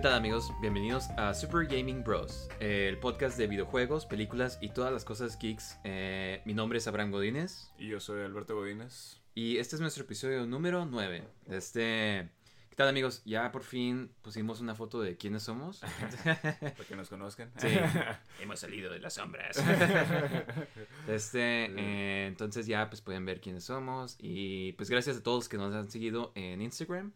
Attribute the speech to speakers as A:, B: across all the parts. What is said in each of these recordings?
A: ¿Qué tal amigos? Bienvenidos a Super Gaming Bros, el podcast de videojuegos, películas y todas las cosas geeks. Eh, mi nombre es Abraham Godínez
B: Y yo soy Alberto Godínez.
A: y este es nuestro episodio número 9. de Este... ¿Qué tal amigos? Ya por fin pusimos una foto de quiénes somos.
B: Para que nos conozcan.
A: Sí, hemos salido de las sombras. Este, eh, entonces ya pues pueden ver quiénes somos y pues gracias a todos que nos han seguido en Instagram.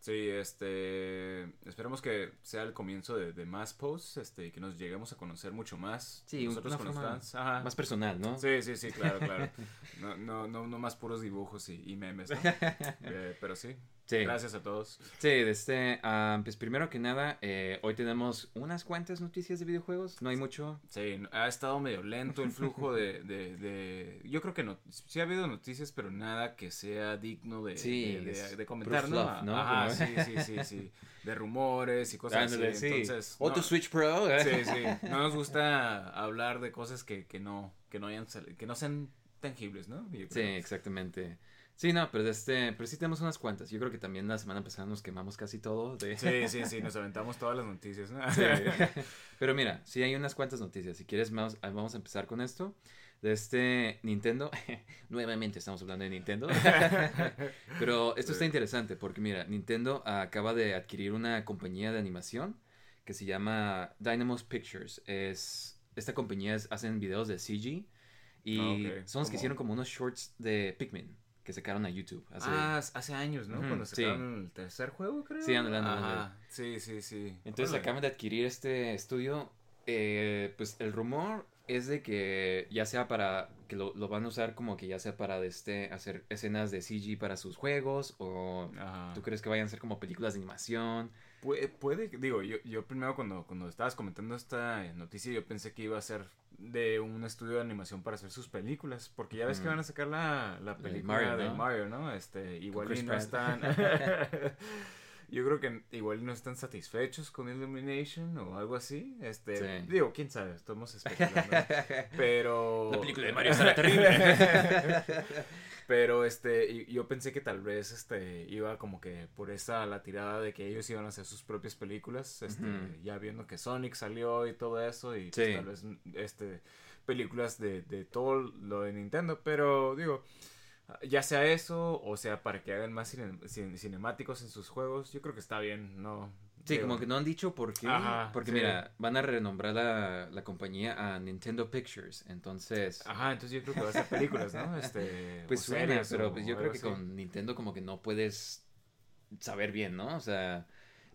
B: Sí, este. Esperemos que sea el comienzo de, de más posts, este, y que nos lleguemos a conocer mucho más.
A: Sí,
B: nosotros con los fans. Ajá.
A: Más personal, ¿no?
B: Sí, sí, sí, claro, claro. No, no, no, no más puros dibujos y, y memes, ¿no? Eh, pero sí.
A: Sí.
B: Gracias a todos.
A: Sí, este, ah, pues primero que nada, eh, hoy tenemos unas cuantas noticias de videojuegos, no hay mucho.
B: Sí, ha estado medio lento el flujo de, de, de- Yo creo que no, sí ha habido noticias, pero nada que sea digno de,
A: Sí,
B: de, comentar, ¿no?
A: love, ¿no?
B: Ajá, sí, sí, sí, sí. De rumores y cosas así.
A: sí.
B: Entonces,
A: O tu
B: no-
A: Switch Pro. ¿eh?
B: Sí, sí. No nos gusta hablar de cosas que, que no, que no hayan que no sean tangibles, ¿no?
A: Sí, exactamente. Sí, no, pero este, pero sí tenemos unas cuantas. Yo creo que también la semana pasada nos quemamos casi todo. De...
B: Sí, sí, sí, nos aventamos todas las noticias, ¿no?
A: Sí. Pero mira, sí hay unas cuantas noticias. Si quieres, vamos, ah, vamos a empezar con esto. De este Nintendo. Nuevamente estamos hablando de Nintendo. Pero esto está interesante porque mira, Nintendo acaba de adquirir una compañía de animación que se llama Dynamos Pictures. Es, esta compañía es- hacen videos de CG y
B: Ah,
A: son los que hicieron como unos shorts de Pikmin que sacaron a YouTube. hace-
B: Ah, hace años, ¿no? Cuando
A: sí.
B: sacaron el tercer juego, creo.
A: Sí, ándale.
B: Ajá. Sí, sí, sí.
A: Entonces acaban de adquirir este estudio. eh, pues el rumor es de que ya sea para que lo, lo van a usar como que ya sea para este hacer escenas de CG para sus juegos o
B: Ajá.
A: tú crees que vayan a ser como películas de animación.
B: Puede, puede, digo, yo, yo primero cuando, cuando estabas comentando esta noticia, yo pensé que iba a ser de un estudio de animación para hacer sus películas, porque ya ves que
A: Mm.
B: van a sacar la, la película
A: Mario,
B: de
A: ¿no?
B: Mario, ¿no? Este, igual y no están... yo creo que igual no están satisfechos con Illumination o algo así. Este,
A: Sí.
B: digo, quién sabe, estamos especulando. Pero...
A: La película de Mario será terrible.
B: Pero este, y- yo pensé que tal vez este iba como que por esa la tirada de que ellos iban a hacer sus propias películas, este, ya viendo que Sonic salió y todo eso y pues, tal vez este películas de, de todo lo de Nintendo, pero digo, ya sea eso o sea para que hagan más cine- cin- cinemáticos en sus juegos, yo creo que está bien, no.
A: Sí, como que no han dicho por qué.
B: Ajá,
A: porque
B: sí.
A: mira, van a renombrar la, la compañía a Nintendo Pictures. Entonces,
B: Ajá, entonces yo creo que va a ser películas, ¿no? Este,
A: pues suena,
B: series
A: pero pues yo creo que
B: así.
A: con Nintendo como que no puedes saber bien, ¿no? O sea,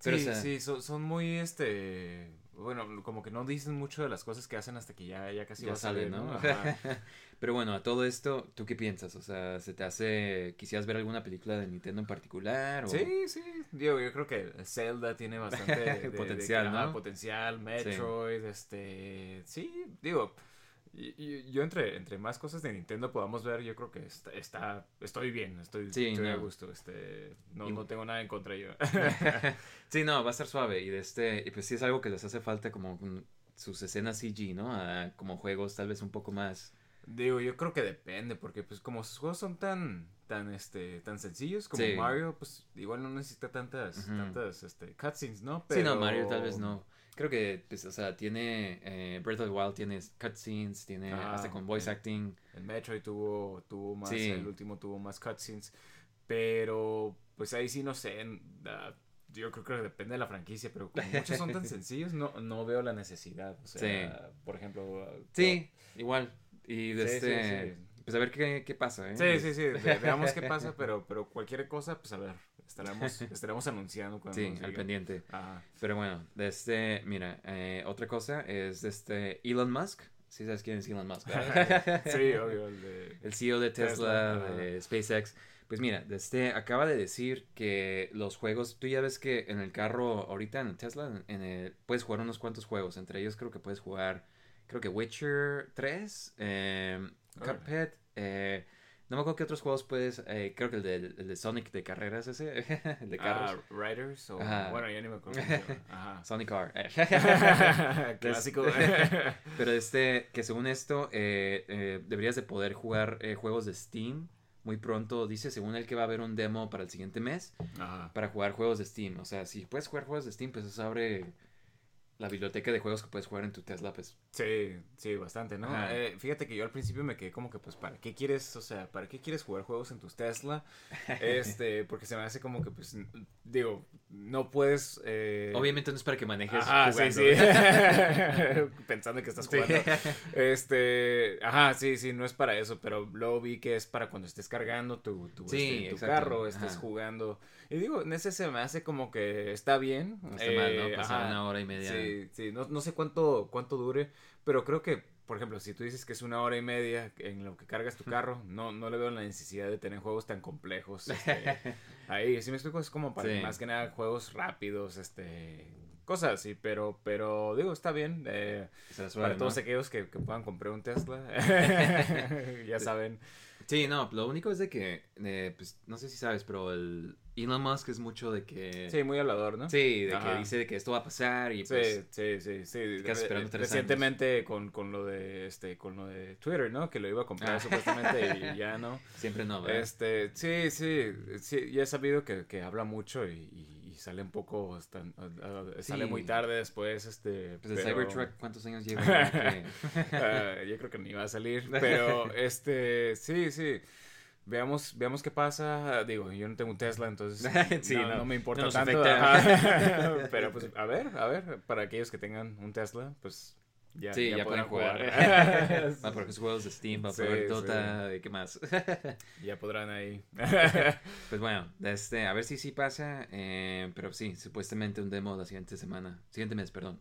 A: pero,
B: sí,
A: o sea,
B: sí, son, son muy, este, bueno, como que no dicen mucho de las cosas que hacen hasta que ya, ya casi
A: ya
B: va a salir,
A: sale, ¿no? Pero bueno, a todo esto, ¿tú qué piensas? O sea, ¿se te hace, quisieras ver alguna película de Nintendo en particular? O...
B: Sí, sí, digo, yo creo que Zelda tiene bastante de- de- de-
A: Potencial, ¿no?
B: potencial, Metroid, este, sí, digo, y- yo entre, entre más cosas de Nintendo podamos ver, yo creo que está, está estoy bien, estoy,
A: Sí,
B: estoy a gusto, este, no,
A: Y-
B: no tengo nada en contra yo.
A: sí, no, va a estar suave. Y de este, y pues sí es algo que les hace falta como sus escenas CG, ¿no? A como juegos tal vez un poco más.
B: Digo, yo creo que depende, porque pues como sus juegos son tan, tan, este, tan sencillos como
A: Sí.
B: Mario, pues igual no necesita tantas, tantas, este, cutscenes, ¿no?
A: Sí, no, Mario tal vez no. Creo que, pues, o sea, tiene. Eh, Breath of the Wild tiene cutscenes, tiene
B: Ah,
A: hasta con voice acting.
B: El Metroid tuvo, tuvo más,
A: Sí.
B: el último tuvo más cutscenes, pero pues ahí sí no sé, en- ah, yo creo que depende de la franquicia, pero como muchos son tan sencillos, no, no veo la necesidad, o sea,
A: Sí.
B: por ejemplo... ah,
A: Sí, igual. Y de
B: Sí,
A: este.
B: sí.
A: Pues a ver qué, qué pasa, ¿eh?
B: Sí, sí, sí, ve- veamos qué pasa, pero, pero cualquier cosa, pues a ver, estaremos, estaremos anunciando cuando
A: Sí, al pendiente.
B: Ajá.
A: Pero bueno, de este, mira, eh, otra cosa es de este Elon Musk. ¿Sí sabes quién es Elon Musk? verdad?
B: Sí, obvio, el de...
A: el CEO de Tesla,
B: Tesla, ajá.
A: de SpaceX. Pues mira, de este, acaba de decir que los juegos, tú ya ves que en el carro ahorita en el Tesla, en- en el- puedes jugar unos cuantos juegos. Entre ellos creo que puedes jugar, creo que Witcher 3, eh. Cuphead, eh, no me acuerdo qué otros juegos puedes, eh, creo que el de, el de Sonic de carreras ese, el de carros.
B: Ah, Riders o...
A: Ajá.
B: Bueno, ya ni me acuerdo. Ajá.
A: Sonic Car. eh.
B: Clásico.
A: Pero este, que según esto, eh, eh, deberías de poder jugar juegos de Steam muy pronto. Dice, según él, que va a haber un demo para el siguiente mes
B: Ajá.
A: para jugar juegos de Steam. O sea, si puedes jugar juegos de Steam, pues eso abre la biblioteca de juegos que puedes jugar en tu Tesla, pues.
B: Sí, sí, bastante, ¿no? Eh, fíjate que yo al principio me quedé como que, pues, ¿para qué quieres, o sea, ¿para qué quieres jugar juegos en tus Tesla? Este, porque se me hace como que, pues, digo, no puedes... Eh...
A: Obviamente no es para que manejes
B: Ajá, sí, sí. Pensando que estás
A: Sí.
B: jugando. Este, ajá, sí, sí, no es para eso, pero luego vi que es para cuando estés cargando tu, tu,
A: Sí,
B: este, tu carro, estés
A: ajá.
B: jugando. Y digo, en ese se me hace como que está bien.
A: Está mal, ¿no?
B: eh,
A: Pasar una hora y media.
B: Sí, sí, no, no sé cuánto, cuánto dure, pero creo que, por ejemplo, si tú dices que es una hora y media en lo que cargas tu carro, no, no le veo la necesidad de tener juegos tan complejos. este, ahí, si me explico, es como para
A: Sí.
B: más que nada juegos rápidos, este, cosas así, pero, pero digo, está bien. eh,
A: Se
B: para
A: ¿no?
B: todos aquellos que, que puedan comprar un Tesla, ya saben.
A: Sí, no, lo único es de que, eh, pues, no sé si sabes, pero el Elon Musk es mucho de que...
B: Sí, muy hablador, ¿no?
A: Sí, de
B: Ajá.
A: que dice de que esto va a pasar y pues...
B: Sí, sí, sí, Re- Recientemente con, con lo de este, con lo de Twitter, ¿no? Que lo iba a comprar
A: Ah.
B: supuestamente y ya no.
A: Siempre no, ¿verdad?
B: Este, sí, sí, sí, ya he sabido que, que habla mucho y, y- y sale un poco, hasta- sale muy tarde después, este.
A: Pues
B: pero-
A: Cybertruck, ¿cuántos años lleva? que-
B: Ah, yo creo que ni va a salir, pero este, sí, sí. Veamos, veamos qué pasa. Digo, yo no tengo un Tesla, entonces
A: Sí,
B: no,
A: no,
B: no me importa
A: no
B: tanto. Pero pues, a ver, a ver, para aquellos que tengan un Tesla, pues ya,
A: sí, ya, pueden
B: podrán
A: jugar. Va por los juegos de Steam, va
B: Sí,
A: por
B: sí.
A: Dota, ¿y ¿qué más?
B: ya podrán ahí.
A: pues bueno, este, a ver si sí pasa, eh, pero sí, supuestamente un demo la siguiente semana, siguiente mes, perdón.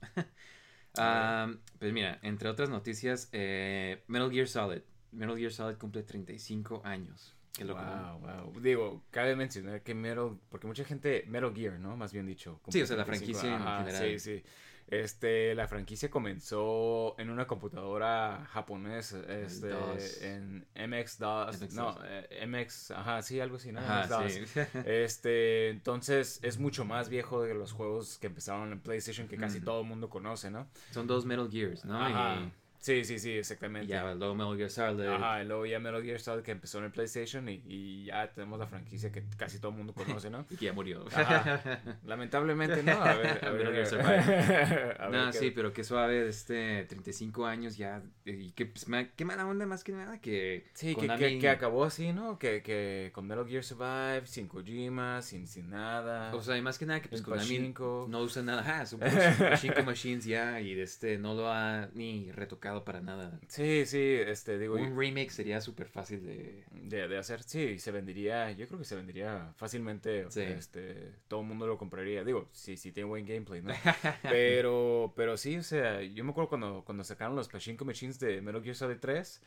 A: Ah, pues mira, entre otras noticias, eh, Metal Gear Solid. Metal Gear Solid cumple 35 años. Qué loco.
B: Wow, wow. Digo, cabe mencionar que Metal, porque mucha gente, Metal Gear, ¿no? Más bien dicho.
A: Sí, o sea, la
B: 35,
A: franquicia en
B: ajá,
A: general.
B: Sí, sí. Este, la franquicia comenzó en una computadora japonesa, este,
A: DOS.
B: en MX2,
A: MX2.
B: no, eh, MX, ajá, sí, algo así, ¿no?
A: Ajá,
B: MX2.
A: sí.
B: Este, entonces es mucho más viejo de los juegos que empezaron en PlayStation que casi todo el mundo conoce, ¿no?
A: Son dos Metal Gears, ¿no?
B: Ajá.
A: Y-
B: Sí, sí, sí,
A: Y
B: exactamente.
A: ya, luego Metal Gear Solid.
B: Ajá, y luego ya Metal Gear Solid que empezó en el PlayStation y, y ya tenemos la franquicia que casi todo el mundo conoce, ¿no?
A: Y que ya murió.
B: Ajá. Lamentablemente no, a ver, a ver.
A: Metal Gear Survive.
B: a ver
A: no,
B: qué-
A: sí, pero qué suave, este, 35 años ya, y que, pues, qué mala onda más que nada que
B: Sí, que,
A: Konami-
B: que, que acabó así, ¿no? Que, que con Metal Gear Survive, sin Kojima, sin, sin nada.
A: O sea, y más que nada que pues Konami no usa nada, ajá, son pachinko machines ya, y este, no lo ha ni retocado para nada.
B: sí, sí, este, digo,
A: Un remake sería súper fácil de...
B: de, de hacer, sí, se vendería, yo creo que se vendería fácilmente,
A: Sí.
B: este, todo el mundo lo compraría, digo, sí, sí tiene buen gameplay, ¿no? Pero, pero sí, o sea, yo me acuerdo cuando, cuando sacaron los Pachinko Machines de Metal Gear Solid 3,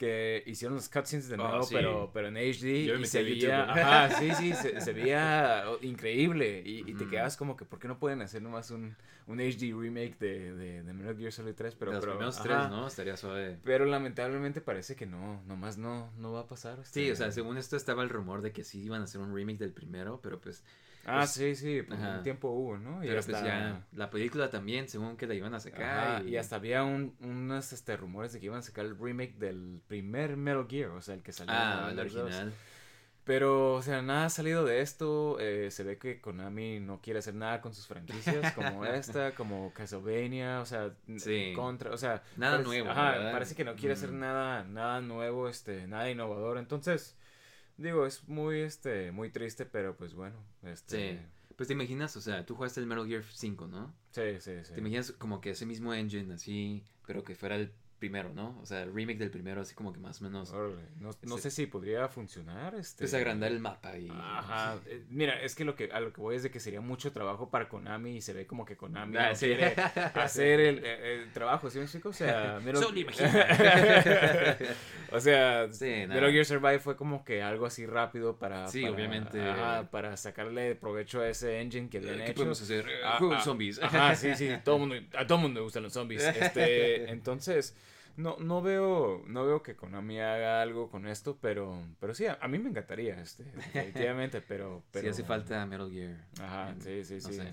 B: que hicieron los cutscenes de
A: Oh,
B: nuevo,
A: sí.
B: pero, pero en HD,
A: Yo
B: y se veía, sí, sí, se, se veía increíble, y, y te quedas como que, ¿por qué no pueden hacer nomás un, un HD remake de, de, de Metal Gear Solid 3? Pero,
A: de los
B: pero,
A: primeros
B: ajá.
A: tres, ¿no? Estaría suave.
B: Pero lamentablemente parece que no, nomás no, no va a pasar.
A: Sí,
B: este.
A: o sea, según esto estaba el rumor de que sí iban a hacer un remake del primero, pero pues,
B: Ah,
A: pues-
B: sí, sí, por
A: Ajá.
B: un tiempo hubo, ¿no? Y
A: pero
B: hasta,
A: pues ya, la película también, según que la iban a sacar.
B: Ajá, y hasta había un, unos este, rumores de que iban a sacar el remake del primer Metal Gear, o sea, el que salió
A: Ah,
B: en
A: el original.
B: Pero, o sea, nada ha salido de esto. eh, se ve que Konami no quiere hacer nada con sus franquicias, como esta, como Castlevania, o sea,
A: Sí.
B: contra, o sea,
A: Nada
B: parece-
A: nuevo,
B: Ajá, parece que no quiere hacer nada, nada nuevo, este, nada innovador. Entonces, digo, es muy, este, muy triste, pero pues bueno, este,
A: Sí. Pues te imaginas, o sea, tú jugaste el Metal Gear 5, ¿no?
B: sí, sí, sí.
A: Te imaginas como que ese mismo engine así, pero que fuera el primero, ¿no? O sea, el remake del primero, así como que más o menos.
B: No, sé si podría funcionar, este.
A: Pues agrandar el mapa y.
B: Ajá, eh, mira, es que lo que a lo que voy es de que sería mucho trabajo para Konami y se ve como que Konami
A: Ah,
B: no
A: sí.
B: quiere hacer el, el- trabajo, ¿sí me explico? O sea, Metal-
A: Solo imagina.
B: o sea,
A: Sí.
B: Metal Gear Survive fue como que algo así rápido para,
A: Sí,
B: para-
A: obviamente.
B: ajá, para sacarle provecho a ese engine que habían
A: ¿Qué
B: hecho.
A: podemos hacer? Eh,
B: Ah, ah,
A: zombies.
B: Ajá, sí, sí, todo mundo, a todo mundo le gustan los zombies. Este, entonces, no, no veo, no veo que Konami haga algo con esto, pero, pero sí, a, a mí me encantaría, este, definitivamente, pero, pero.
A: Sí hace falta Metal Gear.
B: Ajá,
A: en-
B: sí, sí,
A: no
B: sí.
A: sé,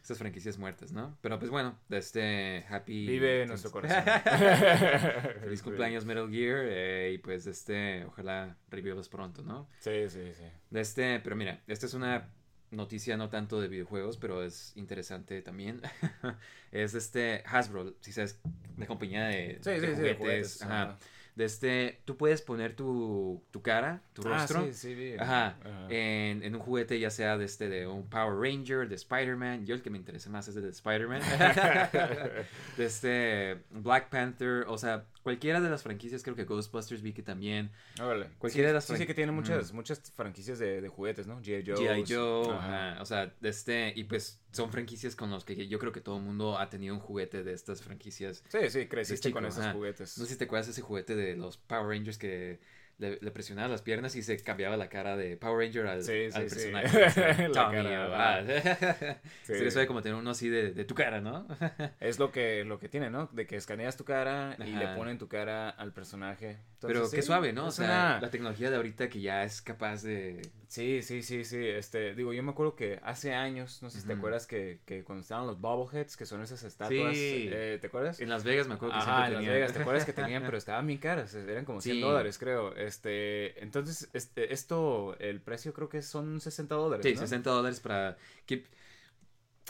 A: Estas franquicias muertas, ¿no? Pero pues bueno, de este Happy.
B: Vive en nuestro corazón.
A: Feliz cumpleaños Metal Gear eh, y pues este, ojalá revivas pronto, ¿no?
B: Sí, sí, sí.
A: De este, pero mira, esta es una noticia no tanto de videojuegos, pero es interesante también. es este Hasbro, si sabes, la compañía de,
B: Sí,
A: de
B: sí, sí, de
A: juguetes. ajá. De este, tú puedes poner tu, tu cara, tu
B: Ah,
A: rostro.
B: sí, sí.
A: Ajá,
B: Ajá.
A: En, en un juguete ya sea de este de un Power Ranger, de Spider-Man, yo el que me interesa más es el de Spider-Man, de este Black Panther, o sea, cualquiera de las franquicias, creo que Ghostbusters vi que también,
B: Órale.
A: Cualquiera
B: sí,
A: de las
B: Sí, que tiene muchas, muchas franquicias de, de juguetes, ¿no? G.I. Joe.
A: G.I. Joe, ajá, o sea, este, y pues son franquicias con los que yo creo que todo el mundo ha tenido un juguete de estas franquicias.
B: Sí, sí, creciste
A: chico,
B: con esos
A: ajá.
B: juguetes.
A: No sé si te acuerdas de ese juguete de los Power Rangers que le, le presionabas las piernas y se cambiaba la cara de Power Ranger al,
B: Sí,
A: al
B: sí, sí.
A: personaje.
B: La
A: Tommy,
B: cara,
A: ah.
B: Sí.
A: Sería suave como tener uno así de, de tu cara, ¿no?
B: Es lo que, lo que tiene, ¿no? De que escaneas tu cara y le
A: Ajá.
B: ponen tu cara al personaje.
A: Pero qué
B: sí,
A: suave, ¿no? O sea,
B: una-
A: la tecnología de ahorita que ya es capaz de...
B: Sí, sí, sí, sí. Este, digo, yo me acuerdo que hace años, no sé si te acuerdas que, que cuando estaban los bobbleheads, que son esas estatuas,
A: Sí.
B: eh, ¿te acuerdas?
A: En Las Vegas me acuerdo que
B: Ajá, en Las
A: tenían.
B: Vegas, ¿te acuerdas que tenían? Pero estaban bien caras, eran como 100
A: Sí.
B: dólares, creo. Este, entonces, este, esto, el precio creo que son 60 dólares,
A: Sí,
B: ¿no?
A: 60 dólares para... que-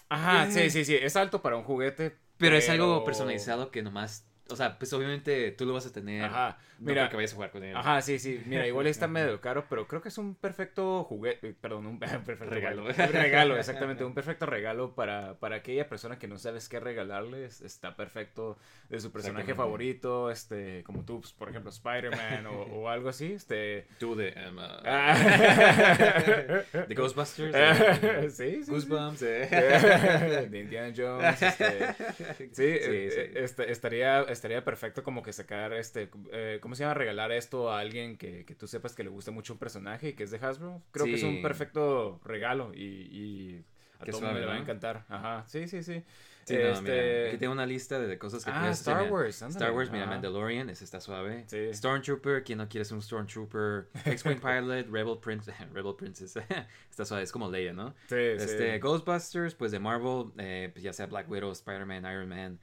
B: Ajá,
A: Eh.
B: sí, sí, sí, es alto para un juguete.
A: Pero es algo personalizado que nomás... O sea, pues obviamente tú lo vas a tener.
B: Ajá, mira.
A: que vayas a jugar con él.
B: Ajá, sí, sí. Mira, igual está medio caro, pero creo que es un perfecto juguete. Perdón, un perfecto
A: Regalo.
B: Un regalo, exactamente. Un perfecto regalo para, para aquella persona que no sabes qué regalarle. es- Está perfecto de su personaje favorito, este, como tú, pues, por ejemplo, Spider-Man o, o algo así. Este.
A: Tú de... um, uh, de Ghostbusters.
B: Ah, sí, sí, sí.
A: Goosebumps. eh.
B: de Indiana Jones. este, sí, eh,
A: sí.
B: eh, este, estaría, estaría perfecto como que sacar este, eh, ¿cómo se llama? Regalar esto a alguien que, que tú sepas que le gusta mucho un personaje y que es de Hasbro. Creo que es un perfecto regalo y, y a todo mundo le va a
A: ¿no?
B: encantar. Ajá, sí, sí, sí.
A: Sí, no,
B: Este,
A: mira, aquí tengo una lista de cosas que
B: Ah, Star. Wars, ándale,
A: Star Wars, mira,
B: ajá.
A: Mandalorian, ese está suave.
B: Sí.
A: Stormtrooper, ¿quién no quiere ser un Stormtrooper? X-Wing Pilot, Rebel Prince, Rebel Princess, está suave, es como Leia, ¿no?
B: Sí,
A: Este. Ghostbusters, pues de Marvel, eh, pues ya sea Black Widow, Spider-Man, Iron Man,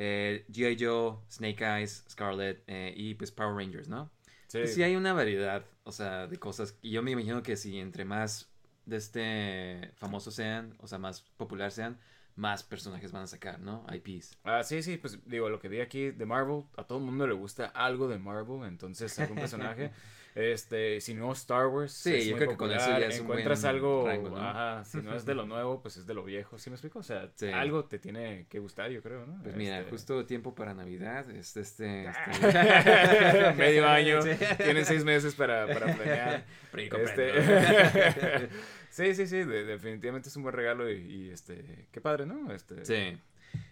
A: eh, G.I. Joe, Snake Eyes, Scarlet eh, y pues Power Rangers, ¿no?
B: Sí.
A: Pues sí hay una variedad, o sea, de cosas. Y yo me imagino que si entre más de este famosos sean, o sea, más popular sean, más personajes van a sacar, ¿no? IPs.
B: Ah, sí, sí, pues digo, lo que vi aquí de Marvel, a todo el mundo le gusta algo de Marvel, entonces algún personaje, este, si no Star Wars,
A: Sí,
B: es
A: yo
B: muy
A: creo que con eso ya es un
B: encuentras
A: buen
B: algo,
A: rango, ¿no?
B: ajá, si no es de lo nuevo, pues es de lo viejo, ¿sí me explico? O sea,
A: Sí.
B: algo te tiene que gustar, yo creo, ¿no?
A: Pues mira,
B: Este,
A: justo tiempo para Navidad, es este...
B: este, medio año,
A: Sí.
B: tienen seis meses para, para planear. Este, sí, sí, sí, de- definitivamente es un buen regalo y, y, este, qué padre, ¿no? Este,
A: Sí.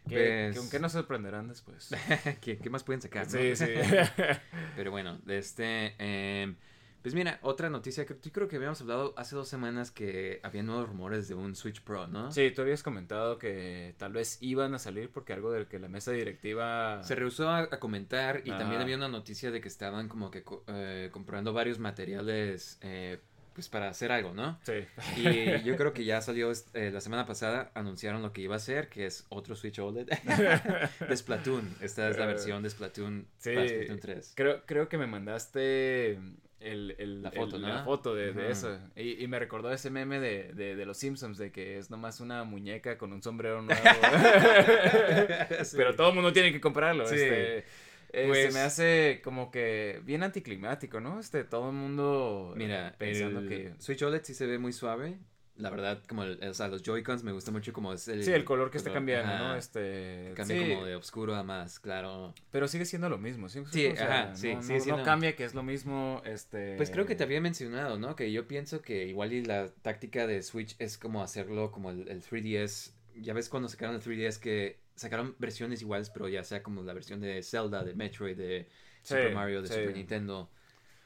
B: Que,
A: Pues-
B: que aunque nos sorprenderán después.
A: ¿Qué, qué más pueden sacar? no?
B: Sí, sí.
A: Pero bueno, de este... em, pues mira, otra noticia que yo creo que habíamos hablado hace dos semanas que había nuevos rumores de un Switch Pro, ¿no?
B: Sí, tú habías comentado que tal vez iban a salir porque algo del que la mesa directiva...
A: Se rehusó a, a comentar y también había una noticia de que estaban como que eh, comprando varios materiales eh, pues para hacer algo, ¿no?
B: Sí.
A: Y yo creo que ya salió eh, la semana pasada, anunciaron lo que iba a ser, que es otro Switch OLED de Splatoon. Esta es la versión de Splatoon,
B: Sí,
A: para Splatoon 3.
B: Creo, creo que me mandaste el, el-
A: La foto,
B: el-
A: ¿no?
B: la foto de, eso. Y, y me recordó ese meme de, de, de los Simpsons, de que es nomás una muñeca con un sombrero nuevo. Pero todo el mundo tiene que comprarlo.
A: Sí.
B: Este, eh,
A: Pues-
B: se me hace como que bien anticlimático, ¿no? Este, todo el mundo eh,
A: Mira,
B: pensando
A: el
B: que...
A: Switch OLED sí se ve muy suave. La verdad, como el- o sea, los Joy-Cons me gusta mucho como es el...
B: Sí, el color que está cambiando,
A: ajá,
B: ¿no? Este,
A: Cambia
B: sí,
A: como de oscuro a más claro.
B: Pero sigue siendo lo mismo, ¿sí?
A: Sí,
B: O sea,
A: ajá, sí,
B: no,
A: sigue
B: no-
A: siendo-
B: no cambia que es lo mismo, este...
A: Pues creo que te había mencionado, ¿no? Que yo pienso que igual y la táctica de Switch es como hacerlo como el, el 3DS. Ya ves cuando sacaron el 3DS que sacaron versiones iguales, pero ya sea como la versión de Zelda, de Metroid, de
B: Sí,
A: Super Mario, de
B: sí.
A: Super Nintendo.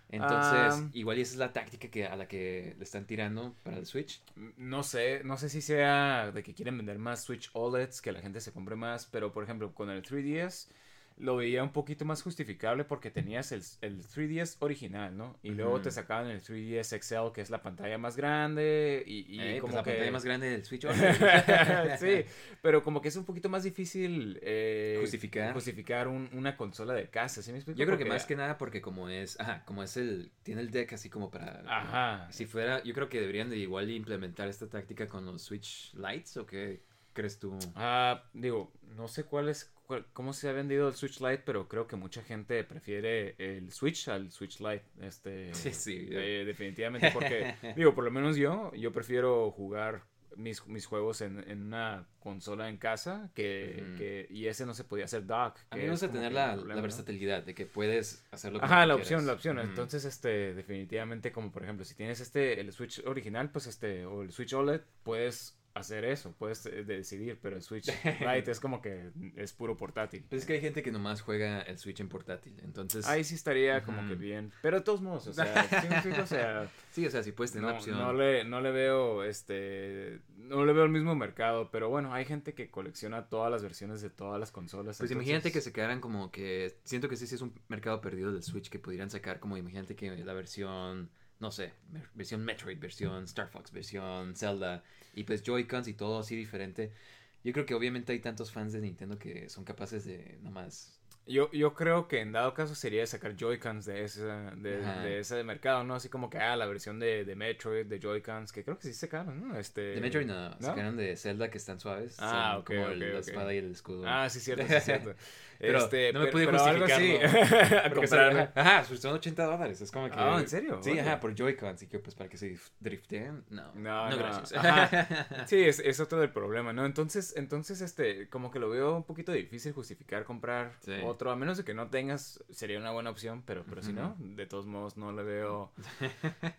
A: Entonces,
B: Ah.
A: igual y esa es la táctica que, a la que le están tirando para el Switch.
B: No sé, no sé si sea de que quieren vender más Switch OLEDs, que la gente se compre más, pero por ejemplo con el 3DS lo veía un poquito más justificable porque tenías el, el 3DS original, ¿no? Y luego te sacaban el 3DS XL, que es la pantalla más grande y, y
A: Eh, pues
B: como
A: la
B: que...
A: pantalla más grande del Switch.
B: sí, pero como que es un poquito más difícil eh,
A: Justificar.
B: justificar un- una consola de casa, ¿sí me explico?
A: Yo creo que más que nada porque como es, ajá, como es el, tiene el deck así como para...
B: Ajá.
A: Si fuera, yo creo que deberían de igual implementar esta táctica con los Switch Lights o qué crees tú?
B: Ah, digo, no sé cuál es, cómo se ha vendido el Switch Lite, pero creo que mucha gente prefiere el Switch al Switch Lite, este,
A: Sí, sí.
B: eh, definitivamente, porque, digo, por lo menos yo, yo prefiero jugar mis, mis juegos en, en una consola en casa, que, que, y ese no se podía hacer dock.
A: A mí me gusta tener la, la versatilidad de que puedes hacerlo
B: Ajá, la
A: quieras.
B: opción, la opción. Entonces, este, definitivamente, como por ejemplo, si tienes este, el Switch original, pues este, o el Switch OLED, puedes hacer eso, puedes eh, decidir, pero el Switch Lite es como que es puro portátil.
A: Pues es que hay gente que nomás juega el Switch en portátil, entonces...
B: Ahí sí estaría como que bien. Pero de todos modos, o sea, ¿sí? O sea,
A: Sí, o sea, si puedes tener
B: no,
A: la opción.
B: no le, no le veo, este, no le veo el mismo mercado, pero bueno, hay gente que colecciona todas las versiones de todas las consolas.
A: Pues imagínate que
B: entonces-
A: se quedaran como que... Siento que sí, sí es un mercado perdido del Switch que pudieran sacar como imagínate que la versión... No sé, versión Metroid, versión Star Fox, versión Zelda y pues Joy-Cons y todo así diferente. Yo creo que obviamente hay tantos fans de Nintendo que son capaces de nomás...
B: Yo, yo creo que en dado caso sería sacar Joy-Cons de ese, de, de ese mercado, ¿no? Así como que, ah, la versión de, de Metroid, de Joy-Cons, que creo que sí sacaron, ¿no? Este...
A: De Metroid no,
B: ¿no?
A: sacaron de Zelda que están suaves.
B: Ah, ok,
A: como el- la espada y el escudo.
B: Ah, sí, cierto, sí, cierto.
A: Pero
B: este,
A: no me pude
B: pero algo así,
A: son- Ajá, son 80 dólares. Es como que.
B: Ah, ¿en serio?
A: Sí, ajá, por Joy-Con. Así que, pues, para que se dif- drifteen. No.
B: No, no,
A: gracias.
B: Ajá. Sí, es, es otro del problema, ¿no? Entonces, entonces, este, como que lo veo un poquito difícil justificar comprar
A: Sí.
B: otro, a menos de que no tengas, sería una buena opción, pero, pero si no, de todos modos no le veo.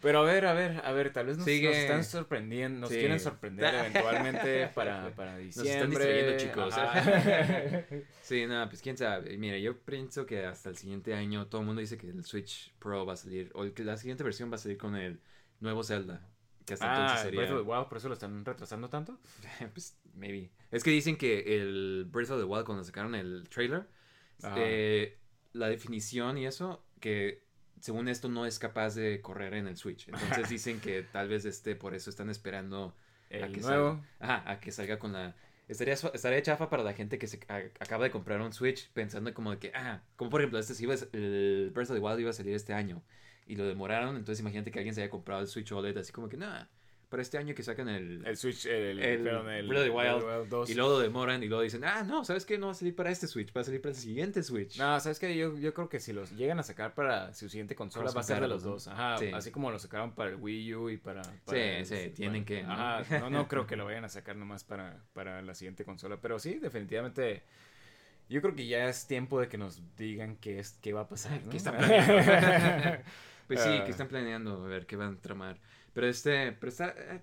B: Pero a ver, a ver, a ver, tal vez nos,
A: Sigue.
B: nos están sorprendiendo, nos
A: Sí.
B: quieren sorprender eventualmente para, para diciembre.
A: están distrayendo, chicos.
B: Ajá.
A: Sí, no, pues quién sabe. Mira, yo pienso que hasta el siguiente año todo el mundo dice que el Switch Pro va a salir. O que la siguiente versión va a salir con el nuevo Zelda. Que hasta
B: ah,
A: entonces sería.
B: Breath of the Wild, por eso lo están retrasando tanto.
A: pues, maybe. Es que dicen que el Breath of the Wild, cuando sacaron el trailer,
B: Ajá.
A: eh, la definición y eso, que según esto no es capaz de correr en el Switch. Entonces dicen que tal vez este, por eso están esperando a
B: El
A: que
B: nuevo.
A: salga. Ajá, a que salga con la. Estaría, estaría chafa para la gente que se acaba de comprar un Switch pensando como de que, ah, como por ejemplo, este iba el Breath of the Wild iba a salir este año y lo demoraron, entonces imagínate que alguien se haya comprado el Switch OLED así como que, nada, para este año que sacan el,
B: El Switch, el,
A: el
B: perdón, el
A: Breath of the Wild,
B: Wild 2.
A: y luego demoran y luego dicen, ah, no, ¿sabes qué? No va a salir para este Switch, va a salir para el siguiente Switch.
B: No, ¿sabes qué? Yo, yo creo que si los llegan a sacar para su siguiente consola
A: Cross
B: va a ser de los dos. Ajá,
A: Sí.
B: así como lo sacaron para el Wii U y para... para
A: Sí, sí, tienen que, ¿no?
B: Ajá, no, no creo que lo vayan a sacar nomás para, para la siguiente consola. Pero sí, definitivamente... Yo creo que ya es tiempo de que nos digan qué, es, qué va a pasar. ¿no?
A: ¿Qué están planeando? pues sí,
B: Ah.
A: que están planeando, a ver qué van a tramar. Pero este, eh,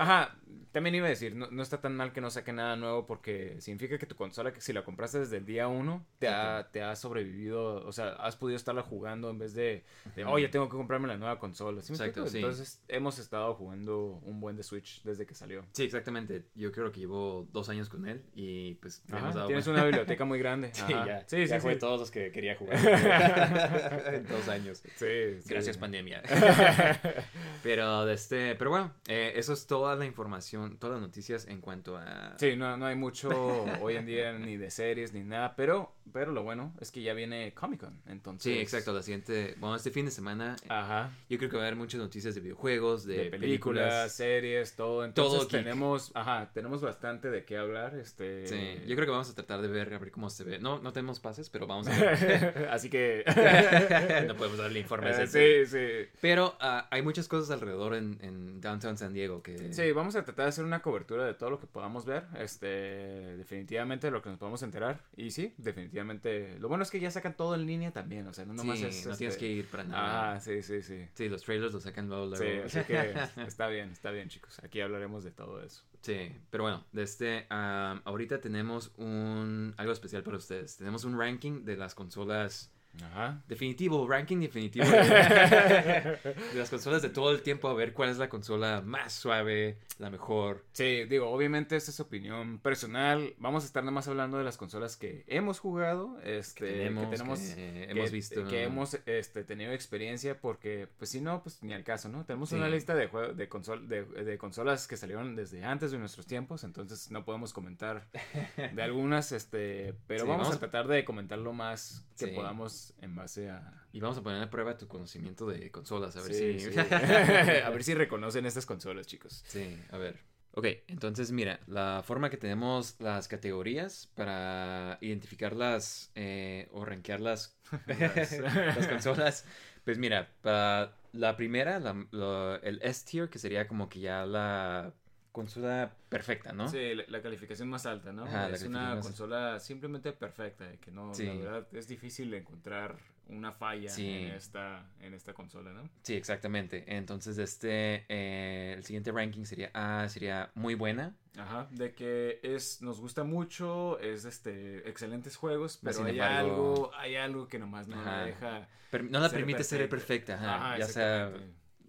B: Ajá, también iba a decir, no, no está tan mal que no saque nada nuevo porque significa que tu consola, que si la compraste desde el día uno, te ha, te ha sobrevivido, o sea, has podido estarla jugando en vez de, de oye, tengo que comprarme la nueva consola. ¿Sí
A: Exacto.
B: Entonces, hemos estado jugando un buen de Switch desde que salió.
A: Sí, exactamente. Yo creo que llevo dos años con él y pues
B: Ajá,
A: hemos dado
B: Tienes una biblioteca muy grande.
A: Sí,
B: Ajá.
A: ya.
B: Sí,
A: ya
B: sí,
A: jugué
B: sí.
A: todos los que quería jugar. en dos años.
B: Sí.
A: Gracias, pandemia. pero, este, pero bueno, eh, eso es toda la información, todas las noticias en cuanto a...
B: Sí, no, no hay mucho hoy en día ni de series ni nada, pero, pero lo bueno es que ya viene Comic Con, entonces...
A: Sí, exacto. La siguiente, bueno, este fin de semana,
B: Ajá.
A: yo creo que va a haber muchas noticias de videojuegos, de,
B: de, películas, series, todo. Entonces
A: Todo
B: tenemos, ajá, tenemos bastante de qué hablar, este.
A: Sí, yo creo que vamos a tratar de ver, a ver cómo se ve. No, no tenemos pases, pero vamos a ver.
B: Así que.
A: no podemos darle informes.
B: Eh, sí, sí.
A: Pero ah, hay muchas cosas alrededor en, en Downtown San Diego que...
B: Sí, vamos a tratar de hacer una cobertura de todo lo que podamos ver. Este, definitivamente de lo que nos podamos enterar. Y sí, definitivamente. Lo bueno es que ya sacan todo en línea también. O sea, no nomás
A: Sí,
B: es.
A: no
B: este,
A: tienes que ir para nada.
B: Ah, sí, sí, sí.
A: Sí, los trailers los sacan luego,
B: Sí,
A: luego.
B: así que está bien, está bien, chicos. Aquí hablaremos de todo eso.
A: Sí, pero bueno, de este, am, ahorita tenemos un algo especial para ustedes. Tenemos un ranking de las consolas
B: Ajá.
A: definitivo, ranking definitivo de, de las consolas de todo el tiempo a ver cuál es la consola más suave, la mejor.
B: Sí, digo, obviamente esta es opinión personal. Vamos a estar nada más hablando de las consolas que hemos jugado, este,
A: Que tenemos,
B: que tenemos,
A: que
B: que-
A: hemos visto.
B: que hemos este, tenido experiencia, porque, pues si no, pues ni al caso, ¿no? Tenemos
A: Sí.
B: una lista de, jue- de, consol de, de consolas que salieron desde antes de nuestros tiempos, entonces no podemos comentar de algunas, este, pero
A: Sí,
B: vamos,
A: vamos
B: a
A: a-
B: tratar de comentar lo más que
A: Sí.
B: podamos en base a...
A: Y vamos a poner a prueba tu conocimiento de consolas, a ver
B: Sí,
A: si...
B: sí. a ver si reconocen estas consolas, chicos.
A: Sí, a ver. Ok, entonces mira, la forma que tenemos las categorías para identificarlas eh, o rankearlas, las consolas, pues mira, para la primera, la- el S tier, que sería como que ya la consola perfecta, ¿no?
B: Sí, la, la calificación más alta, ¿no?
A: Ajá,
B: es una consola simplemente perfecta, de que no,
A: Sí.
B: la verdad es difícil encontrar una falla
A: Sí.
B: en esta en esta consola, ¿no?
A: Sí, exactamente. Entonces, este, eh, el siguiente ranking sería A, sería muy buena.
B: Ajá, de que es nos gusta mucho, es este excelentes juegos, pero
A: Sin
B: hay
A: embargo-
B: algo hay algo que nomás no
A: Ajá.
B: la deja
A: Per- no la
B: ser
A: permite ser
B: perfecta.
A: ajá,
B: Ajá,
A: ya sea.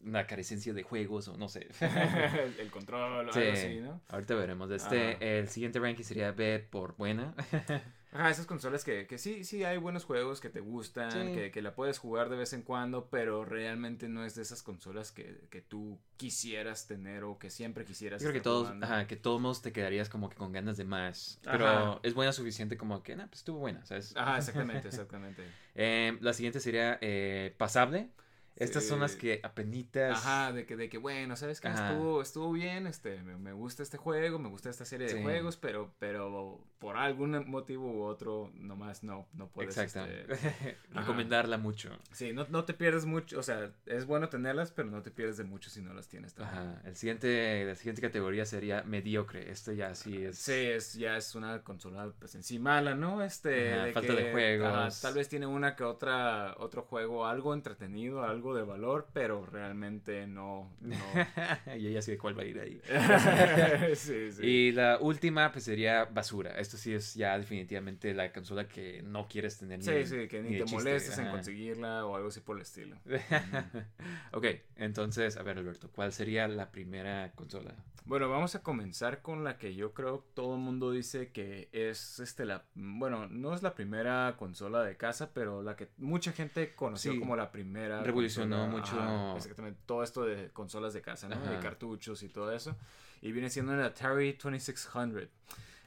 A: Una carecencia de juegos o no sé.
B: el, el control o
A: Sí,
B: algo así, ¿no?
A: ahorita veremos. Este,
B: Ajá.
A: el siguiente ranking sería B por buena.
B: Ajá, esas consolas que, que sí, sí hay buenos juegos que te gustan,
A: Sí.
B: que, que la puedes jugar de vez en cuando, pero realmente no es de esas consolas que, que tú quisieras tener o que siempre quisieras
A: Yo creo que todos,
B: jugando.
A: ajá, que todos te quedarías como que con ganas de más.
B: Ajá.
A: Pero es buena suficiente como que, nah, pues estuvo buena, ¿sabes?
B: Ajá, exactamente, exactamente.
A: Eh, la siguiente sería eh, pasable. Estas son las que apenitas.
B: Ajá, de que, de que bueno, ¿sabes qué? Estuvo, estuvo bien, este, me, me gusta este juego, me gusta esta serie de juegos, pero, pero por algún motivo u otro, nomás no, no puedes.
A: Exacto.
B: este,
A: Recomendarla mucho.
B: Sí, no, no te pierdes mucho, o sea, es bueno tenerlas, pero no te pierdes de mucho si no las tienes también.
A: Ajá. El siguiente, la siguiente categoría sería mediocre. Este ya sí es.
B: Sí, es, ya es una consola pues en sí mala, ¿no? Este,
A: Ajá, falta de juegos.
B: ajá, tal vez tiene una que otra, otro juego, algo entretenido, algo de valor, pero realmente no, no.
A: y ella sí de cuál va a ir ahí.
B: sí, sí.
A: Y la última, pues sería basura. Esto sí es ya definitivamente la consola que no quieres tener ni
B: Sí, sí, que ni,
A: de
B: te
A: chiste.
B: molestes en conseguirla o algo así por el estilo.
A: ok, entonces, a ver, Alberto, ¿cuál sería la primera consola?
B: Bueno, vamos a comenzar con la que yo creo todo el mundo dice que es este la bueno, no es la primera consola de casa, pero la que mucha gente conoció
A: Sí.
B: como la primera
A: Revolucionó
B: consola,
A: mucho.
B: exactamente todo esto de consolas de casa, ¿no? De
A: Ajá.
B: cartuchos y todo eso. Y viene siendo el Atari 2600.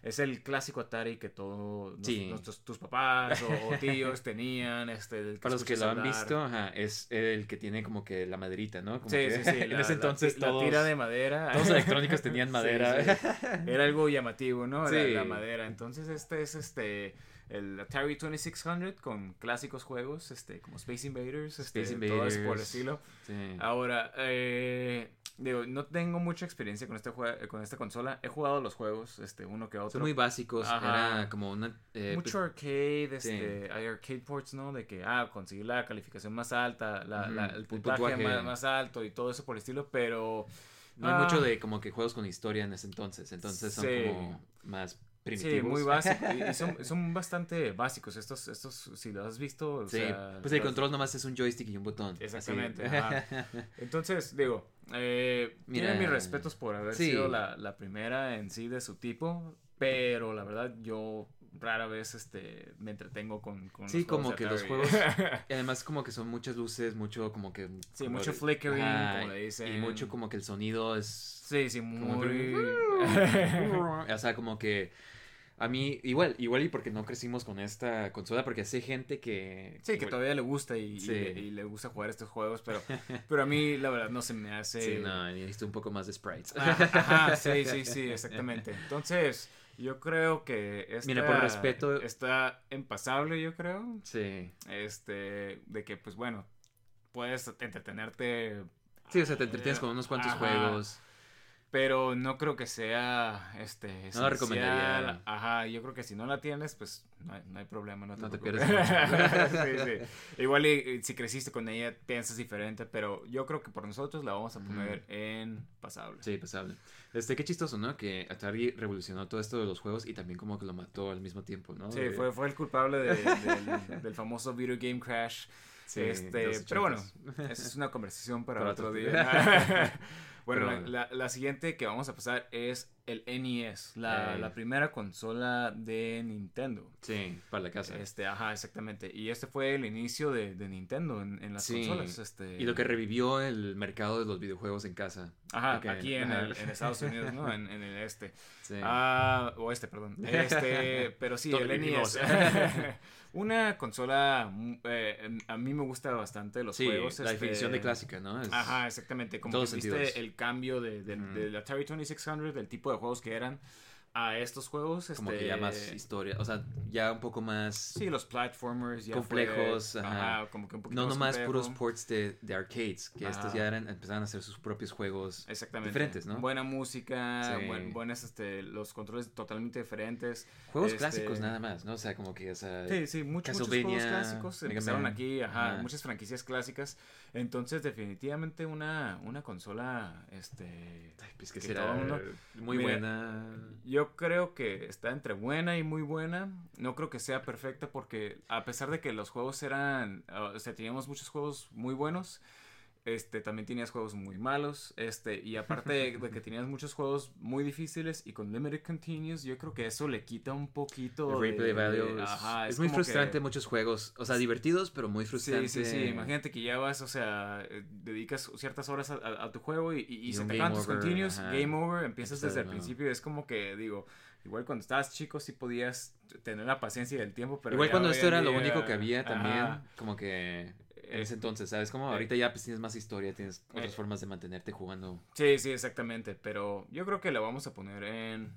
B: Es el clásico Atari que todos
A: Sí.
B: tus papás o, o tíos tenían, este
A: Para los que lo han visto, ajá, es el que tiene como que la maderita, ¿no? Como
B: Sí,
A: que
B: sí, sí.
A: en
B: la-
A: ese entonces
B: la,
A: todos,
B: tira de madera.
A: todos los electrónicos tenían madera.
B: Era algo llamativo, ¿no? La,
A: Sí.
B: la madera. Entonces, este es este el Atari 2600 con clásicos juegos, este, como Space Invaders, este,
A: Space
B: todo eso por el
A: Invaders.
B: estilo.
A: Sí.
B: Ahora, eh, digo, no tengo mucha experiencia con este jue- con esta consola. He jugado los juegos, este, uno que otro.
A: Son muy básicos,
B: Ajá.
A: era como una... eh,
B: Mucho
A: pues,
B: arcade,
A: sí.
B: este, hay arcade ports, ¿no? De que, ah, conseguir la calificación más alta, la, la- el
A: el
B: puntaje. Más, más alto y todo eso por el estilo, pero
A: No hay
B: Ah.
A: mucho de como que juegos con historia en ese entonces. Entonces son
B: Sí.
A: como más primitivos.
B: Sí, muy básicos. Y, son, son bastante básicos estos, estos, si lo has visto. o
A: Sí,
B: sea,
A: pues el
B: los-
A: control nomás es un joystick y un botón.
B: Exactamente. ajá. Entonces, digo, eh,
A: Mira,
B: tienen mis respetos por haber
A: sí.
B: sido la, la primera en sí de su tipo, pero la verdad yo rara vez este, me entretengo con, con
A: Sí,
B: los
A: como
B: de
A: que los juegos. Y además, como que son muchas luces, mucho como que.
B: Sí,
A: como
B: mucho
A: de-
B: flickering, como le dicen.
A: Y mucho como que el sonido es.
B: Sí, sí, muy...
A: o sea, como que. A mí, igual, igual y porque no crecimos con esta consola, porque sé gente que.
B: Sí, que todavía le gusta y, le, y le gusta jugar estos juegos, pero, pero a mí la verdad no se me hace...
A: Sí, no, necesito un poco más de sprites.
B: Ah, Ajá, sí, sí, sí, exactamente. Entonces, yo creo que esta,
A: Mira, por respeto-
B: está empasable, yo creo.
A: Sí.
B: Este, de que, pues bueno, puedes entretenerte,
A: Sí, o sea, te entretienes con unos cuantos
B: Ajá.
A: juegos.
B: Pero no creo que sea, este,
A: No la
B: esencial.
A: recomendaría.
B: Ajá, yo creo que si no la tienes, pues no hay, no hay problema, no te,
A: No te
B: sí, sí. Igual y, si creciste con ella, piensas diferente, pero yo creo que por nosotros la vamos a poner en pasable.
A: Sí, pasable. Este, qué chistoso, ¿no? Que Atari revolucionó todo esto de los juegos y también como que lo mató al mismo tiempo, ¿no?
B: Sí,
A: De-
B: fue, fue el culpable de- del, del famoso video game crash.
A: Sí,
B: este, pero bueno, esa es una conversación para,
A: Para
B: otro
A: otro
B: día. bueno,
A: Pero
B: la, la- la siguiente que vamos a pasar es el NES, la,
A: Eh.
B: la primera consola de Nintendo.
A: Sí, para la casa.
B: Este, ajá, exactamente. Y este fue el inicio de, de Nintendo en, en las
A: Sí,
B: consolas. Este,
A: Y lo que revivió el mercado de los videojuegos en casa.
B: Ajá, aquí en, el- en Estados Unidos, ¿no? En, en el este.
A: Sí.
B: Ah, oeste, perdón. Este, pero sí, el. NES. Una consola, mm, eh, a mí me gusta bastante los
A: sí,
B: juegos.
A: la
B: este,
A: definición de clásica, ¿no? Es-
B: Ajá, exactamente. Como que viste
A: sentidos.
B: el cambio de, de- Atari 2600, del tipo de juegos que eran a estos juegos.
A: Como
B: este,
A: que ya más historia, o sea, ya un poco más...
B: Sí, los platformers ya
A: Complejos,
B: fue-
A: ajá.
B: como que un poquito
A: no
B: más
A: nomás puros ports de, de arcades, que estos ya eran, empezaron a hacer sus propios juegos
B: Exactamente.
A: diferentes, ¿no?
B: Buena música,
A: Sí.
B: buen- buenas, este, los controles totalmente diferentes.
A: Juegos
B: este,
A: clásicos nada más, ¿no? O sea, como que, o sea...
B: Sí, sí, muchos, juegos clásicos empezaron aquí, ajá, muchas franquicias clásicas. Entonces, definitivamente una, una consola, este...
A: Ay, pues que
B: que
A: será
B: todo el mundo-
A: muy
B: Mira,
A: buena.
B: Yo creo que está entre buena y muy buena. No creo que sea perfecta porque a pesar de que los juegos eran, ah, o sea, teníamos muchos juegos muy buenos, este, también tenías juegos muy malos, este, y aparte de, que tenías muchos juegos muy difíciles y con limited continues, yo creo que eso le quita un poquito
A: El
B: de-
A: value
B: de- ajá,
A: es muy
B: que-
A: frustrante muchos juegos. O sea, divertidos, pero muy
B: Sí,
A: frustrante.
B: sí, sí. Imagínate que ya vas, o sea, eh, dedicas ciertas horas a, a- a tu juego y, y, se te acaban tus continues,
A: ajá.
B: game over, empiezas desde
A: de
B: el principio. Es como que, digo, igual cuando estabas chico sí podías tener la paciencia y el tiempo, pero
A: Igual cuando esto era lo único que había también,
B: Ajá.
A: como que en ese entonces, ¿sabes? Como ahorita ya pues tienes más historia, tienes otras
B: eh,
A: formas de mantenerte jugando.
B: Sí, sí, exactamente. Pero yo creo que la vamos a poner en,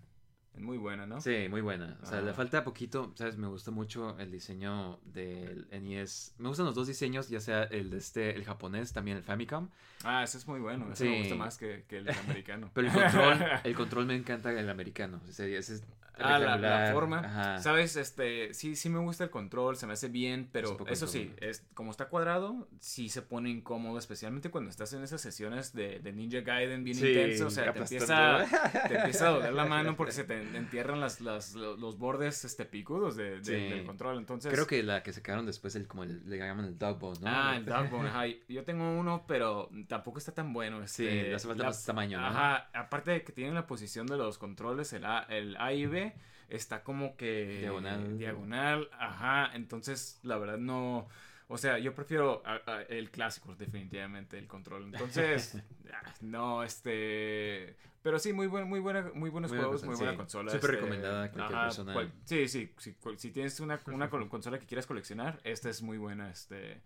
B: en muy buena, ¿no?
A: Sí, muy buena. O sea, le
B: Ajá.
A: falta poquito, ¿sabes? Me gustó mucho el diseño del NES. Me gustan los dos diseños, ya sea el de este, el japonés, también el Famicom.
B: Ah, ese es muy bueno. Ese me
A: Sí.
B: gusta más que, que el americano.
A: Pero el control, el control me encanta el americano. Ese, ese es
B: Ah, la, forma.
A: Ajá.
B: Sabes, este, sí, sí me gusta el control, se me hace bien, pero eso sí, es, como está cuadrado, sí se pone incómodo, especialmente cuando estás en esas sesiones de, de Ninja Gaiden bien
A: Sí,
B: intenso, o sea, te empieza, te empieza a doler la mano porque se te entierran las, las, lo- los bordes este, picudos de, de-
A: Sí.
B: del control, entonces...
A: Creo que la que sacaron después, el, como el- le llaman el dog bone, ¿no?
B: Ah, el Dogbone, ajá. Yo tengo uno, pero tampoco está tan bueno. Este,
A: le hace falta más tamaño, ¿no?
B: Ajá, aparte de que tienen la posición de los controles, el A, el A y B, está como que...
A: Diagonal.
B: Diagonal, ajá. Entonces, la verdad no... O sea, yo prefiero a- a- el clásico, definitivamente, el control. Entonces, ah, no, este... Pero sí, muy, buen, muy, buena, muy buenos
A: Muy
B: juegos, muy buena
A: sí.
B: consola.
A: Súper
B: este,
A: recomendada a cualquier persona.
B: sí, sí, sí, cual- si tienes una, consola que quieras coleccionar, esta es muy buena, este...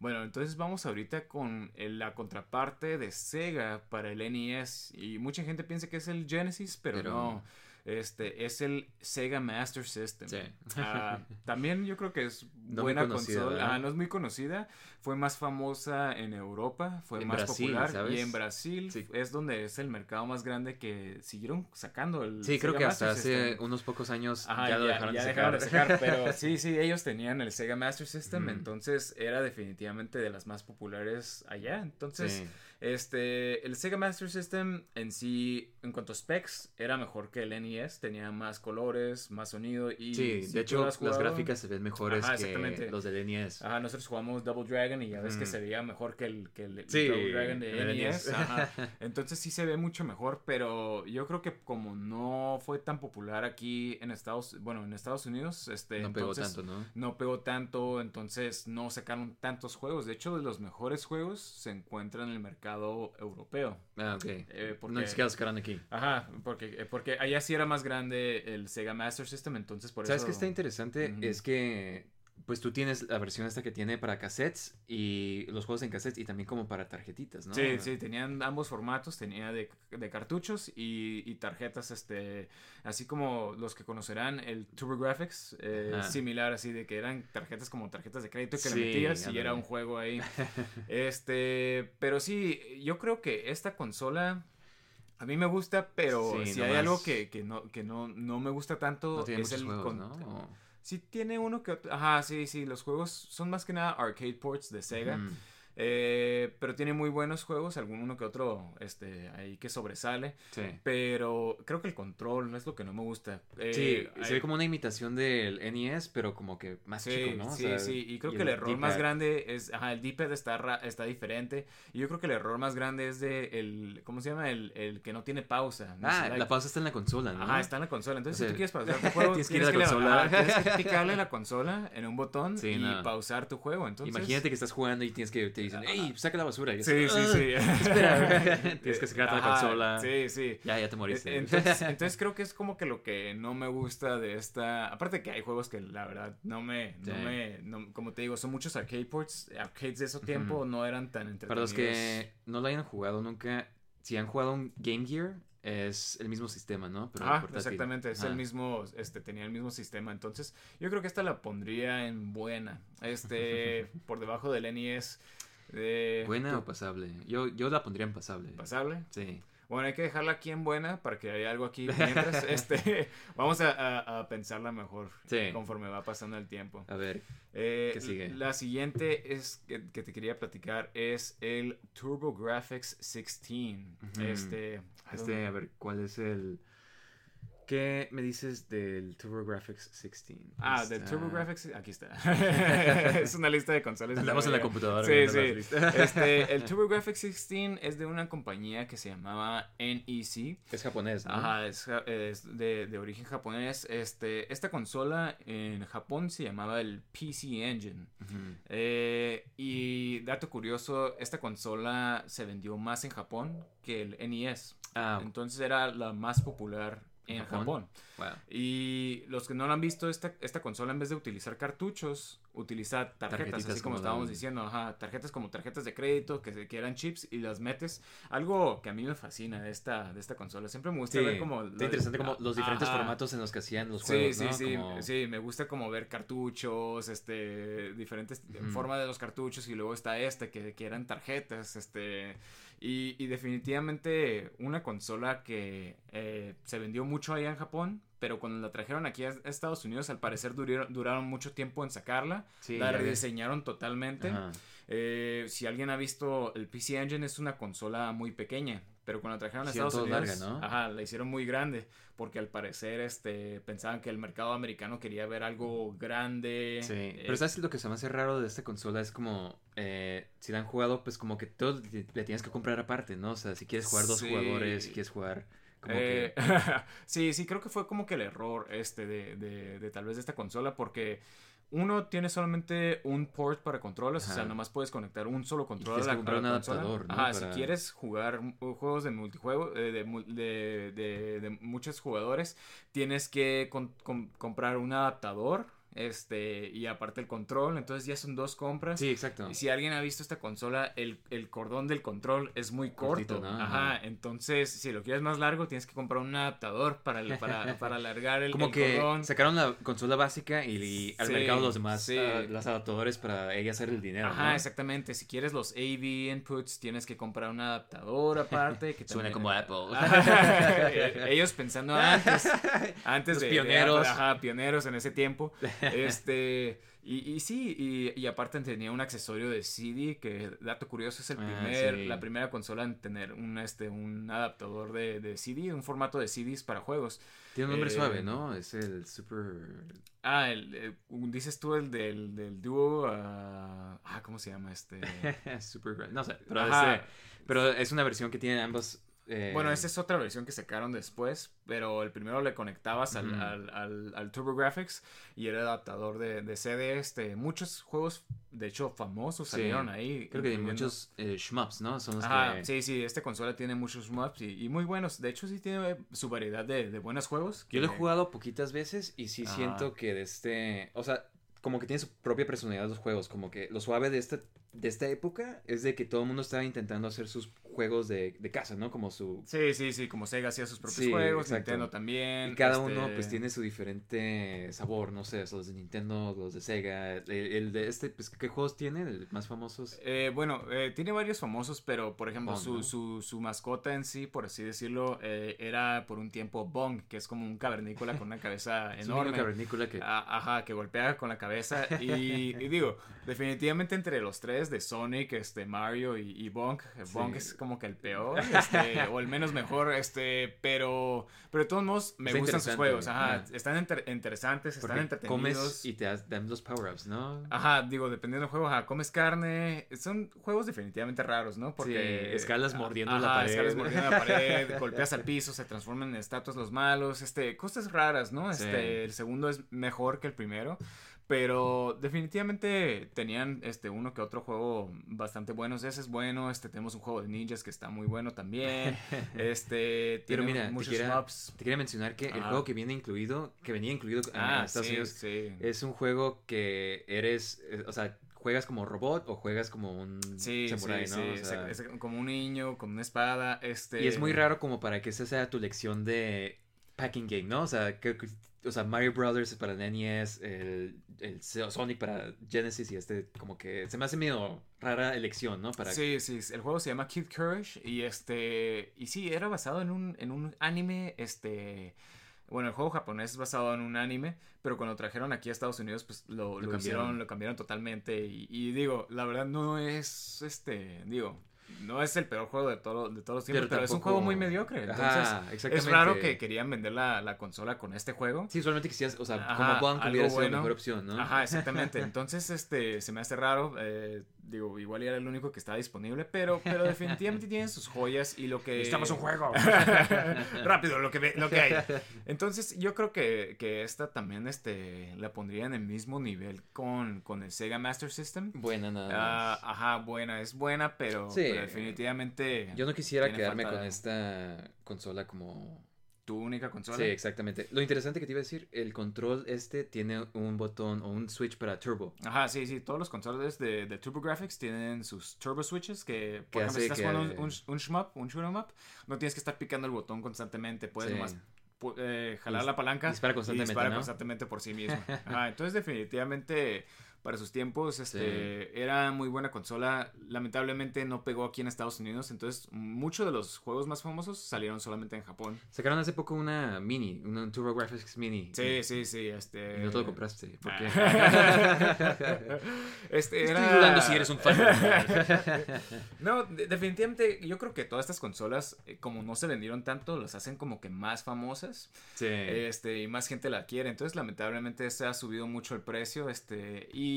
B: Bueno, entonces vamos ahorita con la contraparte de Sega para el NES. Y mucha gente piensa que es el Genesis, pero,
A: Pero-
B: no. Este, es el Sega Master System.
A: Sí.
B: Ah, también yo creo que es
A: No
B: buena
A: conocida,
B: consola. Ah, no es muy conocida. Fue más famosa en Europa, fue
A: En
B: más
A: Brasil,
B: popular.
A: ¿sabes?
B: Y en Brasil
A: Sí.
B: es donde es el mercado más grande que siguieron sacando el
A: Sí, creo
B: Sega
A: que hasta
B: Master
A: hace
B: System.
A: unos pocos años
B: Ajá,
A: ya lo dejaron
B: ya
A: de
B: dejaron de
A: sacar.
B: sacar, pero sí, sí, ellos tenían el Sega Master System,
A: Ujú.
B: entonces era definitivamente de las más populares allá. Entonces,
A: Sí.
B: Este, el Sega Master System en sí, en cuanto a specs, era mejor que el NES, tenía más colores, más sonido y
A: Sí,
B: si
A: de hecho las gráficas se ven mejores
B: Ajá,
A: que los del E NES.
B: Ajá, nosotros jugamos Double Dragon y ya ves que
A: Ujú.
B: se veía mejor que el, que el
A: Sí,
B: Double Dragon de
A: el
B: NES.
A: NES.
B: Ajá. Entonces sí se ve mucho mejor, pero yo creo que como no fue tan popular aquí en Estados, bueno, en Estados Unidos, este,
A: no pegó tanto, ¿no?
B: no pegó tanto, entonces no sacaron tantos juegos. De hecho, de los mejores juegos se encuentran en el mercado europeo.
A: Ah, ok.
B: Eh, porque-
A: No los sacaron aquí.
B: Ajá, porque, eh, porque allá sí era más grande el Sega Master System, entonces por
A: ¿Sabes
B: eso...
A: qué está interesante? Es que pues tú tienes la versión esta que tiene para cassettes y los juegos en cassettes y también como para tarjetitas, ¿no?
B: Sí, sí, tenían ambos formatos, tenía de, de cartuchos y, y tarjetas, este, así como los que conocerán el TurboGrafx, eh, similar, así de que eran tarjetas como tarjetas de crédito que
A: Sí,
B: le metías y era un juego ahí. este, pero sí, yo creo que esta consola a mí me gusta, pero
A: Sí,
B: si
A: no
B: hay
A: más.
B: algo que, que no, que no, no me gusta tanto
A: No
B: es el
A: juegos,
B: con-
A: ¿no?
B: Sí tiene uno que otro. Ajá, sí, sí. Los juegos son más que nada arcade ports de Sega. Eh, pero tiene muy buenos juegos, algún uno que otro este, ahí que sobresale.
A: Sí.
B: Pero creo que el control no es lo que no me gusta. Eh,
A: Sí, se
B: hay-
A: ve como una imitación del NES, pero como que más
B: Sí,
A: chico, ¿no? O
B: sí,
A: sea,
B: sí, y creo que el error más grande es, ajá, el D-pad está, está diferente, y yo creo que el error más grande es de el, ¿cómo se llama? El, el que no tiene pausa. no
A: Ah, la pausa está en la consola, ¿no?
B: Ajá, está en la consola. Entonces,
A: O sea,
B: si tú quieres pausar tu juego,
A: tienes que ir a la
B: le-
A: consola.
B: ajá, tienes que picarle la consola en un botón
A: Sí,
B: y
A: no.
B: pausar tu juego. Entonces,
A: Imagínate que estás jugando y tienes que te dicen, hey, saca la basura. Y es,
B: Sí, sí,
A: "Ah,
B: sí.
A: Espera, tienes que sacar la consola.
B: Sí, sí.
A: Ya, ya te moriste.
B: Entonces, entonces creo que es como que lo que no me gusta de esta. Aparte que hay juegos que la verdad no me. No me no- como te digo, son muchos arcade ports. Arcades de ese tiempo no eran tan entretenidos.
A: Para los que no lo hayan jugado nunca, si han jugado un Game Gear, es el mismo sistema, ¿no? Pero
B: Ah, exactamente, es el mismo, este, tenía el mismo sistema, entonces yo creo que esta la pondría en buena, este, por debajo del NES, de
A: ¿Buena o pasable? Yo, yo la pondría en pasable.
B: pasable.
A: Sí.
B: Bueno, hay que dejarla aquí en buena para que haya algo aquí mientras, este, vamos a, a- a pensarla mejor
A: Sí.
B: conforme va pasando el tiempo.
A: A ver,
B: Eh,
A: ¿Qué sigue?
B: La siguiente es que, que te quería platicar es el TurboGrafx 16.
A: Ujú.
B: Este, ¿a
A: este, a ver, ¿cuál es el... ¿Qué me dices del TurboGrafx 16?
B: Ah, del
A: Está-
B: TurboGrafx, aquí está. es una lista de consolas.
A: Andamos en la computadora
B: Sí, sí. Este, el TurboGrafx 16 es de una compañía que se llamaba NEC.
A: Es japonés, ¿no?
B: Ajá, es, de, de origen japonés. Este, esta consola en Japón se llamaba el PC Engine. Eh, y dato curioso, esta consola se vendió más en Japón que el NES.
A: Ah,
B: Entonces era la más popular en
A: ¿Japón?
B: Japón.
A: wow.
B: Y los que no lo han visto, esta, esta consola en vez de utilizar cartuchos, utiliza tarjetas,
A: Tarjetitas
B: así como,
A: como
B: estábamos
A: del-
B: diciendo, ajá, tarjetas como tarjetas de crédito, que, que eran chips y las metes. Algo que a mí me fascina de esta, de esta consola. Siempre me gusta
A: Sí,
B: ver como...
A: está interesante como los diferentes
B: Ajá.
A: formatos en los que hacían los
B: Sí,
A: juegos,
B: sí,
A: ¿no?
B: sí,
A: Como-
B: sí, me gusta como ver cartuchos, este, diferentes
A: Ujú.
B: formas de los cartuchos y luego está esta que, que eran tarjetas, este, y, y definitivamente una consola que eh, se vendió mucho allá en Japón, pero cuando la trajeron aquí a Estados Unidos al parecer durieron, duraron mucho tiempo en sacarla,
A: Sí,
B: la rediseñaron totalmente. Eh, si alguien ha visto el PC Engine es una consola muy pequeña, pero cuando la trajeron a Estados Unidos,
A: larga, ¿no?
B: ajá, la hicieron muy grande, porque al parecer este pensaban que el mercado americano quería ver algo grande.
A: Sí,
B: eh,
A: pero ¿sabes lo que se me hace raro de esta consola? Es como, eh, si la han jugado, pues como que todo le le tienes que comprar aparte, ¿no? O sea, si quieres jugar dos
B: Sí.
A: jugadores, si quieres jugar como
B: eh,
A: que...
B: sí, sí, creo que fue como que el error este de, de, de tal vez de esta consola, porque uno tiene solamente un port para controles, o sea, nomás puedes conectar un solo control a la,
A: comprar un
B: consola.
A: adaptador, ¿no?
B: Ajá, si quieres jugar juegos de multijuego, eh, de, de, de- de muchos jugadores, tienes que con- comprar un adaptador este, y aparte el control, entonces ya son dos compras.
A: Sí, exacto.
B: Y si alguien ha visto esta consola, el, el cordón del control es muy
A: Cortito,
B: corto.
A: ¿no?
B: Ajá.
A: Ajá.
B: entonces si lo quieres más largo, tienes que comprar un adaptador para, para, para alargar el,
A: Como
B: el
A: que
B: cordón.
A: sacaron la consola básica y, y al
B: Sí,
A: mercado los demás,
B: sí.
A: ah, los adaptadores para ella hacer el dinero.
B: Ajá,
A: ¿no?
B: exactamente. Si quieres los AV inputs, tienes que comprar un adaptador aparte. Que
A: Suena
B: también-
A: como Apple.
B: Ajá. Ellos pensando antes, antes
A: Los
B: de de
A: pioneros.
B: Apple, ajá, pioneros en ese tiempo. Este, y, y sí, y, y aparte tenía un accesorio de CD que, dato curioso, es el
A: Ah,
B: primer,
A: sí.
B: la primera consola en tener un, este, un adaptador de, de CD, un formato de CDs para juegos.
A: Tiene un nombre
B: Eh,
A: suave, ¿no? Es el Super...
B: Ah, el, eh, dices tú el del, del dúo, ah, ah, ¿cómo se llama este?
A: Super No sé, pero, pero es una versión que tiene ambos... eh,
B: Bueno, esa es otra versión que sacaron después, pero el primero le conectabas al,
A: Ujú.
B: al, al, al TurboGrafx y era adaptador de, de CD. Este, muchos juegos, de hecho, famosos
A: Sí.
B: salieron ahí.
A: Creo que hay muchos eh, shmups, ¿no? Son los
B: Ajá,
A: que...
B: sí, sí, esta consola tiene muchos maps y, y muy buenos. De hecho, sí tiene su variedad de, de buenos juegos.
A: Yo lo he
B: que-
A: jugado poquitas veces y sí siento que de este... O sea, como que tiene su propia personalidad los juegos. Como que lo suave de esta, de esta época es de que todo el mundo estaba intentando hacer sus juegos de, de casa, ¿no? Como su...
B: Sí, sí, sí, como Sega hacía sus propios
A: Sí,
B: juegos,
A: exacto.
B: Nintendo también.
A: Y cada
B: este,
A: uno pues tiene su diferente sabor, no sé, los de Nintendo, los de Sega, el, el de este, pues ¿qué juegos tiene? El más famosos.
B: Eh, bueno, eh, tiene varios famosos, pero por ejemplo,
A: Bong,
B: su,
A: ¿no?
B: su, su mascota en sí, por así decirlo, eh, era por un tiempo Bong, que es como un cavernícola con una cabeza
A: Es un
B: enorme.
A: cavernícola que...
B: A- Ajá, que golpea con la cabeza. Y, y digo, definitivamente entre los tres, de Sonic, este, Mario y, y Bonk,
A: Sí.
B: Bonk es como que el peor, este, o el menos mejor, este, pero, pero de todos modos me gustan sus juegos, ajá, están interesantes, están entretenidos.
A: comes y te dan los power-ups, ¿no?
B: Ajá, digo, dependiendo del juego, ajá, comes carne. Son juegos definitivamente raros, ¿no? Porque.
A: Sí, escalas mordiendo
B: ajá,
A: la pared.
B: escalas mordiendo la pared, golpeas al piso, se transforman en estatuas los malos, este, cosas raras, ¿no?
A: Sí.
B: Este, el segundo es mejor que el primero. Pero definitivamente tenían este uno que otro juego bastante buenos. Ese es bueno. Este tenemos un juego de ninjas que está muy bueno también. Este
A: Pero
B: tiene
A: mira, te quería,
B: mobs.
A: te quería mencionar que el juego que viene incluido, que venía incluido en
B: Ah,
A: Estados
B: sí,
A: Unidos,
B: sí.
A: es un juego que eres, eh, o sea, juegas como robot o juegas como un
B: Sí,
A: samurai,
B: sí,
A: ¿no?
B: sí,
A: O sea,
B: es- es como un niño con una espada, este...
A: Y es muy raro como para que esa sea tu lección de packing game, ¿no? O sea, que- o sea Mario Brothers para NES, el, el Sonic para Genesis y este como que se me hace medio rara elección, ¿no? Para
B: Sí, sí, el juego se llama Kid Courage y este y sí, era basado en un en un anime este bueno, el juego japonés es basado en un anime, pero cuando lo trajeron aquí a Estados Unidos, pues lo,
A: Lo
B: lo,
A: cambiaron.
B: lo cambiaron totalmente. Y, y digo, la verdad no es este, digo, no es el peor juego de, todo, de todos los tiempos,
A: Pero
B: pero, es un juego muy mediocre. Entonces,
A: Ajá,
B: es raro que querían vender la, la consola con este juego.
A: Sí, solamente quisieras, o sea,
B: Ajá,
A: como
B: algo
A: hubiera sido la mejor opción, ¿no?
B: Ajá, exactamente. Entonces, este, se me hace raro. eh, digo, igual era el único que estaba disponible, pero, pero definitivamente tienen sus joyas y lo que.
A: Necesitamos un juego.
B: Rápido, lo que, ve- lo que hay. Entonces, yo creo que, que esta también este, la pondría en el mismo nivel con, con el Sega Master System.
A: Buena nada
B: Ah,
A: más.
B: ajá, buena, es buena, pero,
A: Sí.
B: pero definitivamente.
A: Yo no quisiera quedarme
B: falta
A: con esta consola como...
B: Tu única consola.
A: Sí, exactamente. Lo interesante que te iba a decir, el control este tiene un botón o un switch para turbo.
B: Ajá, sí, sí, todos los controles de, de TurboGrafx tienen sus turbo switches que, por ejemplo, si estás jugando un, un, un shmup, un shoot 'em up, no tienes que estar picando el botón constantemente, puedes
A: Sí.
B: nomás eh, jalar la palanca
A: dispara
B: y
A: constantemente,
B: dispara
A: ¿no?
B: constantemente por sí mismo. Ajá, entonces definitivamente para sus tiempos este, era muy buena consola, lamentablemente no pegó aquí en Estados Unidos, entonces muchos de los juegos más famosos salieron solamente en Japón.
A: Sacaron hace poco una mini, una TurboGrafx mini.
B: Sí, sí, sí, este...
A: Y no te lo compraste. ¿Por qué?
B: este
A: Estoy
B: era...
A: dudando si eres un fan.
B: No, de- definitivamente yo creo que todas estas consolas, eh, como no se vendieron tanto, las hacen como que más famosas.
A: sí.
B: Este, y más gente la quiere. Entonces, lamentablemente, se ha subido mucho el precio. Este, y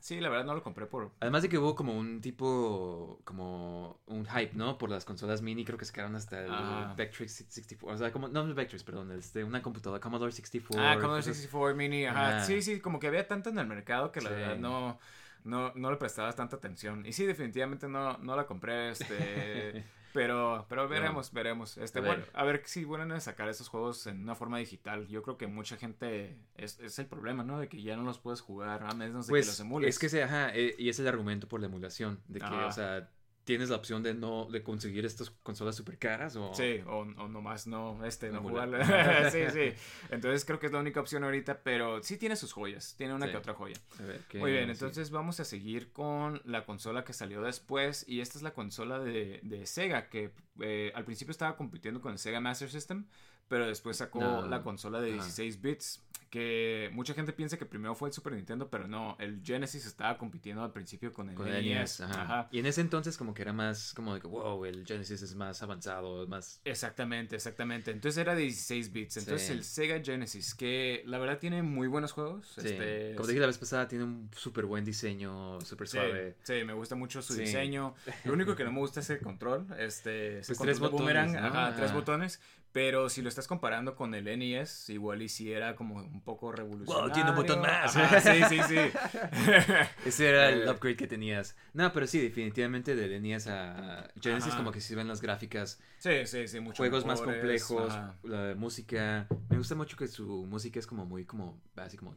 B: sí, la verdad no lo compré por.
A: Además de que hubo como un tipo, como un hype, ¿no? Por las consolas mini, creo que sacaron hasta el
B: Ajá.
A: Vectrex 64, o sea, como, no el Vectrex, perdón, este, una computadora Commodore 64.
B: Ah, Commodore
A: cosas-
B: 64 Mini, ajá. Sí, sí, como que había tanto en el mercado que la
A: Sí.
B: verdad no. no, no le prestabas tanta atención. Y sí, definitivamente no, no la compré, este... Pero, pero veremos, veremos. Este,
A: A
B: bueno,
A: ver.
B: a ver si vuelven a sacar esos juegos en una forma digital. Yo creo que mucha gente es, es el problema, ¿no? De que ya no los puedes jugar a menos de que los
A: Pues
B: emules.
A: es que se, ajá, eh, y es el argumento por la emulación, de que, o sea, tienes la opción de no, de conseguir estas consolas super caras o...
B: Sí, o, o nomás no, este, no
A: No
B: jugarla.
A: jugar.
B: sí, sí. Entonces creo que es la única opción ahorita, pero sí tiene sus joyas. Tiene una
A: Sí.
B: que otra joya.
A: A ver, ¿qué-
B: Muy bien,
A: sí.
B: entonces vamos a seguir con la consola que salió después. Y esta es la consola de, de Sega, que eh, al principio estaba compitiendo con el Sega Master System, pero después sacó
A: No.
B: la consola de
A: Ajá.
B: 16 bits. Que mucha gente piensa que primero fue el Super Nintendo, pero no, el Genesis estaba compitiendo al principio con el,
A: Con el
B: NES.
A: NES, ajá.
B: Ajá.
A: Y en ese entonces como que era más como de que, wow, el Genesis es más avanzado, más...
B: Exactamente, exactamente. Entonces era de 16 bits. Entonces
A: Sí.
B: el Sega Genesis, que la verdad tiene muy buenos juegos.
A: Sí.
B: Este,
A: Como te dije la vez pasada, tiene un súper buen diseño, súper
B: Sí,
A: suave.
B: sí, me gusta mucho su diseño. Lo único que no me gusta es el control. Este,
A: Pues tres
B: boomerang,
A: botones, ¿no?
B: ajá, tres botones. Pero si lo estás comparando con el NES, igual y si era como un poco revolucionario.
A: tiene un botón más.
B: Ajá, sí, sí, sí.
A: Ese era el
B: Eh,
A: upgrade que tenías. No, pero sí, definitivamente de NES a Genesis
B: Ajá.
A: como que sirven las gráficas,
B: Sí, sí, sí, mucho
A: juegos más
B: mejores,
A: complejos,
B: ajá.
A: la música. Me gusta mucho que su música es como muy como así como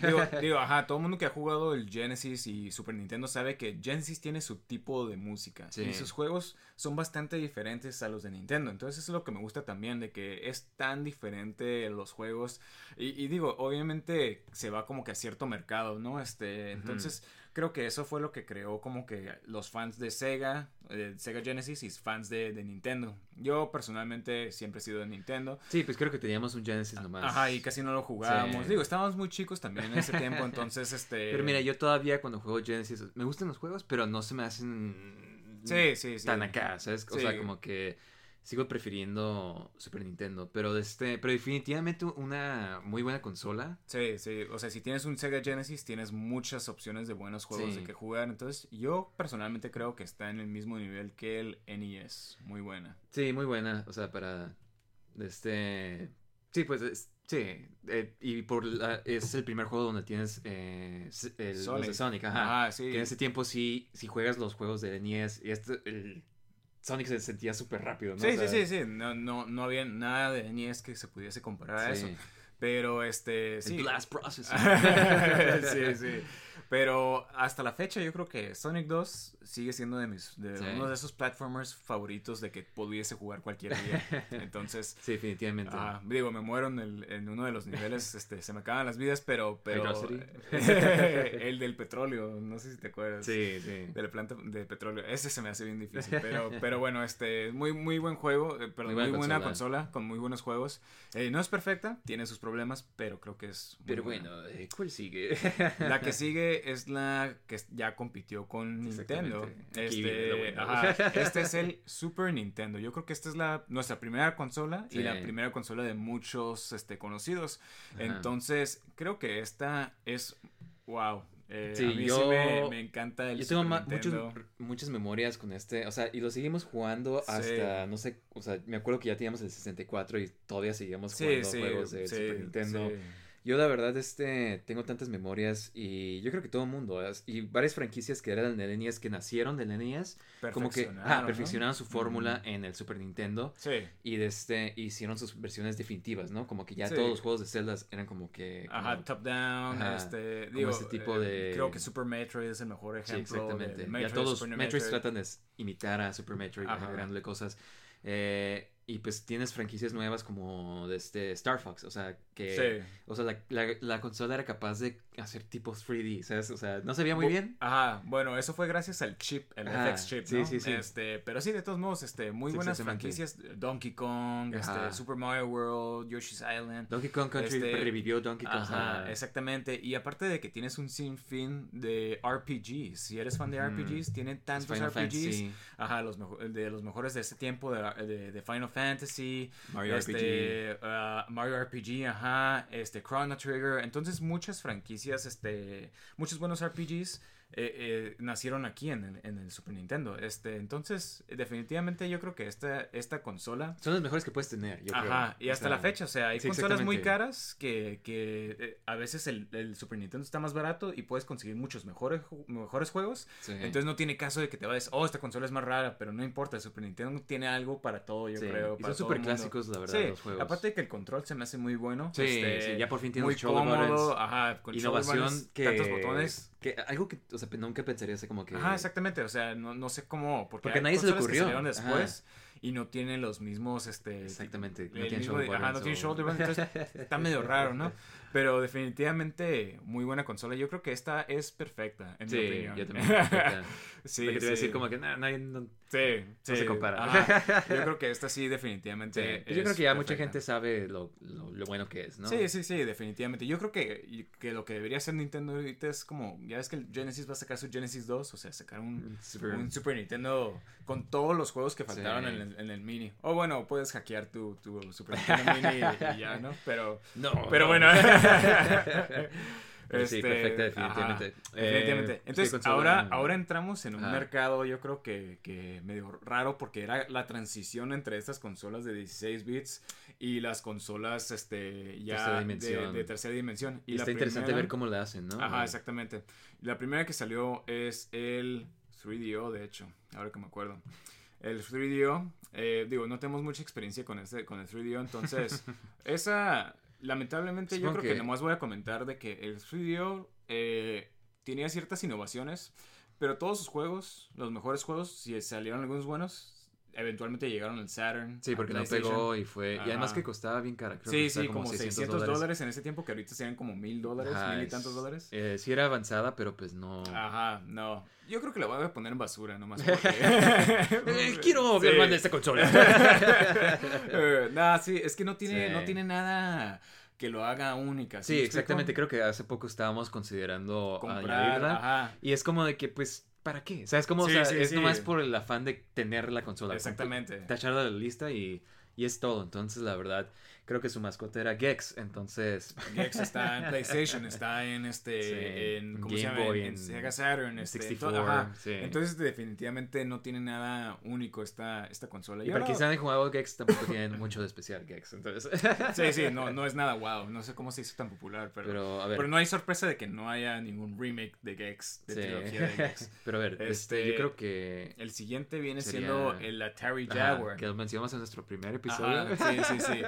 B: Digo, digo, ajá, todo el mundo que ha jugado el Genesis y Super Nintendo sabe que Genesis tiene su tipo de música.
A: Sí.
B: Y sus juegos son bastante diferentes a los de Nintendo. Entonces eso es lo que me gusta también, de que es tan diferente los juegos. Y, y digo, obviamente se va como que a cierto mercado, ¿no? Este, entonces creo que eso fue lo que creó como que los fans de Sega, eh, Sega Genesis y fans de, de Nintendo. Yo personalmente siempre he sido de Nintendo.
A: Sí, pues creo que teníamos un Genesis nomás.
B: Ajá, y casi no lo jugábamos.
A: Sí.
B: Digo, estábamos muy chicos también en ese tiempo, entonces este...
A: Pero mira, yo todavía cuando juego Genesis, me gustan los juegos, pero no se me hacen
B: Sí, sí, sí.
A: tan acá, ¿sabes? O
B: Sí.
A: sea, como que sigo prefiriendo Super Nintendo, pero este, pero definitivamente una muy buena consola.
B: Sí, sí. O sea, si tienes un Sega Genesis, tienes muchas opciones de buenos juegos
A: Sí.
B: de que jugar. Entonces, yo personalmente creo que está en el mismo nivel que el NES. Muy buena.
A: Sí, muy buena, o sea, para este sí, pues es- sí, eh, y por la- es el primer juego donde tienes eh, el, los de
B: Sonic.
A: Ajá.
B: Ah, sí.
A: Que en ese tiempo sí, si juegas los juegos de NES y este el Sonic se sentía súper rápido, ¿no?
B: Sí,
A: O sea,
B: sí, sí, sí. No, no, no había nada de NES que se pudiese comparar a
A: sí.
B: eso. Pero este,
A: El
B: sí.
A: Blast Processor.
B: sí, sí. Pero hasta la fecha yo creo que Sonic 2 sigue siendo de mis de
A: Sí.
B: uno de esos platformers favoritos de que pudiese jugar cualquier día. Entonces,
A: Sí, definitivamente.
B: ajá, digo, me muero en, el- en uno de los niveles, este, se me acaban las vidas, pero, pero el del petróleo, no sé si te acuerdas.
A: Sí, sí.
B: De la planta de petróleo. Ese se me hace bien difícil. Pero, pero bueno, este, muy, muy buen juego. eh, perdón, muy
A: Muy
B: buena, consola. con muy buenos juegos. Eh, no es perfecta, tiene sus problemas, pero creo que es. muy
A: Pero
B: buena.
A: bueno, eh, ¿cuál sigue?
B: La que sigue es la que ya compitió con Nintendo. Este, ajá, este es el Super Nintendo. Yo creo que esta es la nuestra primera consola y
A: Sí.
B: la primera consola de muchos este, conocidos.
A: Ajá.
B: Entonces, creo que esta es. ¡Wow! Eh,
A: Sí,
B: a mí sí
A: yo-
B: me, me encanta el
A: Yo tengo muchos, muchas memorias con este, o sea, y lo seguimos jugando
B: Sí.
A: hasta, no sé, o sea, me acuerdo que ya teníamos el 64 y todavía seguíamos
B: Sí,
A: jugando
B: sí,
A: juegos de
B: sí,
A: Super Nintendo. Yo la verdad, este, tengo tantas memorias y yo creo que todo el mundo, es- y varias franquicias que eran del NES, que nacieron del NES, como que
B: Perfeccionaron,
A: ah,
B: ¿no?
A: perfeccionaron su fórmula en el Super Nintendo
B: Sí.
A: y de este, hicieron sus versiones definitivas, ¿no? Como que ya
B: Sí.
A: todos los juegos de Zelda eran como que... como-
B: Ajá, top down,
A: Ajá,
B: este, digo,
A: ese tipo
B: eh,
A: de-
B: creo que Super Metroid es el mejor ejemplo. de-
A: exactamente.
B: de
A: ya
B: Metroid,
A: todos
B: Super
A: Metroids
B: Metroid.
A: tratan de imitar a Super Metroid, agregándole cosas. Eh, y pues tienes franquicias nuevas como de este Star Fox, o sea, que...
B: Sí.
A: O sea, la, la, la consola era capaz de hacer tipos 3D, ¿sabes? O sea, no se veía muy
B: Bu-
A: bien.
B: Ajá, bueno, eso fue gracias al chip, el
A: Ajá,
B: FX chip,
A: sí,
B: ¿no?
A: sí, sí.
B: Este, pero sí, de todos modos, este, muy
A: Sí,
B: buenas franquicias, Donkey Kong,
A: Ajá.
B: este, Super Mario World, Yoshi's Island.
A: Donkey Kong Country
B: Este,
A: revivió Donkey Kong.
B: Ajá, exactamente. Y aparte de que tienes un sinfín de RPGs. Si eres fan de. RPGs, tienen tantos
A: Final
B: RPGs.
A: Fantasy,
B: Ajá, los de los mejores de ese tiempo, de, de- de Final Fantasy,
A: Mario
B: este, ah, Mario RPG, ajá, este, Chrono Trigger. Entonces, muchas franquicias, este, muchos buenos RPGs. Eh, eh, nacieron aquí en el, en el Super Nintendo. Este, entonces, definitivamente yo creo que esta, esta consola...
A: Son las mejores que puedes tener, yo creo.
B: Ajá, y
A: O
B: hasta
A: sea,
B: la fecha, o sea, hay
A: sí,
B: consolas muy caras que, que eh, a veces el, el Super Nintendo está más barato y puedes conseguir muchos mejores, mejores juegos.
A: Sí.
B: Entonces no tiene caso de que te vayas, oh, esta consola es más rara, pero no importa, el Super Nintendo tiene algo para todo, yo
A: Sí,
B: creo.
A: y
B: para
A: son
B: mundo.
A: superclásicos, la verdad, los juegos.
B: aparte de que el control se me hace muy bueno.
A: Sí,
B: este,
A: sí, ya por fin tiene
B: muy cómodo,
A: buttons.
B: ajá, con
A: Innovación
B: buttons,
A: que...
B: tantos botones.
A: Que algo que, o sea, nunca pensaría así como que...
B: Ajá, exactamente, o sea, no, no sé cómo, porque,
A: Porque nadie se le
B: que
A: ocurrió,
B: salieron después y no tienen los mismos, este...
A: Exactamente, no tienen shoulder
B: ajá, no tienen shoulder entonces está medio raro, ¿no? Pero definitivamente muy buena consola. Yo creo que esta es perfecta, en mi
A: Sí,
B: opinión.
A: yo también.
B: sí,
A: Lo que te iba a
B: sí.
A: decir como que no-
B: Sí, sí.
A: se compara.
B: Ajá. Yo creo que esta sí
A: Sí,
B: definitivamente
A: pues yo creo
B: es
A: que ya mucha
B: perfecta.
A: gente sabe lo, lo, lo bueno que es, ¿no?
B: Sí, sí, sí, definitivamente. Yo creo que, que lo que debería hacer Nintendo ahorita es como, ya ves que el Genesis va a sacar su Genesis 2, o sea, sacar un
A: Super-
B: un Super Nintendo con todos los juegos que faltaron
A: Sí.
B: en, el, en el mini. O bueno, puedes hackear tu, tu Super Nintendo mini y, y ya, ¿no? Pero,
A: No.
B: pero bueno.
A: Sí,
B: Este,
A: perfecta, definitivamente.
B: ajá,
A: Eh,
B: definitivamente.
A: sí,
B: Entonces, ahora, ahora entramos en un
A: Ajá.
B: mercado, yo creo que, que medio raro, porque era la transición entre estas consolas de 16 bits y las consolas este, ya
A: Tercera
B: de, tercera dimensión.
A: Y está interesante
B: primera-
A: ver cómo la hacen, ¿no?
B: Ajá, exactamente. La primera que salió es el 3DO, de hecho, ahora que me acuerdo. El 3DO, eh, digo, no tenemos mucha experiencia con, este, con el 3DO, entonces, esa, lamentablemente, yo creo que...
A: que-
B: nomás voy a comentar de que el 3DO eh, tenía ciertas innovaciones, pero todos sus juegos, los mejores juegos, si salieron algunos buenos, eventualmente llegaron al Saturn.
A: Sí, porque no pegó y fue... Y además que costaba bien cara. Creo
B: Sí, sí, como 600 dólares. en ese tiempo, que ahorita serían como mil dólares, mil y tantos dólares.
A: eh, sí era avanzada, pero pues no...
B: Ajá, no. Yo creo que la voy a poner en basura nomás porque...
A: Eh, quiero
B: Sí.
A: más de esta consola.
B: Eh, nah, sí, es que no tiene,
A: Sí.
B: no tiene nada que lo haga única.
A: Sí,
B: me
A: exactamente. Creo que hace poco estábamos considerando
B: Comprar,
A: añadirla.
B: ajá.
A: Y es como de que, pues, ¿para qué? O sea, es como, o sea,
B: sí,
A: es
B: sí.
A: nomás por el afán de tener la consola.
B: Exactamente.
A: Tacharla de la lista y, y es todo. Entonces, la verdad, creo que su mascota era Gex. Entonces,
B: Gex está en PlayStation, está en este,
A: Sí,
B: en,
A: en
B: ¿cómo se
A: Game
B: llama?
A: Boy,
B: En,
A: en
B: Sega Saturn,
A: en
B: este,
A: 64,
B: todo- ajá.
A: sí.
B: Entonces definitivamente no tiene nada único esta, esta consola.
A: y para
B: ahora-
A: quienes han jugado Gex, tampoco tienen mucho de especial Gex. Entonces,
B: Sí, sí, no, no es nada wow. No sé cómo se hizo tan popular, pero,
A: Pero, a ver.
B: pero no hay sorpresa de que no haya ningún remake de Gex, de
A: sí.
B: trilogía de Gex.
A: Pero a ver, este,
B: Este,
A: yo creo que.
B: El siguiente viene
A: Sería-
B: siendo el Atari
A: ajá,
B: Jaguar.
A: que lo mencionamos en nuestro primer episodio.
B: Ajá, sí, sí, sí.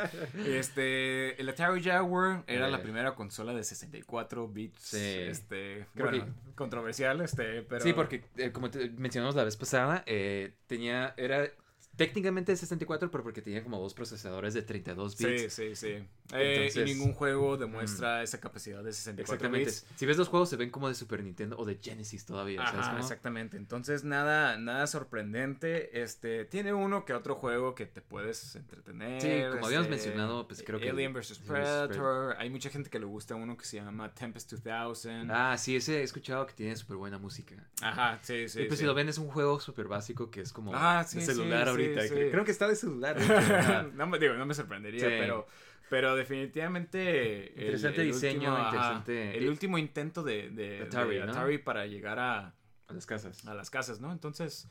B: Este, el Atari Jaguar era
A: Eh.
B: la primera consola de 64 bits.
A: Sí.
B: Este,
A: Creo
B: bueno, controversial, este, pero.
A: Sí, porque eh, como te mencionamos la vez pasada, eh, tenía, era técnicamente de 64, pero porque tenía como dos procesadores de 32 bits.
B: Sí, sí, sí. Eh,
A: Entonces- mm.
B: y ningún juego demuestra esa capacidad de 64
A: Exactamente.
B: bits.
A: Si ves los juegos se ven como de Super Nintendo o de Genesis todavía, ¿sabes
B: Ajá,
A: cómo?
B: exactamente. Entonces, nada, nada sorprendente. Este, tiene uno que otro juego que te puedes entretener.
A: Sí, como habíamos
B: este,
A: mencionado, pues, creo que
B: Alien vs Predator. Hay mucha gente que le gusta uno que se llama Tempest 2000.
A: Ah, sí, ese he escuchado que tiene súper buena música.
B: Ajá, sí, sí.
A: y pues
B: sí.
A: si lo ven es un juego súper básico que es como
B: Ah, sí,
A: celular
B: sí,
A: ahorita.
B: Sí.
A: Creo, creo que está de ajá.
B: no me digo, no me sorprendería,
A: Sí.
B: pero pero definitivamente
A: Interesante
B: el
A: diseño,
B: último, ajá,
A: interesante-
B: el último intento de, de-
A: Atari,
B: de
A: ¿no?
B: Atari para llegar a,
A: A las casas.
B: a las casas, ¿no? Entonces,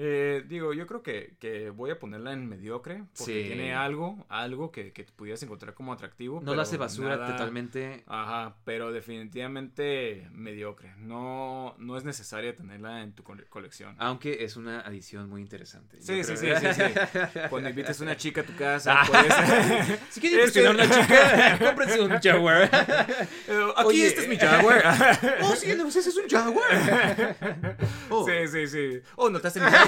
B: eh, digo, yo creo que, que voy a ponerla en mediocre porque
A: Sí.
B: tiene algo, algo que, que pudieras encontrar como atractivo.
A: No la hace basura
B: nada-
A: totalmente.
B: Ajá, pero definitivamente mediocre. No, no es necesaria tenerla en tu cole- colección.
A: Aunque es una adición muy interesante.
B: Sí, sí, sí, sí, sí. Cuando invites a una chica a tu casa,
A: Ah.
B: puedes...
A: Si quieren
B: Este-
A: impresionar a una chica, cómprense un Jaguar.
B: Eh, Aquí
A: Oye,
B: este es mi Jaguar.
A: oh, sí, no, ese es un Jaguar. Oh,
B: Sí, sí, sí. Oh, notaste mi Jaguar.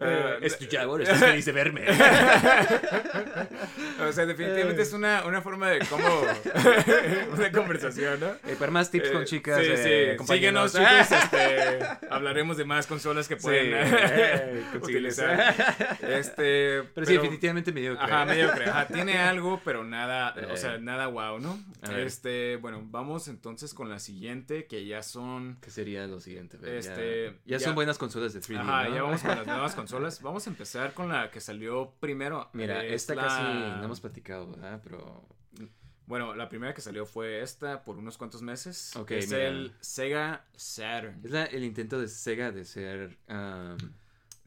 A: eh,
B: Eh,
A: es tu Jaguar, estás feliz de verme.
B: o sea, definitivamente es una, una forma de cómo. una conversación, ¿no?
A: Eh, para más tips con
B: Eh,
A: chicas,
B: Sí,
A: eh,
B: sí. Síguenos, chicos. Este, hablaremos de más consolas que pueden
A: eh,
B: utilizar. Este,
A: Pero sí, definitivamente mediocre.
B: Ajá, mediocre. Ajá, tiene algo, pero nada, o
A: Eh.
B: sea, nada wow, ¿no? Este, bueno, vamos entonces con la siguiente, que ya son
A: ¿Qué sería lo siguiente? Fer? Ya-
B: Este,
A: ya,
B: ya-
A: son buenas consolas de 3D,
B: Ajá,
A: ¿no?
B: ya vamos con las nuevas consolas. Vamos a empezar con la que salió primero.
A: Mira,
B: Es
A: esta
B: la-
A: casi no hemos platicado, ¿verdad? Pero
B: Bueno, la primera que salió fue esta por unos cuantos meses.
A: Ok,
B: es
A: mira.
B: el Sega Saturn.
A: Es la- el intento de Sega de ser um,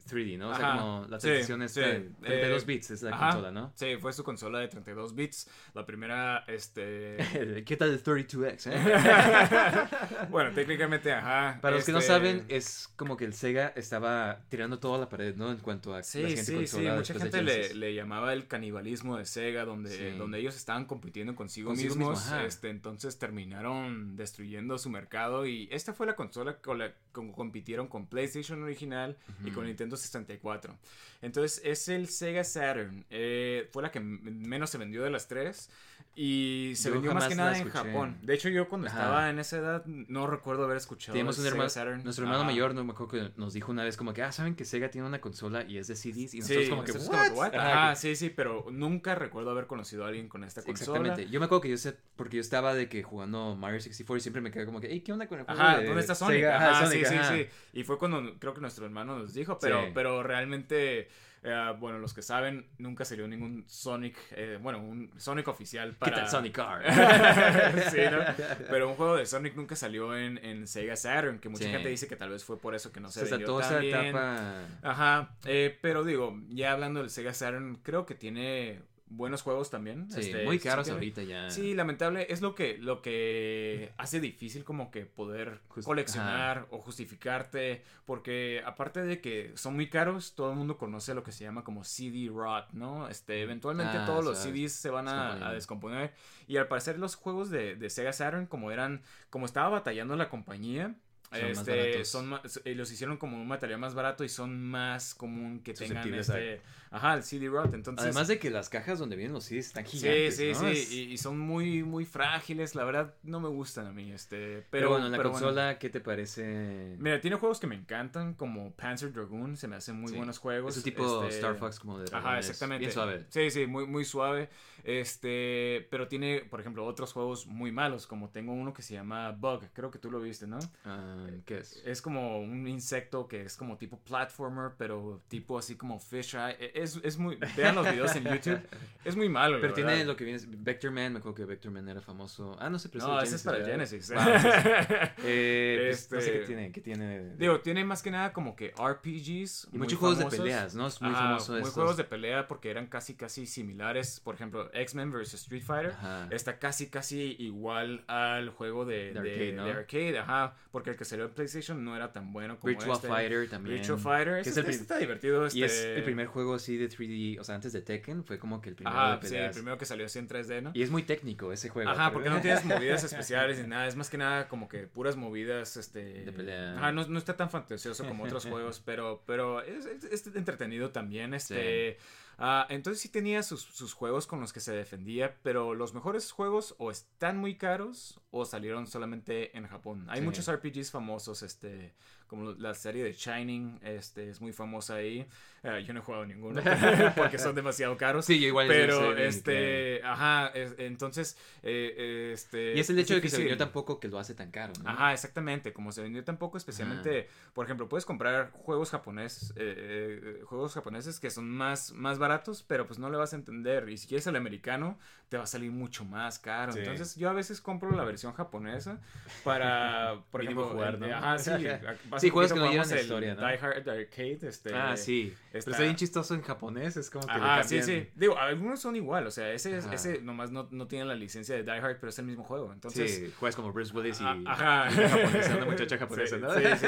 A: 3D, ¿no? O sea,
B: Ajá,
A: como la
B: sí,
A: transición
B: sí,
A: de 32
B: eh,
A: bits es la
B: Ajá,
A: consola, ¿no?
B: Sí, fue su consola de 32 bits. La primera, este...
A: ¿Qué tal el 32X, eh?
B: bueno, técnicamente, ajá.
A: Para los que no
B: este,
A: saben, es como que el Sega estaba tirando toda la pared, ¿no? En cuanto a la
B: Sí,
A: siguiente
B: sí, sí,
A: consola
B: mucha gente le, le llamaba el canibalismo de Sega, donde,
A: Sí.
B: donde ellos estaban compitiendo consigo,
A: Consigo
B: mismos,
A: mismo,
B: este, entonces terminaron destruyendo su mercado y esta fue la consola con la que compitieron con PlayStation original y con Nintendo 64. Entonces es el Sega Saturn, eh, fue la que menos se vendió de las tres y se
A: Yo
B: vendió más que nada en. Japón. De hecho yo cuando
A: Ajá.
B: estaba en esa edad no recuerdo haber escuchado
A: Teníamos
B: el
A: un hermano,
B: Saturn.
A: nuestro hermano mayor, no me acuerdo que nos dijo una vez como que, ah, ¿saben que Sega tiene una consola y es de CDs? Y
B: Sí,
A: nosotros como que, ¿what?
B: como what?
A: Ajá, que-
B: sí, sí, pero nunca recuerdo haber conocido a alguien con esta consola.
A: Exactamente. Yo me acuerdo que yo sé, porque yo estaba de que jugando Mario 64 y siempre me quedé como que, hey, ¿qué onda con el juego
B: Ajá,
A: de
B: ¿dónde está Sonic?
A: Sega?
B: Ajá,
A: Sonic,
B: sí, sí, sí. Y fue cuando creo que nuestro hermano nos dijo, pero,
A: Sí.
B: pero realmente, eh, bueno, los que saben, nunca salió ningún Sonic, eh, bueno, un Sonic oficial
A: ¿Qué
B: para...
A: tal Sonic Car?
B: sí, ¿no? Pero un juego de Sonic nunca salió en, en Sega Saturn, que mucha
A: Sí.
B: gente dice que tal vez fue por eso que no se
A: Se
B: vendió tan
A: esa
B: bien.
A: etapa.
B: Ajá, eh, pero digo, ya hablando del Sega Saturn, creo que tiene buenos juegos también.
A: Sí,
B: este,
A: muy caros ahorita ya.
B: Sí, lamentable. Es lo que, lo que hace difícil como que poder
A: Just-
B: coleccionar o justificarte. Porque aparte de que son muy caros, todo el mundo conoce lo que se llama como CD rot, ¿no? Este, eventualmente
A: Ah,
B: todos los. CDs se van a, descomponer. Y al parecer los juegos de, de Sega Saturn, como eran, como estaba batallando la compañía.
A: Son
B: este, son más, eh, los hicieron como un material más barato y son más común que tengan este, ajá, el CD rot. Entonces,
A: Además de que las cajas donde vienen los CDs están
B: Sí,
A: gigantes,
B: sí,
A: ¿no?
B: sí,
A: Es-
B: y, y son muy, muy frágiles, la verdad no me gustan a mí, este, pero,
A: Pero, bueno, la
B: pero
A: consola, ¿qué te parece?
B: Mira, tiene juegos que me encantan, como Panzer Dragoon, se me hacen muy
A: Sí.
B: buenos juegos.
A: Es un tipo
B: este,
A: Star Fox como de
B: Ajá, exactamente.
A: Bien suave.
B: Sí, sí, muy, muy suave. Este, pero tiene, por ejemplo, otros juegos muy malos, como tengo uno que se llama Bug, creo que tú lo viste, ¿no?
A: Ah, ¿Qué es?
B: Es como un insecto que es como tipo platformer, pero tipo así como fish eye. E- Es, es muy, vean los videos en YouTube, es muy malo.
A: Pero tiene
B: verdad.
A: lo que viene. Vector Man, me acuerdo que Vector Man era famoso. Ah, no sé, pero
B: No,
A: de
B: ese es para
A: ¿verdad?
B: Genesis.
A: Wow, sí, sí. Eh, pues, No sé
B: Este-
A: qué tiene. ¿Qué tiene?
B: Digo, tiene más que nada como que RPGs.
A: y muchos juegos de
B: famosos.
A: peleas, ¿no? Es muy
B: Ajá,
A: famoso
B: Muy
A: estos.
B: juegos de pelea porque eran casi, casi similares. Por ejemplo, X-Men vs. Street Fighter
A: Ajá.
B: está casi, casi igual al juego de,
A: De
B: de-
A: arcade, ¿no?
B: de arcade, Ajá, porque el que salió en PlayStation no era tan bueno como
A: Virtual
B: este.
A: Fighter también.
B: Virtual Fighter.
A: Que
B: Este,
A: es el
B: este está divertido.
A: Y es
B: este-
A: el primer juego así de 3D, o sea, antes de Tekken, fue como que el primero
B: Ajá,
A: de
B: sí, el
A: peleas.
B: primero que salió así en 3D, ¿no?
A: Y es muy técnico ese juego.
B: Ajá,
A: pero-
B: porque no tienes movidas especiales ni nada. Es más que nada como que puras movidas, este...
A: De pelea.
B: Ajá, no, no está tan fantasioso como otros juegos, pero, pero es, es- es entretenido también, este... ah, entonces sí tenía sus, sus juegos con los que se defendía, pero los mejores juegos o están muy caros o salieron solamente en Japón. Hay
A: Sí.
B: muchos RPGs famosos, este... Como la serie de Shining, este, es muy famosa ahí. Ah, yo no he jugado ninguno porque son demasiado caros.
A: Sí, yo igual.
B: Pero, este, ajá, es- entonces, eh, este...
A: Y es el hecho de que se vendió tampoco que lo hace tan caro, ¿no?
B: Ajá, exactamente, como se vendió tan poco, especialmente, por ejemplo, puedes comprar juegos japoneses, eh, eh, juegos japoneses que son más, más baratos, pero pues no le vas a entender, y si quieres el americano, te va a salir mucho más caro,
A: Sí.
B: entonces yo a veces compro la versión japonesa para, por ejemplo,
A: jugar, ¿no?
B: ajá, sí,
A: Sí, juegos que no llevan
B: el
A: historia, ¿no?
B: Die Hard Arcade, este...
A: Ah, sí. Pero
B: está-
A: está bien chistoso en japonés, es como que
B: Ajá, sí, sí. Digo, algunos son igual, o sea, ese, es-
A: Ajá.
B: ese nomás no, no tiene la licencia de Die Hard, pero es el mismo juego. Entonces,
A: sí, juegas como Bruce Willis y
B: Ah, Ajá.
A: japonesa, una muchacha japonesa,
B: Sí,
A: ¿no?
B: Sí, sí.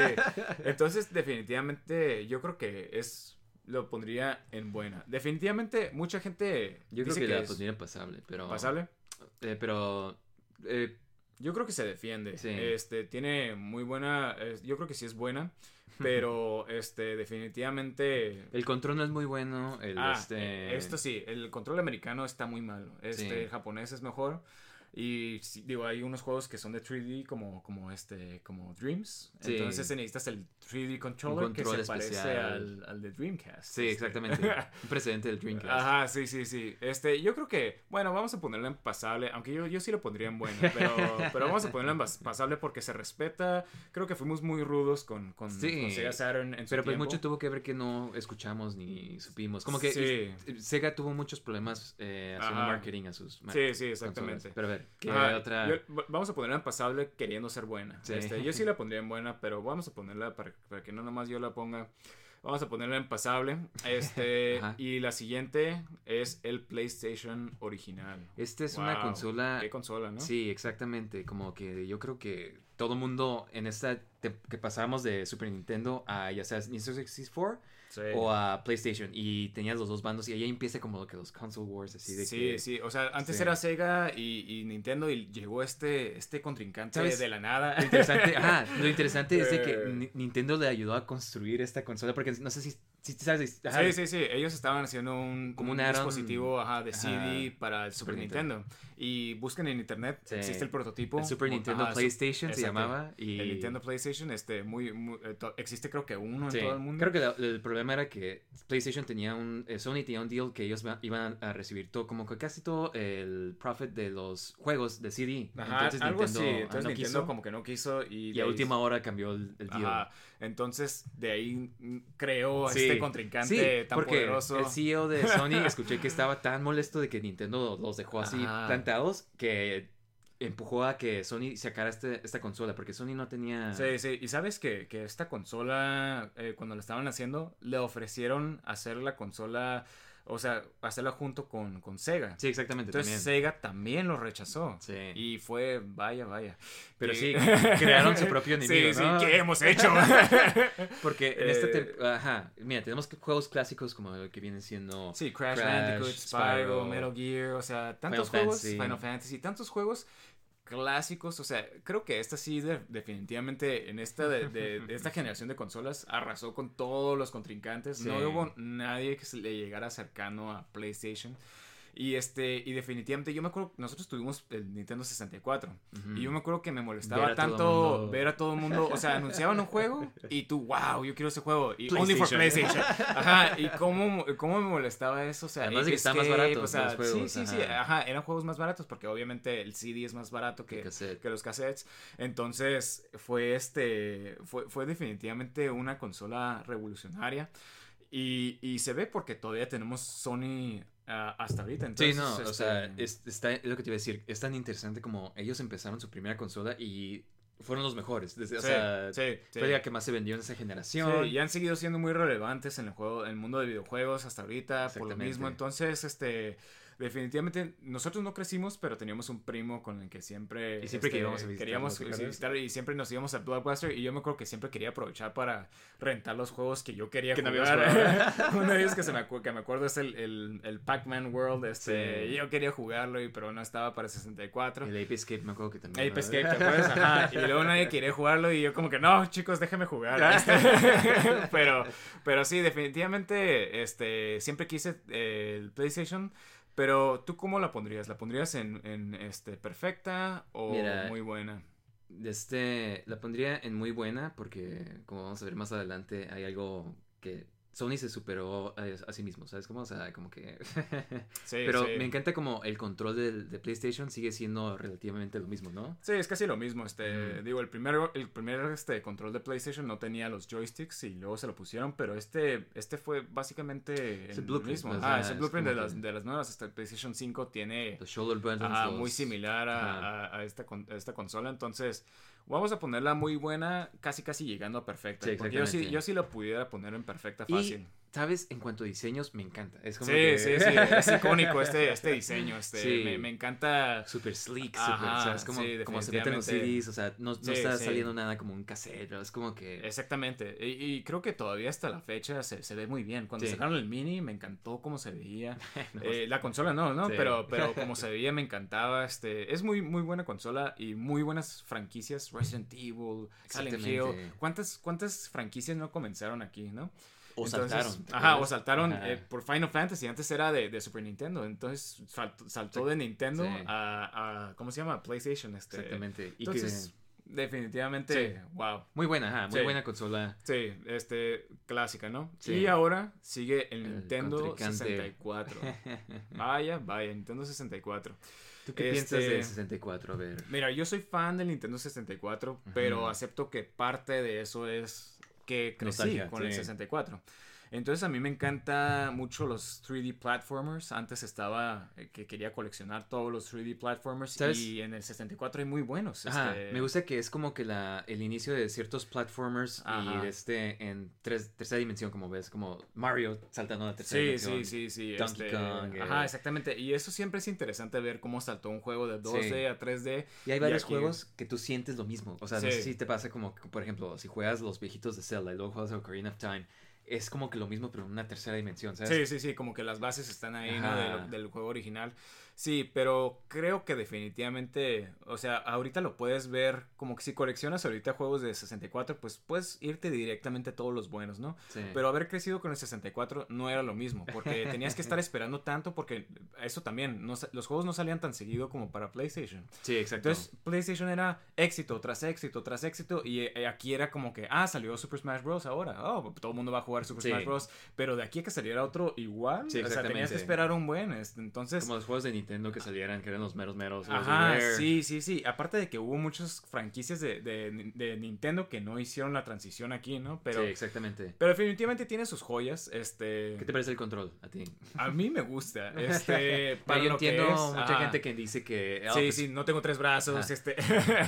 B: Entonces, definitivamente, yo creo que es. Lo pondría en buena. Definitivamente, mucha gente.
A: Yo creo
B: dice
A: que, la
B: es
A: pondría pasable, pero...
B: pasable.
A: eh, pero... eh,
B: Yo creo que se defiende.
A: Sí.
B: Este, tiene muy buena. yo creo que sí es buena. Pero, este, definitivamente.
A: el control no es muy bueno, el
B: Ah,
A: este...
B: esto sí, el control americano está muy malo. Este,
A: Sí.
B: el japonés es mejor. Y sí, digo, hay unos juegos que son de 3D como, como este, como Dreams.
A: Sí.
B: Entonces necesitas el 3D controller
A: control
B: que se parece
A: especial.
B: al, al de Dreamcast.
A: Sí,
B: Este.
A: exactamente. Un precedente del Dreamcast.
B: Ajá, sí, sí, sí. Este, yo creo que, bueno, vamos a ponerlo en pasable, aunque yo, yo sí lo pondría en bueno, pero, pero vamos a ponerlo en pasable porque se respeta. Creo que fuimos muy rudos con, con,
A: Sí.
B: con Sega Saturn en su
A: Pero pues
B: tiempo.
A: mucho tuvo que ver que no escuchamos ni supimos. Como que Sega tuvo muchos problemas eh, haciendo
B: Ajá.
A: marketing a sus
B: Sí, sí,
A: consolas.
B: exactamente.
A: Pero a ver, ¿qué
B: Ajá,
A: otra?
B: yo- v- vamos a ponerla en pasable queriendo ser buena.
A: Sí.
B: Este, yo sí la pondría en buena, pero vamos a ponerla para, para que no nomás yo la ponga. Vamos a ponerla en pasable. Este, y la siguiente es el PlayStation original.
A: Esta es una consola.
B: Qué consola, ¿no?
A: Sí, exactamente. Como que yo creo que todo mundo en esta que pasamos de Super Nintendo a ya sea Nintendo 64
B: Sí.
A: o a PlayStation y tenías los dos bandos y ahí empieza como lo que los console wars así de
B: sí,
A: que
B: sí, o sea, antes
A: Sí.
B: era Sega y, y Nintendo y llegó este, este contrincante
A: ¿Sabes?
B: de la nada.
A: Lo interesante, ajá, lo interesante es de que
B: Eh.
A: Ni- Nintendo le ayudó a construir esta consola porque no sé si, si sabes. ajá,
B: Sí, sí, sí. Ellos estaban haciendo un,
A: Como
B: un
A: un
B: dispositivo ajá, de CD
A: Ajá.
B: para el Super,
A: Super
B: Nintendo. Y busquen en internet,
A: Sí.
B: existe el prototipo.
A: El Super Nintendo
B: ajá,
A: PlayStation se llamaba y
B: El Nintendo PlayStation, este, muy, muy- eh, existe creo que uno
A: Sí,
B: en todo el mundo.
A: Creo que la- el problema era que PlayStation tenía un. eh, Sony tenía un deal que ellos iban a recibir todo, como que casi todo el profit de los juegos de CD. Entonces
B: algo
A: Nintendo,
B: así.
A: ah,
B: Entonces
A: no
B: Nintendo
A: quiso,
B: como que no quiso y...
A: y a última hora cambió el, el deal.
B: Entonces, de ahí mm, creó a
A: Sí.
B: este contrincante
A: Sí,
B: tan
A: porque
B: poderoso.
A: el CEO de Sony escuché que estaba tan molesto de que Nintendo los dejó así
B: Ajá.
A: plantados que empujó a que Sony sacara este, esta consola porque Sony no tenía
B: Sí, sí. Y sabes que, que esta consola, eh, cuando la estaban haciendo, le ofrecieron hacer la consola, o sea, hacerla junto con, con Sega.
A: Sí, exactamente
B: Entonces
A: también.
B: Sega también lo rechazó.
A: Sí.
B: Y fue, vaya, vaya.
A: Pero
B: Que-
A: sí, crearon su propio enemigo,
B: Sí,
A: ¿no?
B: sí, ¿qué hemos hecho?
A: Porque en esta
B: Eh,
A: tem- ajá, mira, tenemos juegos clásicos como el que vienen siendo
B: sí, Crash,
A: Crash,
B: Bandicoot, Spyro,
A: Spyro,
B: Metal Gear, o sea, tantos
A: Final
B: juegos,
A: Fantasy.
B: Final Fantasy, tantos juegos clásicos, o sea, creo que esta sí de- definitivamente en esta de, de- de esta generación de consolas arrasó con todos los contrincantes,
A: Sí.
B: no hubo nadie que se le llegara cercano a PlayStation. Y este, y definitivamente, yo me acuerdo, nosotros tuvimos el Nintendo 64. Y yo me acuerdo que me molestaba
A: Ver
B: tanto ver a todo el mundo. O sea, anunciaban un juego y tú, wow, yo quiero ese juego. Y only for
A: PlayStation.
B: Ajá, y cómo, cómo me molestaba eso. O sea,
A: Además de que estaban más
B: Escape,
A: baratos
B: o sea,
A: los juegos,
B: Sí, sí, sí.
A: ajá.
B: Eran juegos más baratos porque obviamente el CD es más barato que, que los cassettes. Entonces, fue este. Fue, fue definitivamente una consola revolucionaria. Y, y se ve porque todavía tenemos Sony ah, hasta ahorita.
A: Sí,
B: Entonces,
A: no, o
B: este,
A: sea, es, está, es lo que te iba a decir, es tan interesante como ellos empezaron su primera consola y fueron los mejores, desde, o
B: Sí,
A: sea,
B: sí, sí.
A: fue la que más se vendió en esa generación.
B: Sí, y han seguido siendo muy relevantes en el juego, en el mundo de videojuegos hasta ahorita, por lo mismo. Entonces, este, definitivamente, nosotros no crecimos, pero teníamos un primo con el que siempre,
A: Y siempre que
B: este,
A: íbamos a visitar,
B: queríamos
A: ¿no
B: visitar y siempre nos íbamos a Blockbuster y yo me acuerdo que siempre quería aprovechar para rentar los juegos que yo quería
A: Que no
B: jugar.
A: habías
B: Uno de ellos que se me, que me acuerdo es el, el, el Pac-Man World, este,
A: Sí.
B: yo quería jugarlo y pero no estaba para 64.
A: El Ape Escape me acuerdo que también.
B: Ape
A: ¿no?
B: Escape, ¿te acuerdas? Ajá. Y luego nadie quería jugarlo y yo como que, no, chicos, déjenme jugar. Este, pero, pero sí, definitivamente, este, siempre quise eh, el PlayStation. Pero, ¿tú cómo la pondrías? ¿La pondrías en, en este, perfecta o
A: Mira,
B: muy buena?
A: Este, la pondría en muy buena porque, como vamos a ver más adelante, hay algo que Sony se superó a, a sí mismo, ¿sabes cómo? O sea, como que...
B: Sí,
A: Pero
B: sí.
A: me encanta como el control de, PlayStation sigue siendo relativamente lo mismo, ¿no?
B: Sí, es casi lo mismo. Este,
A: Ujú.
B: digo, el primer, el primer este, control de PlayStation no tenía los joysticks y luego se lo pusieron, pero este, este fue básicamente
A: Es el blueprint,
B: mismo. Ah, es el blueprint de las, de las nuevas. El PlayStation 5 tiene
A: shoulder buttons. Los-
B: muy similar a, a- a esta, con- a esta consola. Entonces, vamos a ponerla muy buena, casi casi llegando a perfecta.
A: Sí,
B: porque yo sí, yo sí la pudiera poner en perfecta fácil.
A: ¿Sabes? En cuanto a diseños, me encanta. Es como
B: Sí,
A: que-
B: sí, sí, es icónico este, este diseño. Este,
A: Sí.
B: me, me encanta.
A: Super sleek,
B: Ajá,
A: super, ¿sabes? Como,
B: sí,
A: como se meten los. CDs, o sea, no, no
B: Sí,
A: está saliendo nada como un cassette, ¿no? es como que...
B: Exactamente. Y, y creo que todavía hasta la fecha se, se ve muy bien. Cuando sacaron el mini, me encantó cómo se veía.
A: No,
B: Eh, la consola no, ¿no? Pero, pero como se veía, me encantaba. Este, es muy, muy buena consola y muy buenas franquicias. Resident Evil, Silent Hill. ¿Cuántas, ¿Cuántas franquicias no comenzaron aquí, no?
A: O
B: Entonces,
A: saltaron, ¿te
B: Ajá, o saltaron
A: Ajá.
B: eh, por Final Fantasy. Antes era de, de Super Nintendo. Entonces saltó, saltó de Nintendo
A: Sí.
B: a, a- ¿Cómo se llama? PlayStation. Este.
A: Exactamente. Y
B: Entonces,
A: que,
B: definitivamente,
A: Sí.
B: wow.
A: muy buena, ajá, muy buena consola.
B: Sí, este, clásica, ¿no?
A: Sí.
B: Y ahora sigue el
A: El
B: Nintendo
A: contrincante.
B: 64. Vaya, vaya, Nintendo 64.
A: ¿Tú qué
B: Este-
A: piensas de 64? A ver.
B: Mira, yo soy fan del Nintendo 64, pero acepto que parte de eso es que crecí
A: Nostalgia,
B: con el
A: sí.
B: 64. Entonces a mí me encanta mucho los 3D platformers. Antes estaba eh, que quería coleccionar todos los 3D platformers
A: ¿Sabes?
B: y en el 64 hay muy buenos.
A: Ajá,
B: este,
A: me gusta que es como que la, el inicio de ciertos platformers
B: Ajá.
A: y este en tres, tercera dimensión, como ves, como Mario saltando a la tercera
B: Sí,
A: dimensión.
B: sí, sí, sí.
A: Donkey
B: este,
A: Kong, eh.
B: Ajá, exactamente. Y eso siempre es interesante ver cómo saltó un juego de 2D
A: Sí.
B: a 3D.
A: Y hay varios
B: aquí-
A: juegos que tú sientes lo mismo. O sea, no
B: Sí.
A: sé si te pasa como, por ejemplo, si juegas los viejitos de Zelda y luego juegas Ocarina of Time, es como que lo mismo, pero en una tercera dimensión, ¿sabes?
B: Sí, sí, sí, como que las bases están ahí, ¿no?
A: Ajá.
B: Del, del juego original. Sí, pero creo que definitivamente, o sea, ahorita lo puedes ver como que si coleccionas ahorita juegos de 64, pues puedes irte directamente a todos los buenos, ¿no?
A: Sí.
B: Pero haber crecido con el 64 no era lo mismo, porque tenías que estar esperando tanto, porque eso también, no los juegos no salían tan seguido como para PlayStation.
A: Sí, exacto.
B: Entonces, PlayStation era éxito tras éxito tras éxito. Y eh, aquí era como que, ah, salió Super Smash Bros. ahora. Oh, todo el mundo va a jugar Super
A: Sí.
B: Smash Bros. Pero de aquí a que saliera otro igual.
A: Sí,
B: o sea, tenías que esperar un buen. este, Entonces.
A: como los juegos de Nintendo que salieran, que eran los meros meros.
B: Ajá, sí, sí, sí. Aparte de que hubo muchas franquicias de, de- de Nintendo que no hicieron la transición aquí, ¿no? Pero,
A: sí, exactamente.
B: pero definitivamente tiene sus joyas. Este,
A: ¿Qué te parece el control a ti?
B: A mí me gusta. Este, para
A: yo
B: lo que
A: entiendo
B: es,
A: mucha
B: ajá.
A: gente que dice que... ah,
B: Sí,
A: pues,
B: sí, no tengo tres brazos.
A: Ajá.
B: Este.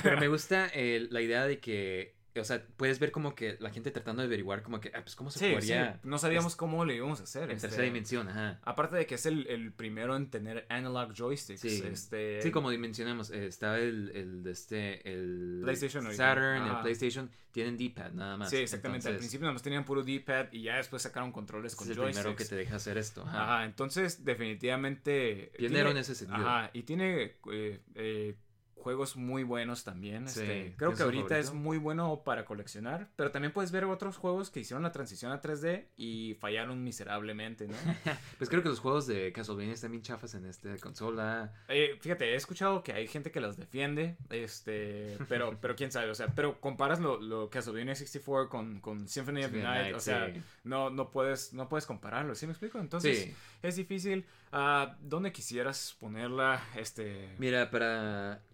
A: Pero me gusta el- la idea de que, o sea, puedes ver como que la gente tratando de averiguar como que, ah, pues cómo se
B: Sí, sí.
A: jugaría
B: No sabíamos cómo le íbamos a hacer.
A: en
B: este,
A: tercera dimensión, ajá.
B: Aparte de que es el, el primero en tener analog joysticks.
A: Sí.
B: Este,
A: Sí, como mencionamos, eh, estaba el, el, este, el
B: PlayStation.
A: Saturn, el. PlayStation, tienen D-pad nada más.
B: Sí, exactamente. Al principio nada más tenían puro D-pad y ya después sacaron controles
A: es
B: con
A: el
B: joysticks.
A: primero que te deja hacer esto. Ajá.
B: Ajá, entonces definitivamente...
A: Pionero
B: tiene-
A: en ese sentido.
B: Ajá, y tiene eh, eh, juegos muy buenos también.
A: Sí,
B: este, creo
A: ¿tienes
B: que ahorita es muy bueno para coleccionar, pero también puedes ver otros juegos que hicieron la transición a 3D y fallaron miserablemente, ¿no?
A: Pues creo que los juegos de Castlevania están bien chafas en esta consola.
B: Eh, fíjate, he escuchado que hay gente que las defiende, este, pero, pero quién sabe, o sea, pero comparas lo, lo Castlevania 64 con, con Symphony of the Night,
A: Night,
B: o sea,
A: sí.
B: no, no puedes, no puedes compararlo, ¿sí me explico? Entonces,
A: Sí.
B: es difícil. Ah, ¿Dónde quisieras ponerla? Este,
A: Mira, para...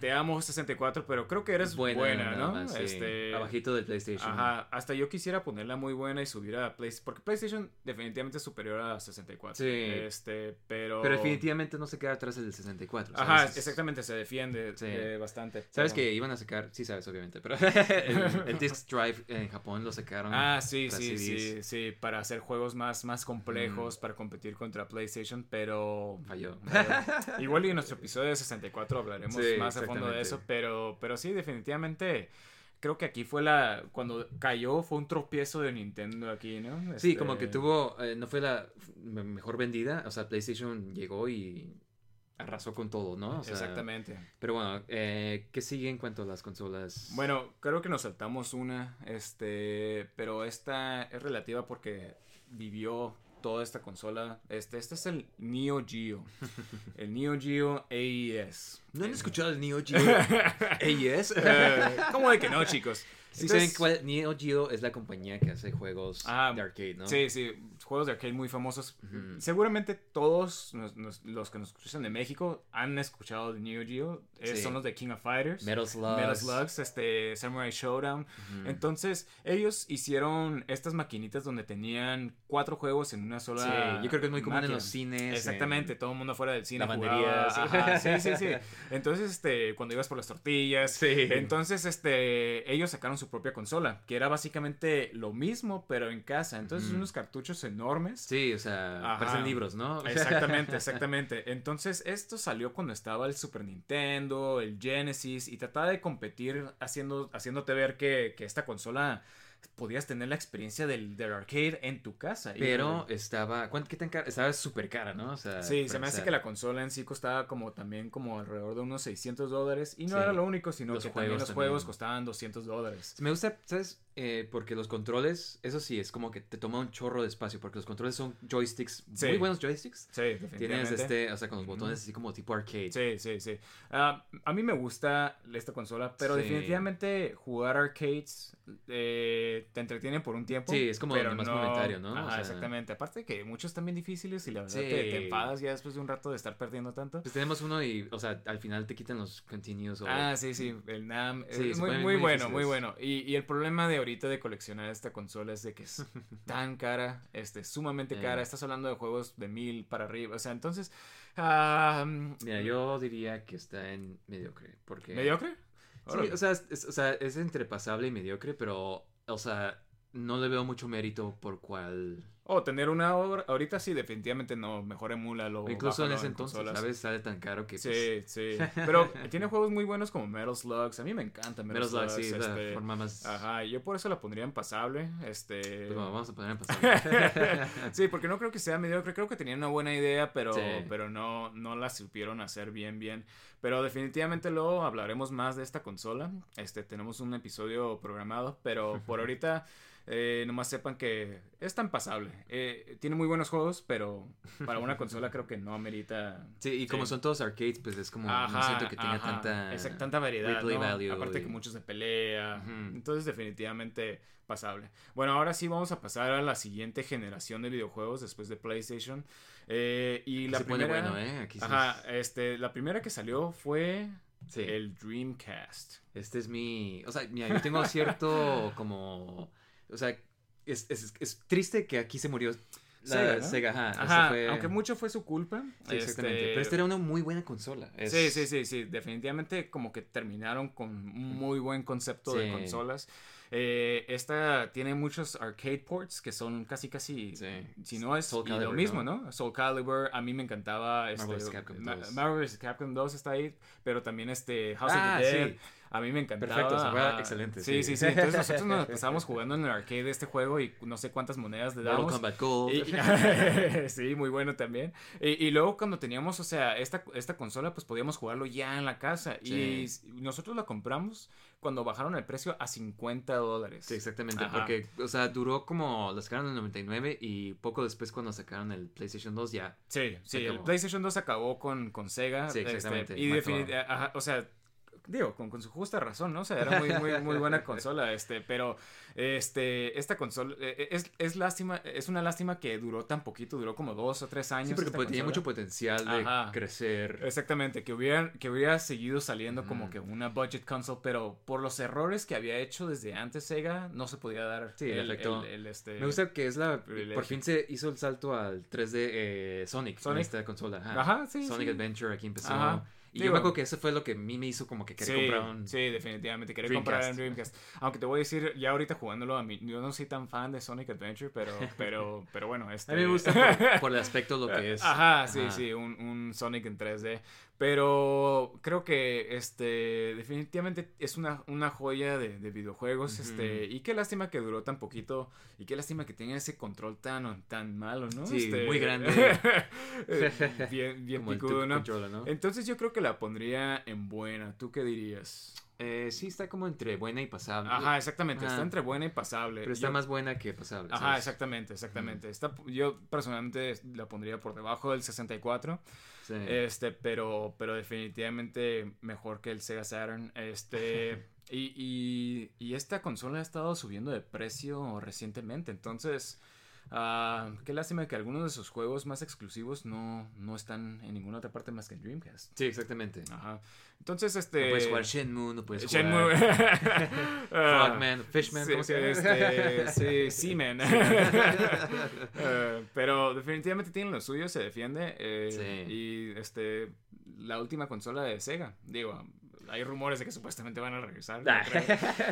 B: te amo 64, pero creo que eres buena, ¿no?
A: más, sí.
B: Este,
A: Abajito del PlayStation.
B: Ajá, hasta yo quisiera ponerla muy buena y subir a PlayStation, porque PlayStation definitivamente es superior a 64.
A: Sí.
B: Este, pero...
A: Pero definitivamente no se queda atrás del 64.
B: Ajá, exactamente, se defiende
A: Sí.
B: eh, bastante.
A: ¿Sabes
B: pero-
A: que iban a sacar? Sí, sabes, obviamente, pero el, el Disc Drive en Japón lo sacaron.
B: Ah, sí, sí, sí,
A: CDs.
B: sí, para hacer juegos más, más complejos,
A: Mm.
B: para competir contra PlayStation, pero...
A: Falló.
B: igual y en nuestro episodio de 64 hablaremos
A: Sí,
B: más a fondo de eso, pero, pero sí, definitivamente... Creo que aquí fue la... Cuando cayó fue un tropiezo de Nintendo aquí, ¿no?
A: Sí,
B: Este,
A: como que tuvo, eh, no fue la me- mejor vendida, o sea, PlayStation llegó y arrasó con todo, ¿no? O sea,
B: Exactamente.
A: Pero bueno, eh, ¿qué sigue en cuanto a las consolas?
B: Bueno, creo que nos saltamos una, este, pero esta es relativa porque vivió toda esta consola. Este, este es el Neo Geo. El Neo Geo AES.
A: ¿no han escuchado el Neo Geo AES?
B: Eh, ¿Cómo de que no, chicos? Entonces-
A: saben cuál Neo Geo es la compañía que hace juegos
B: Ah,
A: de arcade, ¿no?
B: Sí, sí, juegos de arcade muy famosos. Seguramente todos nos- nos- los que nos escuchan de México han escuchado de Neo Geo. Eh. Son los de King of Fighters.
A: Metal Slugs.
B: Metal Slugs, este, Samurai Showdown. Entonces, ellos hicieron estas maquinitas donde tenían cuatro juegos en una sola.
A: Sí, yo creo que es muy común en
B: máquina.
A: los cines,
B: Exactamente,
A: en
B: todo el mundo afuera del cine.
A: lavanderías.
B: Ajá, sí, sí, sí. Entonces, este, cuando ibas por las tortillas.
A: Sí.
B: Entonces, este, ellos sacaron su propia consola, que era básicamente lo mismo, pero en casa. Entonces, unos cartuchos enormes.
A: Sí, o sea, parecen libros, ¿no?
B: Exactamente, exactamente. Entonces, esto salió cuando estaba el Super Nintendo, el Genesis, y trataba de competir haciendo, haciéndote ver que, que esta consola podías tener la experiencia del, del arcade en tu casa. Y-
A: Pero estaba, ¿cuánto, qué tan cara? Estaba súper cara, ¿no? O sea,
B: Sí, se me hace que la consola en sí costaba como también como alrededor de unos 600 dólares. Y no
A: Sí.
B: era lo único, sino que también los
A: también.
B: juegos costaban 200 dólares.
A: Me gusta, ¿sabes? Eh, porque los controles, eso sí, es como que te toma un chorro de espacio, porque los controles son joysticks,
B: Sí.
A: muy buenos joysticks.
B: Sí, definitivamente.
A: Tienes este, o sea, con los botones así como tipo arcade.
B: Sí, sí, sí. Ah, a mí me gusta esta consola, pero
A: Sí.
B: definitivamente jugar arcades eh, te entretiene por un tiempo.
A: Sí, es como
B: pero
A: nomás momentario, ¿no?
B: Ajá,
A: O sea-
B: exactamente. Aparte que muchos están bien difíciles y la verdad
A: Sí.
B: te, te enfadas ya después de un rato de estar perdiendo tanto.
A: Pues tenemos uno y, o sea, al final te quitan los continuos o...
B: Ah, sí, sí, el NAM.
A: Sí,
B: es muy, muy
A: muy
B: bueno, muy bueno. Y, y el problema de ahorita de coleccionar esta consola es de que es tan cara, este, sumamente
A: Eh.
B: cara. Estás hablando de juegos de mil para arriba. O sea, entonces.
A: Mira, yo diría que está en mediocre, porque...
B: ¿Mediocre?
A: Sí, o sea, es, es- o sea, es entre pasable y mediocre, pero, o sea, no le veo mucho mérito por cuál...
B: O tener una obra, ahorita sí, definitivamente no, mejor emúlalo.
A: Incluso en ese entonces,
B: consolas.
A: ¿sabes? Sale tan caro que...
B: Sí,
A: pues,
B: sí. Pero tiene juegos muy buenos como Metal Slugs. A mí me encanta Metal,
A: Metal Slug, sí,
B: Slugs.
A: es la
B: este,
A: forma más...
B: Ajá, yo por eso la pondría en pasable. Este.
A: Pues bueno, vamos a poner en pasable.
B: sí, porque no creo que sea mediocre, creo que tenían una buena idea, pero,
A: Sí.
B: pero no, no la supieron hacer bien, bien. Pero definitivamente luego hablaremos más de esta consola. Este, tenemos un episodio programado, pero por ahorita eh, nomás sepan que es tan pasable. Eh, tiene muy buenos juegos, pero para una consola creo que no amerita.
A: Sí, y como
B: Sí.
A: son todos arcades, pues es como... no siento que tenga
B: ajá.
A: tanta...
B: Tanta variedad.
A: replay
B: ¿no?
A: value
B: Aparte
A: y-
B: que muchos de pelea. Entonces, definitivamente pasable. Bueno, ahora sí vamos a pasar a la siguiente generación de videojuegos después de PlayStation. Eh, y la
A: se pone
B: primera.
A: bueno, ¿eh? Aquí
B: Ajá, este, la primera que salió fue
A: Sí.
B: el Dreamcast.
A: Este es mi... O sea, mira, yo tengo cierto como... O sea, es, es, es triste que aquí se murió la
B: Sega, ¿no?
A: Sega, ajá. Eso
B: Ajá,
A: fue-
B: aunque mucho fue su culpa.
A: Sí, exactamente.
B: este,
A: Pero esta era una muy buena consola. Es-
B: Sí, sí, sí, sí, definitivamente como que terminaron con un muy buen concepto de consolas. Eh, esta tiene muchos arcade ports que son casi, casi,
A: Sí.
B: si no es
A: Soul
B: lo mismo,
A: ¿no?
B: ¿no? Soul Calibur, a mí me encantaba. Este,
A: Marvel's Capcom
B: Ma-
A: 2.
B: Marvel's Capcom 2 está ahí, pero también este House
A: Ah,
B: of the Dead.
A: Sí.
B: A mí me encantaba.
A: Perfecto, se juega excelente,
B: Sí,
A: sí.
B: sí, sí. Entonces nosotros nos pasábamos jugando en el arcade de este juego y no sé cuántas monedas le
A: Mortal
B: damos.
A: Kombat Gold.
B: Y- sí, muy bueno también. Y, y luego cuando teníamos, o sea, esta, esta consola, pues podíamos jugarlo ya en la casa. Y s- nosotros la compramos cuando bajaron el precio a 50 dólares.
A: Sí, exactamente,
B: Ajá.
A: porque, o sea, duró como, la sacaron en el 99 y poco después cuando sacaron el PlayStation 2 ya.
B: Sí, sí, el. PlayStation 2 acabó con, con Sega.
A: Sí,
B: este,
A: exactamente,
B: y definitivamente, o sea, digo, con, con su justa razón, ¿no? O sea, era muy, muy, muy buena consola, este, pero, este, esta consola, eh, es, es lástima, es una lástima que duró tan poquito, duró como dos o tres años.
A: Sí, porque pues, tenía mucho potencial de
B: Ajá.
A: crecer.
B: Exactamente, que hubieran, que hubiera seguido saliendo como que una budget console, pero por los errores que había hecho desde antes Sega, no se podía dar
A: Sí,
B: el,
A: efecto.
B: el- el, este...
A: Me gusta que es la.
B: privilegio.
A: Por fin se hizo el salto al 3D eh, Sonic,
B: Sonic.
A: en esta consola. Ajá,
B: Ajá, sí,
A: Sonic
B: sí.
A: Adventure aquí empezó.
B: Ajá.
A: Y yo
B: Digo-
A: me acuerdo que eso fue lo que a mí me hizo como que querer
B: Sí,
A: comprar un.
B: sí, definitivamente.
A: Dreamcast.
B: comprar un Dreamcast. Aunque te voy a decir, ya ahorita jugándolo, a mí, yo no soy tan fan de Sonic Adventure, pero, pero, pero bueno, este...
A: A mí me gusta por, por el aspecto lo que es.
B: Ajá, sí,
A: Ajá.
B: sí, un, un Sonic en 3D. Pero creo que este definitivamente es una, una joya de, de videojuegos. Este, y qué lástima que duró tan poquito. Y qué lástima que tenga ese control tan, tan malo, ¿no?
A: Sí,
B: Este,
A: muy grande.
B: eh, bien, bien picudo, ¿no? Entonces yo creo que la pondría en buena. ¿Tú qué dirías?
A: Eh, sí, está como entre buena y pasable.
B: Ajá, exactamente. Está entre buena y pasable.
A: Pero está
B: Yo-
A: más buena que pasable.
B: Ajá, exactamente, exactamente. Está, yo personalmente la pondría por debajo del 64.
A: Sí.
B: Este, pero, pero definitivamente mejor que el Sega Saturn. Este, y, y, y esta consola ha estado subiendo de precio recientemente. Entonces, ah, qué lástima que algunos de sus juegos más exclusivos no, no están en ninguna otra parte más que en Dreamcast.
A: Sí, exactamente.
B: Ajá. Entonces, este.
A: No puedes jugar Shenmue, no puedes
B: Shenmue.
A: jugar
B: Ah,
A: Frogman, Fishman,
B: sí,
A: ¿cómo se llama?
B: Este, sí, Seaman. Eh, pero definitivamente tienen lo suyo, se defiende. eh,
A: Sí.
B: Y este, la última consola de Sega. Digo, hay rumores de que supuestamente van a regresar.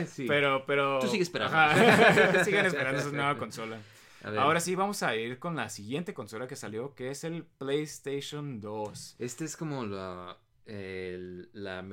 A: sí.
B: Pero, pero.
A: Tú sigue esperando.
B: Ajá, sigan esperando esa nueva consola. Ahora sí, vamos a ir con la siguiente consola que salió, que es el PlayStation 2.
A: Este es como la, el- la,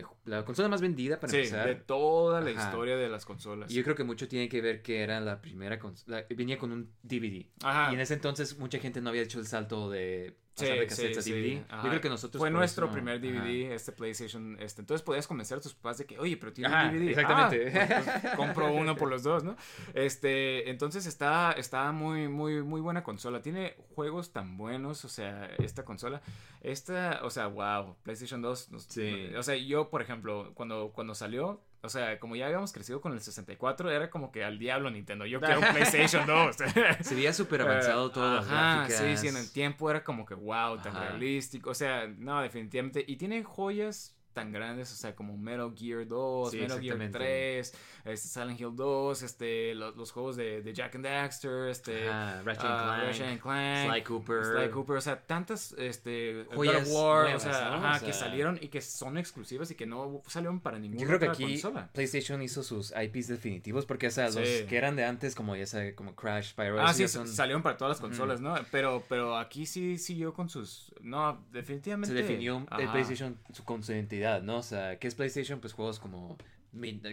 A: consola más vendida para
B: Sí,
A: empezar.
B: de toda la
A: Ajá.
B: historia de las consolas.
A: Y yo creo que mucho tiene que ver que era la primera consola. Venía con un DVD.
B: Ajá.
A: Y en ese entonces mucha gente no había hecho el salto de pasar de cassettes a DVD.
B: Ajá.
A: Yo creo que nosotros
B: Fue nuestro
A: eso-
B: primer
A: ajá.
B: DVD, este PlayStation. Este, entonces podías convencer a tus papás de que, oye, pero tiene
A: Ajá,
B: un DVD.
A: exactamente.
B: Ah, pues, pues, compro uno por los dos, ¿no? Este, entonces está, está muy, muy, muy buena consola. Tiene juegos tan buenos, o sea, esta consola. Esta, o sea, wow, PlayStation 2. nos-
A: Sí.
B: O sea, yo, por ejemplo, cuando, cuando salió, o sea, como ya habíamos crecido con el 64, era como que al diablo Nintendo. Yo quiero un PlayStation 2.
A: Se veía súper avanzado
B: Eh,
A: todo. las
B: ajá,
A: gráficas.
B: Sí, sí, en el tiempo era como que wow, tan
A: Ajá.
B: realístico. O sea, no, definitivamente. Y tiene joyas tan grandes, o sea, como Metal Gear 2,
A: Sí,
B: Metal Gear
A: exactamente.
B: 3, este, Silent Hill 2, este, los, los juegos de, de Jack and Daxter, este,
A: Ratchet
B: ah,
A: and Clank,
B: Ratchet and Clank,
A: Sly Cooper.
B: Sly Cooper, o sea, tantas este,
A: Joyas
B: War,
A: nuevas,
B: o sea,
A: ¿no?
B: ajá,
A: O
B: que salieron y que son exclusivas y que no salieron para ninguna
A: Yo creo que aquí
B: consola.
A: PlayStation hizo sus IPs definitivos porque, o sea, los
B: Sí.
A: que eran de antes, como ya sabe, como Crash, Pyro,
B: Ah, sí,
A: son-
B: salieron para todas las consolas, ¿no? Pero, pero aquí sí siguió con sus... No, definitivamente...
A: se definió el. PlayStation con su identidad, ¿no? O sea, ¿qué es PlayStation? Pues juegos como.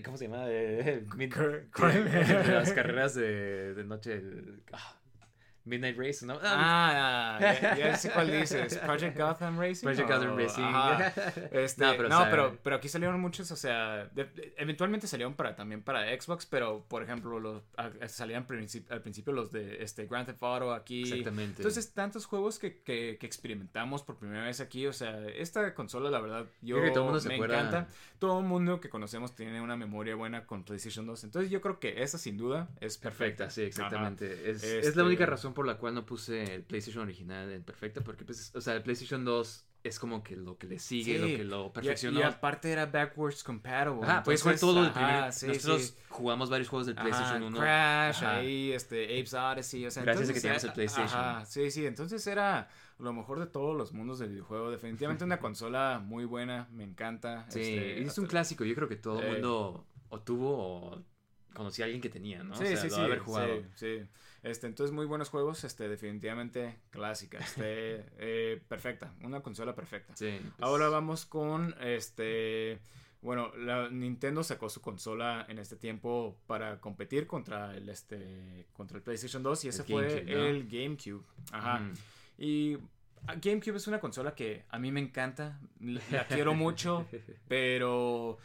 A: ¿Cómo se llama? Eh,
B: Cr-
A: las carreras de, de noche. ah, Midnight Race, ¿no? Ah,
B: Ah, ya, ya sé cuál dices. Project Gotham Racing.
A: Project
B: o-
A: Gotham Racing.
B: Ajá. Este,
A: No,
B: no,
A: pero,
B: pero, pero, aquí salieron muchos, o sea, de- eventualmente salieron para también para Xbox, pero por ejemplo, los, a- salían princip- al principio los de este Grand Theft Auto aquí.
A: Exactamente.
B: Entonces, tantos juegos que, que, que experimentamos por primera vez aquí, o sea, esta consola, la verdad, yo
A: Creo que todo mundo
B: me encanta. Todo el mundo que conocemos tiene una memoria buena con PlayStation 2. Entonces, yo creo que esa sin duda es perfecta.
A: Perfecta, sí, exactamente. Es,
B: Este-
A: es la única razón por la cual no puse el PlayStation original en perfecta, porque, pues, o sea, el PlayStation 2 es como que lo que le sigue,
B: Sí.
A: lo que lo perfeccionó.
B: Y, aparte era backwards compatible.
A: Ajá, puedes jugar todo el primer.
B: sí,
A: Nosotros
B: sí.
A: jugamos varios juegos del
B: Ajá,
A: PlayStation 1.
B: Crash,
A: Ajá.
B: ahí, este, Apes Odyssey, o sea,
A: Gracias a que teníamos el PlayStation.
B: Ajá, sí, sí, entonces era lo mejor de todos los mundos del videojuego. Definitivamente una consola muy buena, me encanta.
A: Sí,
B: este,
A: es un clásico. Yo creo que todo el
B: Eh.
A: mundo o tuvo o conocía a alguien que tenía, ¿no?
B: Sí,
A: o sea,
B: sí,
A: lo
B: sí,
A: de haber jugado.
B: sí, sí. Este, entonces muy buenos juegos, este, definitivamente clásica, este, eh, perfecta, una consola perfecta.
A: Sí, pues,
B: Ahora vamos con este. Bueno, la Nintendo sacó su consola en este tiempo para competir contra el este contra el PlayStation 2 y ese fue
A: GameCube, ¿no?
B: el GameCube. Ajá. Y ah, GameCube es una consola que a mí me encanta, la quiero mucho, pero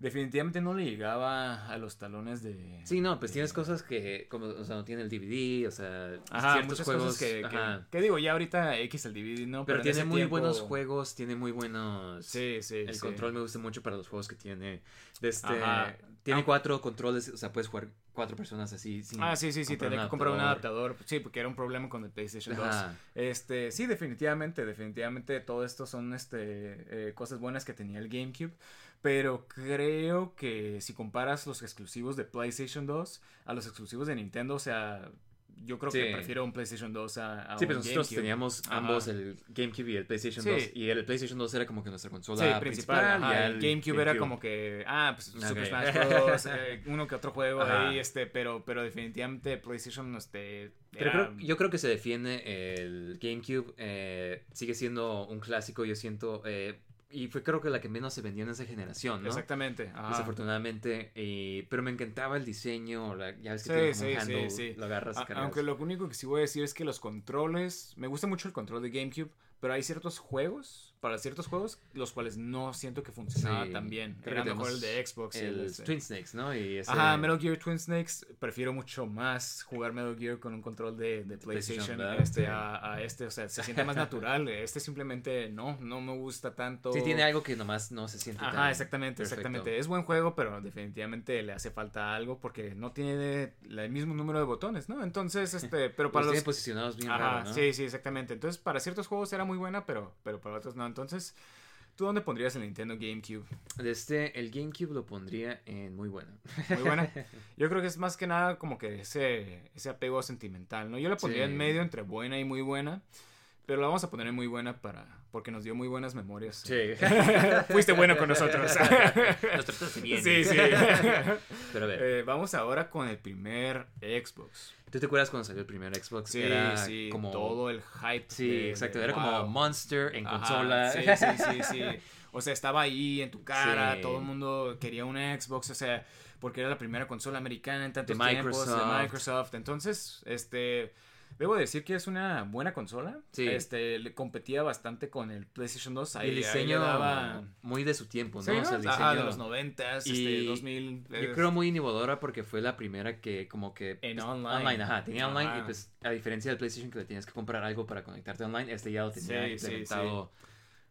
B: definitivamente no le llegaba a los talones de
A: Sí, no, pues
B: de-
A: tienes cosas que, como, o sea, no tiene el DVD, o sea,
B: Ajá,
A: ciertos
B: muchas
A: juegos
B: que, que, digo, ya ahorita X el DVD, ¿no?
A: Pero
B: en
A: tiene muy
B: tiempo-
A: buenos juegos, tiene muy buenos...
B: Sí, sí,
A: El
B: sí.
A: control me gusta mucho para los juegos que tiene. Este,
B: Ajá.
A: Tiene
B: Ah.
A: cuatro controles, o sea, puedes jugar cuatro personas así. Sin
B: Ah, sí, sí, sí, tenía que comprar un adaptador. Sí, porque era un problema con el PlayStation 2.
A: Ajá.
B: Este, sí, definitivamente, definitivamente todo esto son este eh, cosas buenas que tenía el GameCube, pero creo que si comparas los exclusivos de PlayStation 2 a los exclusivos de Nintendo, o sea, yo creo que prefiero un PlayStation 2 a, a
A: Sí, pero nosotros teníamos
B: Ajá.
A: ambos el GameCube y el PlayStation
B: Sí.
A: 2. Y el PlayStation 2 era como que nuestra consola
B: Sí,
A: principal.
B: principal.
A: y
B: el GameCube, era como que, ah, pues Super. Smash Bros. eh, uno que otro juego
A: Ajá.
B: ahí, este, pero, pero definitivamente PlayStation, este,
A: Pero
B: era-
A: creo- yo creo que se defiende el GameCube. eh, sigue siendo un clásico, yo siento. eh, y fue creo que la que menos se vendió en esa generación, ¿no?
B: Exactamente. ajá.
A: Desafortunadamente. y- pero me encantaba el diseño. la- ya ves que
B: Sí,
A: tiene como
B: sí,
A: handle,
B: sí.
A: Lo agarras
B: A-. Aunque lo único que sí voy a decir es que los controles, me gusta mucho el control de GameCube, pero hay ciertos juegos, para ciertos juegos, los cuales no siento que funcionaba
A: Sí,
B: tan bien. Era mejor el de Xbox. y
A: El
B: este.
A: Twin Snakes, ¿no? Y ese-
B: Ajá, Metal Gear Twin Snakes, prefiero mucho más jugar Metal Gear con un control de, de
A: PlayStation,
B: este,
A: Sí.
B: a, a este, o sea, se siente más natural. Este simplemente no, no me gusta tanto.
A: Sí, tiene algo que nomás no se siente tan
B: Ajá, exactamente,
A: perfecto.
B: exactamente. Es buen juego, pero definitivamente le hace falta algo porque no tiene el mismo número de botones, ¿no? Entonces, este, pero para
A: Los
B: los...
A: posicionados bien
B: Ajá,
A: raro, ¿no?
B: sí, sí, exactamente. Entonces, para ciertos juegos era muy buena, pero, pero para otros no. Entonces, ¿tú dónde pondrías el Nintendo GameCube?
A: Este, el GameCube lo pondría en muy bueno.
B: Muy buena. Yo creo que es más que nada como que ese, ese apego sentimental, ¿no? Yo le pondría
A: Sí.
B: en medio entre buena y muy buena, pero la vamos a poner en muy buena para porque nos dio muy buenas memorias.
A: Sí.
B: Fuiste bueno con nosotros.
A: Nos trataste bien.
B: Sí, sí.
A: Pero a ver,
B: Eh, vamos ahora con el primer Xbox.
A: ¿tú te acuerdas cuando salió el primer Xbox?
B: Sí,
A: Era
B: sí,
A: como...
B: todo el hype.
A: Sí,
B: de-
A: exacto.
B: de-
A: Era como. Monster en
B: Ajá,
A: consola.
B: Sí, sí, sí, sí. O sea, estaba ahí en tu cara,
A: Sí.
B: todo el mundo quería una Xbox, o sea, porque era la primera consola americana en tantos
A: De
B: tiempos de
A: Microsoft.
B: Microsoft. Entonces, este, Debo decir que es una buena consola.
A: Sí.
B: Este, le competía bastante con el PlayStation 2.
A: Y
B: Ahí,
A: el
B: ahí
A: diseño
B: daba...
A: muy de su tiempo, ¿no?
B: Sí,
A: O sea, el
B: Ajá, de
A: diseño-
B: los 90, este,
A: Y
B: 2000.
A: Yo creo muy innovadora porque fue la primera que como que...
B: En
A: pues,
B: online.
A: ajá. Tenía online y pues a diferencia del PlayStation que le tienes que comprar algo para conectarte online, este ya lo tenía
B: Sí, sí, sí.
A: implementado.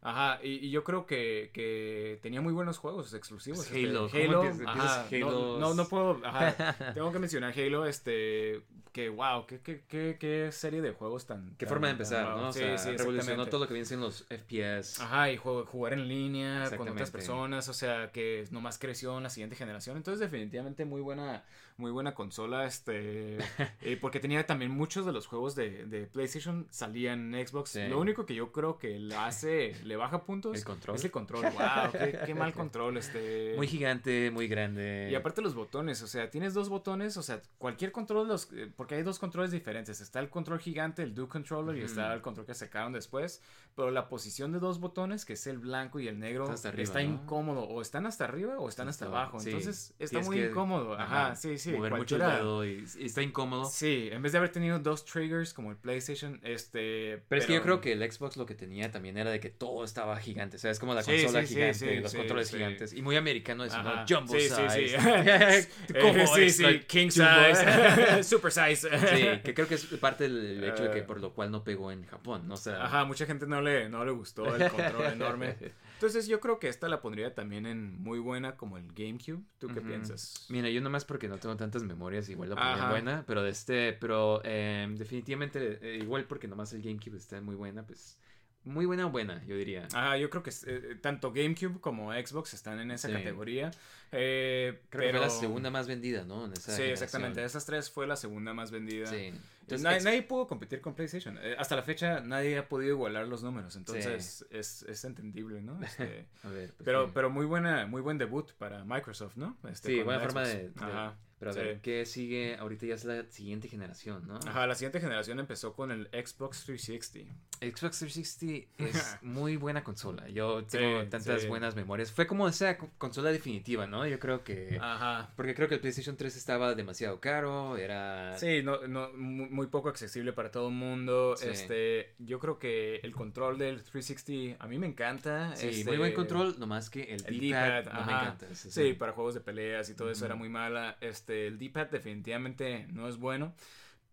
B: Ajá, y, y yo creo que, que tenía muy buenos juegos exclusivos.
A: Pues Halo,
B: este,
A: ¿cómo
B: Halo, ajá,
A: empiezas
B: no, no, no puedo, ajá, tengo que mencionar Halo, este, que wow, qué, qué, qué, qué serie de juegos tan...
A: Qué
B: tan-
A: forma de empezar. ¿no? O
B: Sí,
A: sea,
B: sí,
A: revolucionó todo lo que viene siendo los FPS.
B: Ajá, y juego- jugar en línea con otras personas, o sea, que nomás creció en la siguiente generación. Entonces, definitivamente muy buena, muy buena consola, este, eh, porque tenía también muchos de los juegos de, de PlayStation salían en Xbox.
A: Sí.
B: Lo único que yo creo que le hace, le baja puntos,
A: El control.
B: es el control. Wow, qué, qué mal control, este.
A: Muy gigante, muy grande.
B: Y aparte los botones, o sea, tienes dos botones, o sea, cualquier control, los, eh, porque hay dos controles diferentes. Está el control gigante, el Do Controller, y está el control que sacaron después. Pero la posición de dos botones, que es el blanco y el negro,
A: Está hasta arriba,
B: está
A: ¿no?
B: incómodo. O están hasta arriba o están hasta abajo.
A: sí.
B: Entonces está
A: Tienes
B: muy
A: que-
B: incómodo. Ajá, sí, sí.
A: Mover mucho el dedo y, y está incómodo.
B: Sí, en vez de haber tenido dos triggers como el PlayStation, este...
A: Pero es que yo creo que el Xbox lo que tenía también era de que todo estaba gigante. O sea, es como la
B: Sí,
A: consola
B: sí,
A: gigante,
B: sí,
A: los
B: sí,
A: controles
B: sí.
A: gigantes. Y muy americano eso, ¿no? Jumbo
B: sí,
A: size.
B: Sí, sí,
A: Como
B: Eh, sí,
A: extra
B: sí, king size, super size.
A: Sí, que creo que es parte del hecho de que
B: Eh.
A: por lo cual no pegó en Japón, ¿no? O sea,
B: Ajá, mucha gente no le, no le gustó el control enorme. Entonces yo creo que esta la pondría también en muy buena como el GameCube. ¿Tú qué piensas?
A: Mira, yo nomás porque no tengo tantas memorias, igual la
B: Ajá.
A: buena, pero de este, pero eh, definitivamente, eh, igual porque nomás el GameCube está muy buena, pues, muy buena buena, yo diría.
B: Ah, yo creo que eh, tanto GameCube como Xbox están en esa
A: Sí.
B: categoría. Eh,
A: Creo que
B: pero...
A: fue la segunda más vendida, ¿no? En esa
B: Sí,
A: generación.
B: exactamente. Esas tres fue la segunda más vendida.
A: Sí.
B: Entonces, nadie, pudo competir con PlayStation. Eh, hasta la fecha nadie ha podido igualar los números. Entonces es, es entendible, ¿no? Este,
A: a ver, pues,
B: pero,
A: sí.
B: pero muy buena, muy buen debut para Microsoft, ¿no? Este,
A: Sí, buena forma de, de-
B: Ajá.
A: Pero a ver. ¿qué sigue? Ahorita ya es la siguiente generación, ¿no?
B: Ajá, la siguiente generación empezó con el Xbox 360.
A: Xbox 360 es muy buena consola. Yo tengo
B: Sí,
A: tantas
B: sí.
A: buenas memorias. Fue como esa co- consola definitiva, ¿no? Yo creo que...
B: Ajá.
A: Porque creo que el PlayStation 3 estaba demasiado caro, era...
B: Sí, no, no, mu- muy poco accesible para todo el mundo. Este, yo creo que el control del 360 a mí me encanta.
A: Sí,
B: este,
A: muy buen control, nomás que el
B: El
A: D-pad no me encanta.
B: Sí, para juegos de peleas y todo eso era muy mala. Este, el D-pad definitivamente no es bueno.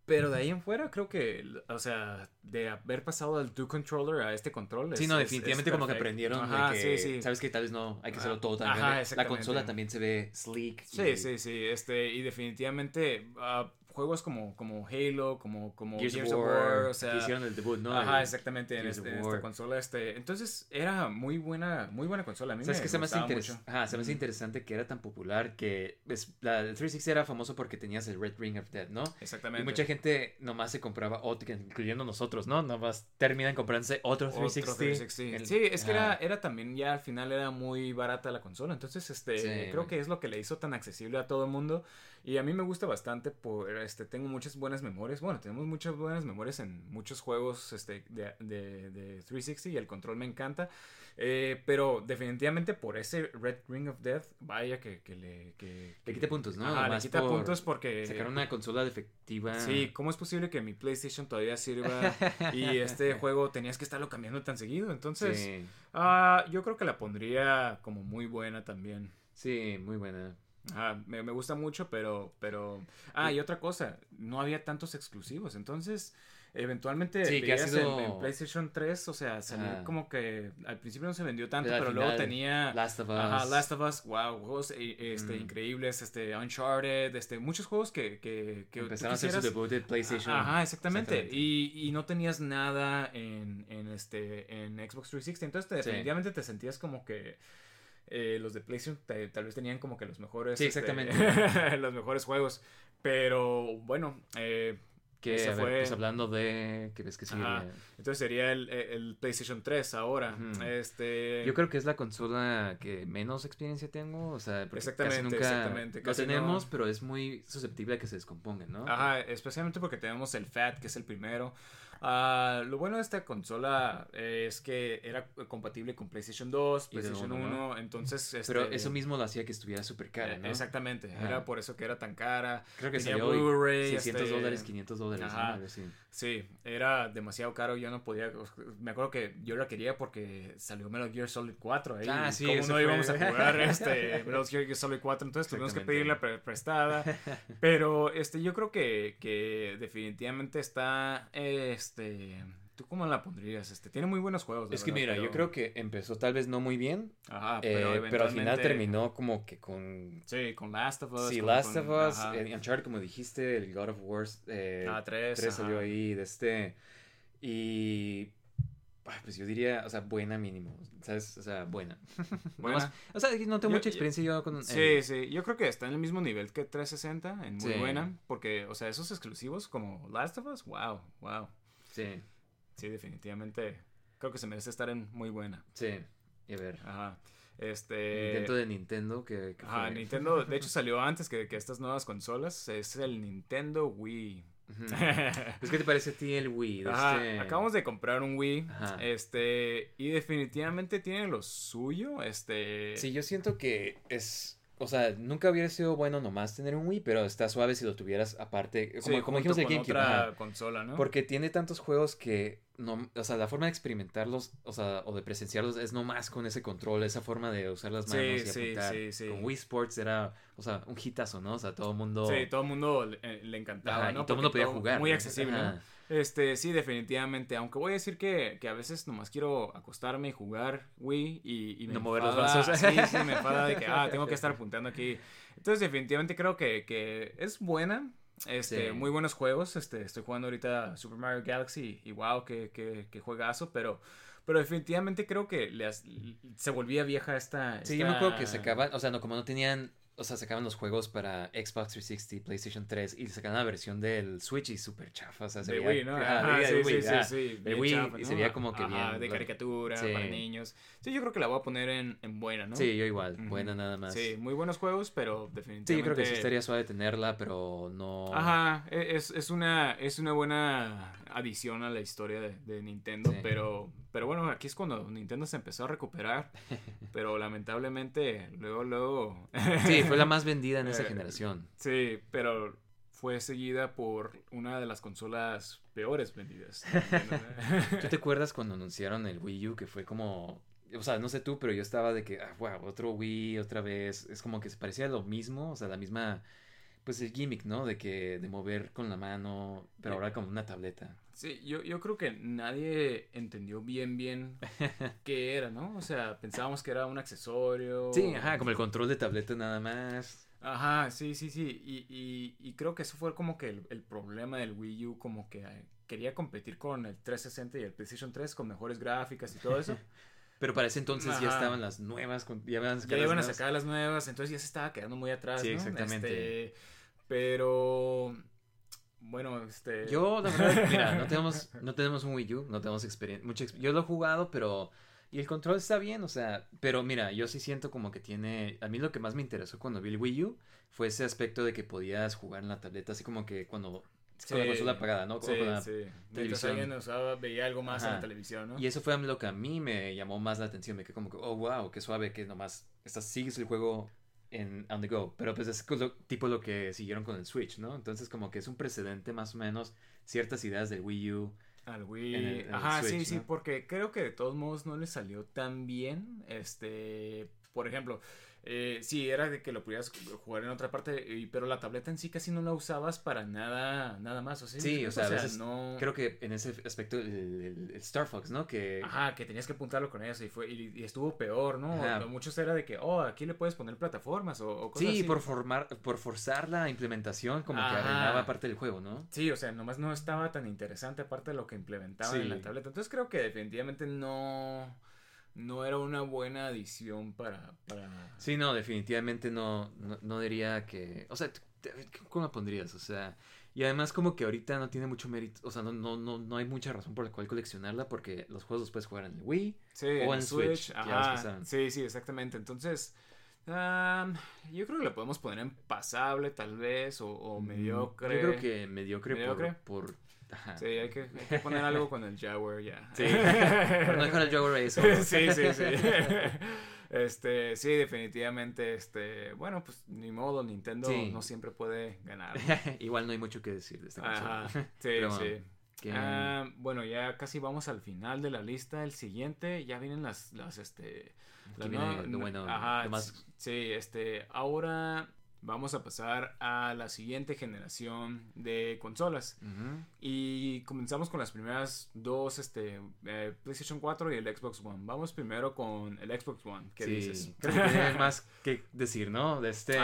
B: Pero de ahí en fuera creo que, o sea, de haber pasado del Do Controller a este control.
A: Sí, no, definitivamente
B: es
A: como que aprendieron de
B: Ajá,
A: que,
B: sí, sí.
A: sabes que tal vez no, hay que hacerlo todo tan
B: ajá,
A: grande. La consola también se ve sleek.
B: Sí,
A: y
B: sí, sí. Este, y definitivamente ah, juegos como, como Halo, como, como
A: Gears,
B: Gears,
A: of
B: of
A: War,
B: o
A: que
B: sea.
A: hicieron el debut, ¿no?
B: Ajá, exactamente, en, este- en esta consola. Este, entonces era muy buena, muy buena consola. A mí
A: ¿Sabes
B: me
A: qué se me hace
B: mucho.
A: Ajá, se me hace interesante que era tan popular que es, la el 360 era famoso porque tenías el Red Ring of Death, ¿no?
B: Exactamente.
A: Y mucha gente nomás se compraba otro, incluyendo nosotros, ¿no? Nomás terminan comprándose otro
B: Otro
A: 360.
B: 360.
A: El-
B: Sí, es que era,
A: Ajá.
B: era también ya al final era muy barata la consola. Entonces, este,
A: Sí,
B: creo que es lo que le hizo tan accesible a todo el mundo. Y a mí me gusta bastante por, este, tengo muchas buenas memorias. Bueno, tenemos muchas buenas memorias en muchos juegos, este, de, de, de 360 y el control me encanta. Eh, pero definitivamente por ese Red Ring of Death, vaya que, que le... Que,
A: Le quita puntos, ¿no?
B: Ajá, le quita
A: por
B: puntos porque...
A: Sacaron una consola defectiva.
B: Sí, ¿cómo es posible que mi PlayStation todavía sirva y este juego tenías que estarlo cambiando tan seguido? Entonces,
A: Sí,
B: ah, yo creo que la pondría como muy buena también.
A: sí, muy buena.
B: Ajá, me, me gusta mucho, pero, pero... Ah, y otra cosa, no había tantos exclusivos, entonces... Eventualmente
A: Sí, que ha
B: veías
A: sido-
B: en, en PlayStation 3, o sea, salió como que al principio no se vendió tanto,
A: Pero
B: luego tenía
A: Last of Us.
B: Ajá, Last of Us, wow, juegos eh, este,
A: Mm.
B: increíbles, este, Uncharted, este, muchos juegos que, que, que
A: Empezaron a hacer su debut de PlayStation.
B: Ajá, exactamente.
A: Exactamente.
B: Y, y no tenías nada en, en este en Xbox 360. Entonces te-
A: Sí.
B: definitivamente te sentías como que eh, los de PlayStation tal vez tenían como que los mejores.
A: Sí,
B: este,
A: exactamente.
B: los mejores juegos. Pero bueno, eh,
A: Que, ver,
B: fue-
A: pues hablando de... ¿Qué ves que sigue?
B: Ajá. entonces sería el, el PlayStation 3 ahora. Este.
A: Yo creo que es la consola que menos experiencia tengo, o sea, porque
B: Exactamente,
A: casi nunca
B: exactamente,
A: lo tenemos,
B: no.
A: pero es muy susceptible a que se descomponga, ¿no?
B: Ajá, especialmente porque tenemos el FAT, que es el primero. Ah, lo bueno de esta consola es que era compatible con PlayStation 2,
A: Y de
B: PlayStation
A: uno,
B: 1,
A: ¿no?
B: entonces...
A: Pero
B: este,
A: eso mismo lo hacía que estuviera súper cara,
B: eh,
A: ¿no?
B: Exactamente,
A: Ajá.
B: era por eso que era tan cara.
A: Creo que
B: tenía
A: salió
B: Blu-ray,
A: 600
B: este,
A: dólares, 500
B: Sí,
A: dólares. ¿no?
B: Ajá.
A: Así.
B: Sí, era demasiado caro, yo no podía, me acuerdo que yo la quería porque salió Metal Gear Solid 4 ahí,
A: Ah, sí,
B: ¿cómo
A: eso
B: no
A: fue.
B: íbamos a jugar este Metal Gear Solid 4? Entonces tuvimos que pedirla pre- prestada, pero este, yo creo que, que definitivamente está, este, ¿tú cómo la pondrías? Este, tiene muy buenos juegos,
A: Es que mira, yo creo que empezó tal vez no muy bien,
B: Ajá,
A: eh,
B: pero,
A: pero, al final terminó como que con...
B: Sí, con Last of Us.
A: Sí, Last
B: con-
A: of Us, eh, Uncharted, como dijiste, el God of War eh,
B: Ah, tres,
A: 3 salió ahí de este... Y... Pues yo diría, o sea, buena mínimo, ¿sabes? O sea, buena. O sea, no tengo
B: Yo-
A: mucha experiencia yo con...
B: Sí,
A: eh,
B: sí, yo creo que está en el mismo nivel que 360, en muy
A: Sí.
B: buena, porque, o sea, esos exclusivos como Last of Us, wow, wow.
A: sí,
B: Sí, definitivamente creo que se merece estar en muy buena.
A: sí. Y a ver,
B: Ajá. Este...
A: intento de Nintendo que... que
B: Ajá,
A: fue-
B: Nintendo, de hecho salió antes que, que estas nuevas consolas, es el Nintendo Wii.
A: Pues, ¿qué te parece a ti el Wii? De
B: Ajá,
A: este-
B: acabamos de comprar un Wii,
A: Ajá.
B: este, y definitivamente tiene lo suyo, este...
A: Sí, yo siento que es... O sea, nunca hubiera sido bueno nomás tener un Wii, pero está suave si lo tuvieras aparte. Como,
B: sí,
A: como dijimos
B: con
A: GameCube.
B: otra
A: ajá.
B: consola, ¿no?
A: Porque tiene tantos juegos que no, o sea, la forma de experimentarlos, o sea, o de presenciarlos es nomás con ese control, esa forma de usar las
B: Sí,
A: manos y
B: sí,
A: apuntar.
B: sí, sí.
A: Con Wii Sports era, o sea, un hitazo, ¿no? O sea, todo el mundo
B: Sí, todo el mundo le, eh, le encantaba,
A: Ajá,
B: ¿no?
A: y todo el mundo podía jugar.
B: Muy
A: ¿no?
B: accesible,
A: Ajá.
B: Este, sí, definitivamente. Aunque voy a decir que, que a veces nomás quiero acostarme y jugar Wii y, y me
A: No mover los brazos.
B: Sí, sí, me enfada de que, ah, tengo que estar apuntando aquí. Entonces, definitivamente creo que, que es buena. Este,
A: Sí.
B: muy buenos juegos. Este, estoy jugando ahorita Super Mario Galaxy y wow, qué, qué, qué juegazo, pero... Pero definitivamente creo que le has- se volvía vieja esta...
A: Sí, yo me acuerdo que sacaban, o sea, no, como no tenían, o sea, sacaban los juegos para Xbox 360, PlayStation 3 y sacaban la versión del Switch y súper chafa, o sea, se
B: De Wii, ¿no?
A: ajá,
B: Ajá,
A: de
B: sí,
A: Wii,
B: sí, sí, sí,
A: De Wii
B: chafa,
A: y
B: ¿no?
A: se veía como que
B: Ajá,
A: bien.
B: de caricatura
A: Sí.
B: para niños. Sí, yo creo que la voy a poner en, en buena, ¿no?
A: Sí, yo igual, buena nada más.
B: Sí, muy buenos juegos, pero definitivamente...
A: Sí, yo creo que sí estaría suave tenerla, pero no...
B: Ajá, e- es, es, una, es una buena adición a la historia de, de Nintendo,
A: Sí.
B: pero, pero bueno, aquí es cuando Nintendo se empezó a recuperar, pero lamentablemente luego, luego...
A: Sí, fue la más vendida en esa
B: Eh,
A: generación.
B: Sí, pero fue seguida por una de las consolas peores vendidas.
A: ¿Tú te acuerdas cuando anunciaron el Wii U que fue como... O sea, no sé tú, pero yo estaba de que, ah, wow, otro Wii otra vez. Es como que se parecía lo mismo, o sea, la misma... Pues el gimmick, ¿no? De que de mover con la mano, pero ahora con una tableta.
B: Sí, yo, yo creo que nadie entendió bien, bien qué era, ¿no? O sea, pensábamos que era un accesorio.
A: Sí, ajá, como el control de tableta nada más.
B: Ajá, sí, sí, sí. Y, y, y creo que eso fue como que el, el problema del Wii U, como que eh, quería competir con el 360 y el PlayStation 3 con mejores gráficas y todo eso.
A: Pero para ese entonces ya estaban las nuevas, ya iban a
B: ya
A: sacar las
B: iban a
A: nuevas.
B: sacar las nuevas, entonces ya se estaba quedando muy atrás,
A: Sí,
B: ¿no?
A: exactamente.
B: Este, pero, bueno, este...
A: Yo, la verdad, mira, no tenemos, no tenemos un Wii U, no tenemos experiencia, mucha exp- Yo lo he jugado, pero... Y el control está bien, o sea, pero mira, yo sí siento como que tiene... A mí lo que más me interesó cuando vi el Wii U fue ese aspecto de que podías jugar en la tableta, así como que cuando... Con la consola apagada, ¿no?
B: Sí,
A: Con la
B: sí. Mientras
A: televisión.
B: alguien usaba, veía algo más en la televisión, ¿no?
A: Y eso fue lo que a mí me llamó más la atención. Me quedé como que, oh, wow, qué suave que nomás estás, sigues el juego en on the go. Pero pues es lo- tipo lo que siguieron con el Switch, ¿no? Entonces como que es un precedente más o menos ciertas ideas del Wii U.
B: Al Wii.
A: En el- en el
B: Ajá, sí,
A: Switch,
B: sí,
A: ¿no?
B: porque creo que de todos modos no le salió tan bien. Este, por ejemplo, eh, sí, era de que lo pudieras jugar en otra parte, y- pero la tableta en sí casi no la usabas para nada, nada más. O sea,
A: Sí, o sea, a veces
B: no.
A: Creo que en ese aspecto el, Star Fox, ¿no? Que...
B: Ajá, que tenías que apuntarlo con eso y fue y, y estuvo peor, ¿no?
A: Ajá.
B: Muchos era de que, oh, aquí le puedes poner plataformas o, o cosas
A: Sí,
B: así.
A: por formar, por forzar la implementación como que arruinaba parte del juego, ¿no?
B: Sí, o sea, nomás no estaba tan interesante aparte de lo que implementaba
A: Sí.
B: en la tableta. Entonces creo que definitivamente no, no era una buena adición para... para...
A: Sí, no, definitivamente no, no, no diría que... O sea, ¿cómo la pondrías? O sea, y además como que ahorita no tiene mucho mérito, o sea, no, no, no, no hay mucha razón por la cual coleccionarla porque los juegos los puedes jugar en el Wii.
B: Sí,
A: O
B: en
A: en Switch,
B: Ajá. Sí, sí, exactamente. Entonces, Um, yo creo que le podemos poner en pasable, tal vez, o, o mediocre.
A: Yo creo que mediocre,
B: ¿Mediocre?
A: por... por ajá.
B: Sí, hay que, hay que poner algo con el Jaguar ya.
A: Sí. Pero no dejar el Jaguar ahí solo.
B: sí, sí, sí. Este, sí, definitivamente, este, bueno, pues ni modo, Nintendo
A: Sí.
B: no siempre puede ganar. ¿no?
A: Igual no hay mucho que decir de esta.
B: Ajá, sí,
A: Pero,
B: sí.
A: que-
B: Ah, bueno, ya casi vamos al final de la lista. El siguiente, ya vienen las, las, este... Las
A: bueno,
B: Ajá,
A: más-
B: sí, este, ahora vamos a pasar a la siguiente generación de consolas.
A: Ujú.
B: Y comenzamos con las primeras dos, este, eh, PlayStation 4 y el Xbox One. Vamos primero con el Xbox One. ¿Qué
A: sí,
B: dices?
A: creo que tiene más que decir, ¿no? De este...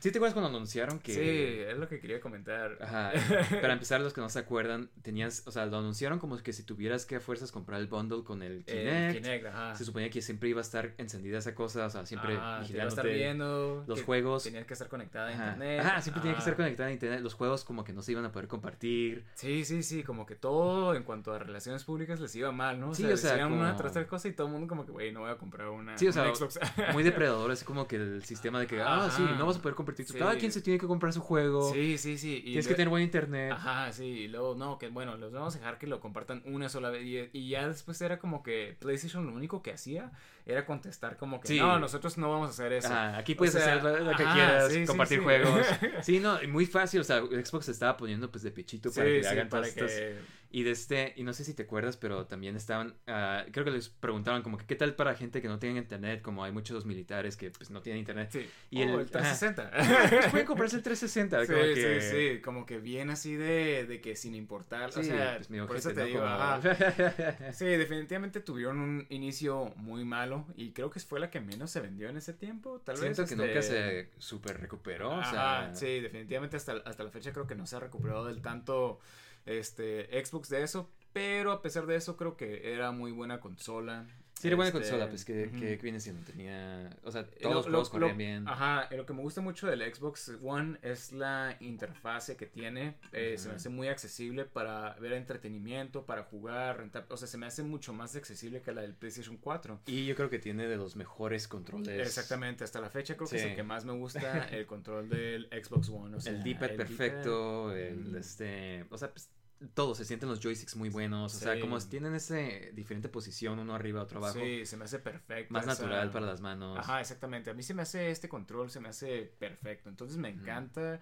A: ¿Sí te acuerdas cuando anunciaron que...
B: Sí, es lo que quería comentar.
A: Ajá. Para empezar, los que no se acuerdan, tenías, o sea, lo anunciaron como que si tuvieras que a fuerzas comprar el bundle con el Kinect.
B: El Kinect, ajá.
A: Se suponía que siempre iba a estar encendida esa cosa, o sea, siempre
B: Ajá, te iba a estar
A: vigilándote.
B: viendo
A: los juegos.
B: Tenías que estar conectada a internet.
A: Ajá, siempre tenía que estar conectada a internet. Los juegos como que no se iban a poder compartir.
B: Sí, sí, sí, como que todo en cuanto a relaciones públicas les iba mal, ¿no?
A: Sí, o sea,
B: una tras otra cosa y todo el mundo como que, güey, no voy a comprar una,
A: Sí, o sea,
B: una Xbox.
A: Muy depredador, es como que el sistema de que, ah, sí, no vas a poder compartir.
B: Sí.
A: Cada quien se tiene que comprar su juego.
B: Sí, sí, sí. y
A: Tienes que tener buen internet.
B: Ajá, sí, y luego, no, que bueno, los vamos a dejar que lo compartan una sola vez. Y, y ya después era como que PlayStation lo único que hacía era contestar como que,
A: Sí.
B: no, nosotros no vamos a hacer eso.
A: Ajá, aquí
B: O
A: puedes
B: sea,
A: hacer lo, lo que
B: ajá,
A: quieras,
B: sí,
A: compartir
B: sí.
A: juegos. Sí, no, muy fácil, o sea, Xbox se estaba poniendo pues de pechito para que hagan
B: para
A: todas estas-. Y de este, y no sé si te acuerdas, pero también estaban, ah, creo que les preguntaban como que qué tal para gente que no tiene internet, como hay muchos militares que pues no tienen internet.
B: Sí.
A: Y
B: Oh,
A: el-
B: el 360.
A: Pues pueden comprarse el 360.
B: Sí,
A: como que...
B: sí, sí, como que bien así de, de que sin importar,
A: Sí,
B: o sea,
A: pues
B: por eso te
A: ¿no?
B: digo,
A: Como-
B: ajá. Sí, definitivamente tuvieron un inicio muy malo y creo que fue la que menos se vendió en ese tiempo, tal
A: Siento
B: vez.
A: que
B: este,
A: nunca se super recuperó, o
B: Ajá,
A: sea...
B: sí, definitivamente hasta, hasta la fecha creo que no se ha recuperado del tanto este Xbox de eso, pero a pesar de eso creo que era muy buena consola.
A: Sí, era buena
B: Este,
A: consola, pues que,
B: ujú.
A: que viene siendo, tenía, o sea,
B: Eh,
A: todos
B: lo-
A: los juegos
B: lo-
A: corrían
B: lo-
A: bien.
B: Ajá, lo que me gusta mucho del Xbox One es la interfase que tiene. eh, Se me hace muy accesible para ver entretenimiento, para jugar, rentar. O sea, se me hace mucho más accesible que la del PlayStation 4.
A: Y yo creo que tiene de los mejores controles.
B: Exactamente, hasta la fecha creo que es
A: Sí.
B: el que más me gusta, el control del Xbox One. O sea,
A: el D-pad
B: el
A: perfecto, el
B: mm,
A: este, o sea, pues, todo, se sienten los joysticks muy buenos, o sea, como tienen ese diferente posición, uno arriba, otro abajo,
B: Sí, se me hace perfecto.
A: más
B: esa-
A: natural para las manos.
B: Ajá, exactamente. A mí se me hace este control, se me hace perfecto. Entonces me encanta.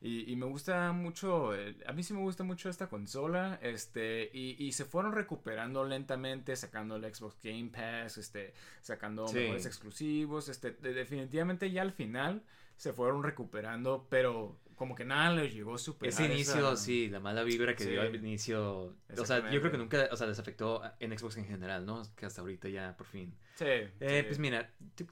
B: Y, y me gusta mucho, a mí sí me gusta mucho esta consola, este, y, y se fueron recuperando lentamente, sacando el Xbox Game Pass, este, sacando
A: Sí.
B: mejores exclusivos, este, de- definitivamente ya al final se fueron recuperando, pero como que nada les llegó a superar
A: Ese inicio,
B: esa-
A: sí, la mala vibra que
B: Sí.
A: dio al inicio. O sea, yo creo que nunca, o sea, les afectó en Xbox en general, ¿no? Que hasta ahorita ya, por fin.
B: Sí,
A: Eh,
B: sí.
A: Pues mira, ¿tú-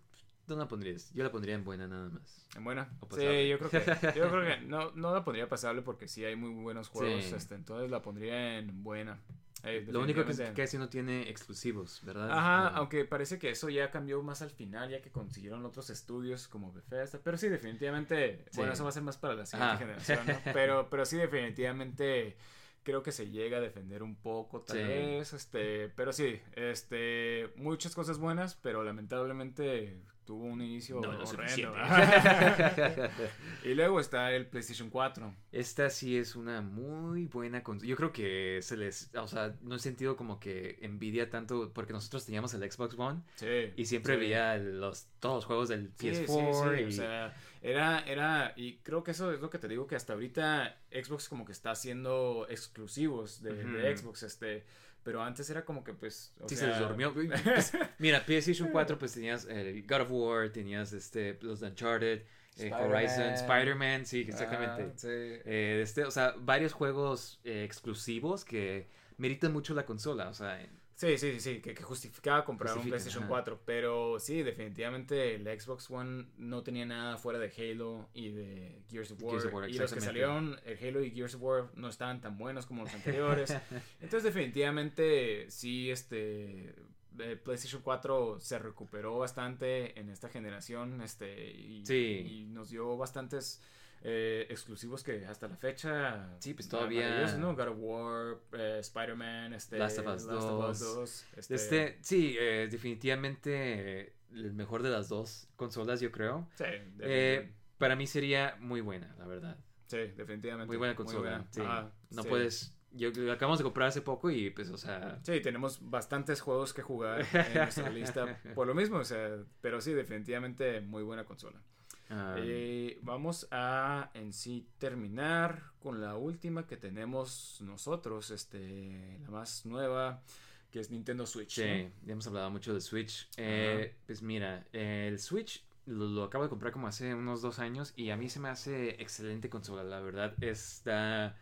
A: ¿dónde la pondrías? Yo la pondría en buena nada más.
B: En buena. Sí, yo creo que, yo creo que no, no la pondría pasable porque sí hay muy buenos juegos,
A: Sí.
B: este, entonces la pondría en buena.
A: Lo único que,
B: definitivamente.
A: que casi no tiene exclusivos, ¿verdad?
B: Ajá,
A: Pero-
B: aunque parece que eso ya cambió más al final, ya que consiguieron otros estudios como Bethesda. Pero sí, definitivamente,
A: Sí.
B: bueno, eso va a ser más para la siguiente
A: Ajá.
B: generación, ¿no? Pero, pero sí, definitivamente creo que se llega a defender un poco, tal
A: Sí.
B: vez, este, pero sí, este, muchas cosas buenas, pero lamentablemente tuvo un inicio
A: No, lo
B: horrendo. y luego está el PlayStation 4.
A: Esta sí es una muy buena consola. Yo creo que se les, o sea, no he sentido como que envidia tanto porque nosotros teníamos el Xbox One
B: Sí.
A: y siempre
B: sí.
A: veía los todos los juegos del
B: Sí, sí,
A: PS4
B: sí,
A: y
B: o sea, era, era, y creo que eso es lo que te digo, que hasta ahorita Xbox como que está haciendo exclusivos de. Xbox, este, pero antes era como que pues, o
A: sí
B: sea,
A: se les durmió. Pues, mira, PlayStation 4 pues tenías el God of War, tenías este los de Uncharted, eh. Horizon, Spider-Man, sí, exactamente.
B: Ah, sí.
A: Eh, este, o sea, varios juegos eh, exclusivos que meritan mucho la consola, o sea,
B: Sí, sí, sí, sí, que, que justificaba comprar un PlayStation
A: ajá.
B: 4, pero sí, definitivamente el Xbox One no tenía nada fuera de Halo y de Gears of War,
A: Gears of War,
B: y los que salieron, el Halo y Gears of War no estaban tan buenos como los anteriores, entonces definitivamente sí, este, el PlayStation 4 se recuperó bastante en esta generación, este, y,
A: Sí.
B: y nos dio bastantes eh, exclusivos que hasta la fecha
A: Sí, pues, todavía-
B: ¿no? God of War, eh, Spider-Man, este,
A: Last of Us 2.
B: 2, este,
A: Este, sí, eh, definitivamente. el mejor de las dos consolas, yo creo.
B: Sí,
A: Eh, para mí sería muy buena, la verdad.
B: sí, definitivamente.
A: Muy buena consola.
B: buena.
A: sí.
B: Ajá,
A: no
B: sí.
A: puedes. Yo lo acabamos de comprar hace poco y pues, o sea.
B: Sí, tenemos bastantes juegos que jugar en nuestra lista por lo mismo, o sea, pero sí, definitivamente muy buena consola.
A: Ah,
B: Eh, vamos a en sí terminar con la última que tenemos nosotros, este, la más nueva, que es Nintendo Switch.
A: Sí,
B: ¿no?
A: ya hemos hablado mucho del Switch. Eh, pues mira, el Switch lo, lo acabo de comprar como hace unos dos años y a mí se me hace excelente consola, la verdad. Está...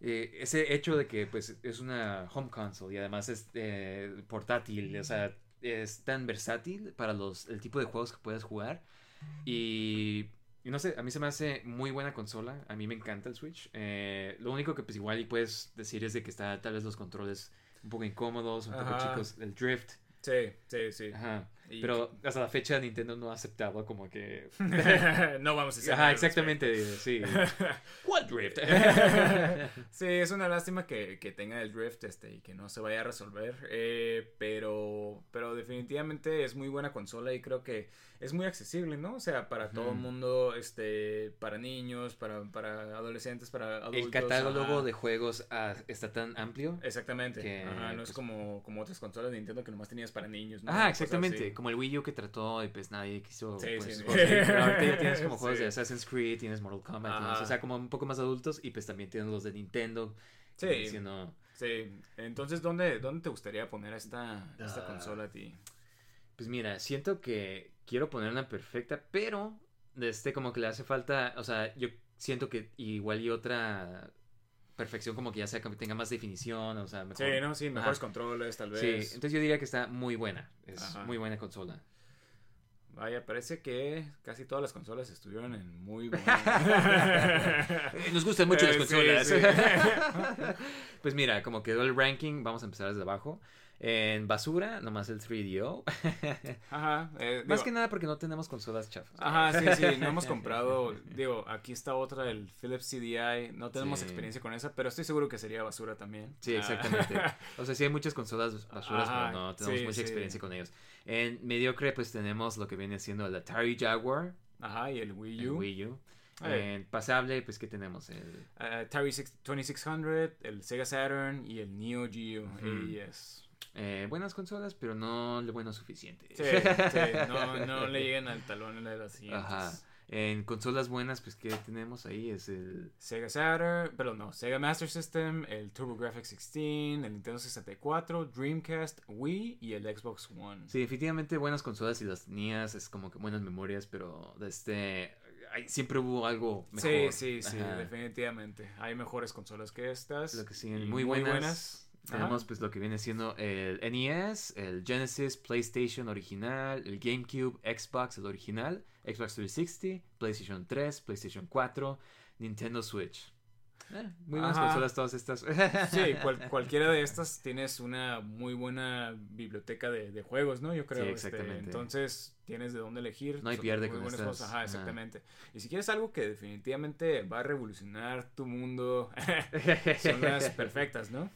A: eh, ese hecho de que pues es una home console y además es portátil, o sea, es tan versátil para los, el tipo de juegos que puedes jugar y... y no sé, a mí se me hace muy buena consola. A mí me encanta el Switch. Eh, lo único que pues igual y puedes decir es de que está tal vez los controles un poco incómodos, un poco chicos, el drift.
B: Sí, sí, sí.
A: Ajá.
B: Y-
A: Pero hasta la fecha Nintendo no ha aceptado como que...
B: no vamos a hacer
A: Ajá, exactamente, sí. ¿Cuál drift?
B: Sí, es una lástima que, que tenga el drift este y que no se vaya a resolver. eh, pero, pero definitivamente es muy buena consola y creo que es muy accesible, ¿no? O sea, para todo el mundo, este, para niños, para, para adolescentes, para adultos.
A: el catálogo
B: ajá.
A: de juegos ah, está tan amplio.
B: Exactamente.
A: que,
B: Ajá, no es
A: pues-
B: como, como otras consolas de Nintendo que nomás tenías para niños, ¿no?
A: Ah, exactamente. Como el Wii U que trató y pues nadie quiso.
B: Sí,
A: pues,
B: sí,
A: pero ahorita ya tienes como juegos de Assassin's Creed, tienes Mortal Kombat, tienes- o sea, como un poco más adultos y pues también tienes los de Nintendo.
B: Sí.
A: siendo-
B: Sí. Entonces, ¿dónde, ¿dónde te gustaría poner esta, esta
A: Ah.
B: consola a ti?
A: Pues mira, siento que quiero poner una perfecta, pero de este como que le hace falta, o sea, yo siento que igual y otra perfección como que ya sea que tenga más definición, o sea, mejor.
B: Sí, ¿no? Sí, mejores
A: Ajá.
B: controles, tal
A: Sí,
B: vez.
A: entonces yo diría que está muy buena, es
B: Ajá.
A: muy buena consola.
B: Vaya, parece que casi todas las consolas estuvieron en muy buena.
A: Nos gustan mucho las
B: Eh, sí,
A: consolas.
B: sí.
A: pues mira, como quedó el ranking, vamos a empezar desde abajo. En basura, nomás el 3DO.
B: Ajá. eh,
A: Más
B: digo,
A: que nada porque no tenemos consolas chafas.
B: Ajá, sí, sí, no hemos comprado, digo, aquí está otra, el Philips CDI, no tenemos
A: Sí.
B: experiencia con esa, pero estoy seguro que sería basura también.
A: Sí,
B: Ah.
A: exactamente. O sea, sí hay muchas consolas basuras,
B: Ajá,
A: pero no tenemos
B: sí,
A: mucha
B: sí.
A: experiencia con ellos. En mediocre, pues tenemos lo que viene siendo el Atari Jaguar,
B: Ajá, y el Wii
A: el
B: U,
A: Wii U.
B: Eh.
A: En pasable, pues, ¿qué tenemos? El...
B: eh, Atari 6- 2600, el Sega Saturn y el Neo Geo. AES.
A: Eh, buenas consolas, pero no lo bueno suficiente.
B: Sí, sí, no, no le llegan al talón de las siguientes.
A: Ajá. En consolas buenas, pues, ¿qué tenemos ahí? Es el...
B: Sega Saturn, perdón, no, Sega Master System, el TurboGrafx 16, el Nintendo 64, Dreamcast, Wii y el Xbox One.
A: Sí, definitivamente buenas consolas y las tenías, es como que buenas memorias, pero este... siempre hubo algo
B: Sí,
A: mejor.
B: sí, sí,
A: Ajá.
B: definitivamente. Hay mejores consolas que estas.
A: Lo que muy buenas.
B: Ajá.
A: Tenemos pues lo que viene siendo el NES, el Genesis, PlayStation original, el GameCube, Xbox el original, Xbox 360, PlayStation 3, PlayStation 4, Nintendo Switch. Eh, muy buenas
B: Ajá.
A: consolas todas estas.
B: Sí, cual- cualquiera de estas tienes una muy buena biblioteca de, de juegos, ¿no? Yo creo.
A: Sí,
B: este,
A: exactamente.
B: entonces tienes de dónde elegir.
A: No hay pierde
B: muy
A: con
B: buenas
A: estas.
B: cosas. Ajá,
A: Ajá.
B: exactamente. Y si quieres algo que definitivamente va a revolucionar tu mundo, son las perfectas, ¿no?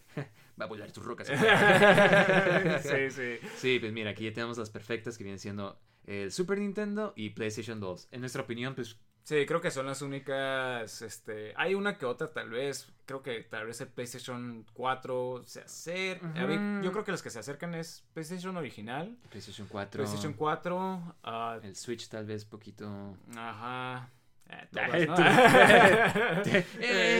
A: Va a volar tus rocas.
B: sí, sí.
A: Sí, pues mira, aquí ya tenemos las perfectas que vienen siendo el Super Nintendo y PlayStation 2. En nuestra opinión, pues
B: Sí, creo que son las únicas, este, hay una que otra tal vez, creo que tal vez el PlayStation 4 se acerca, yo creo que los que se acercan es PlayStation original,
A: PlayStation 4,
B: PlayStation 4, ah,
A: el Switch tal vez poquito...
B: ajá, eh, todas, Eh,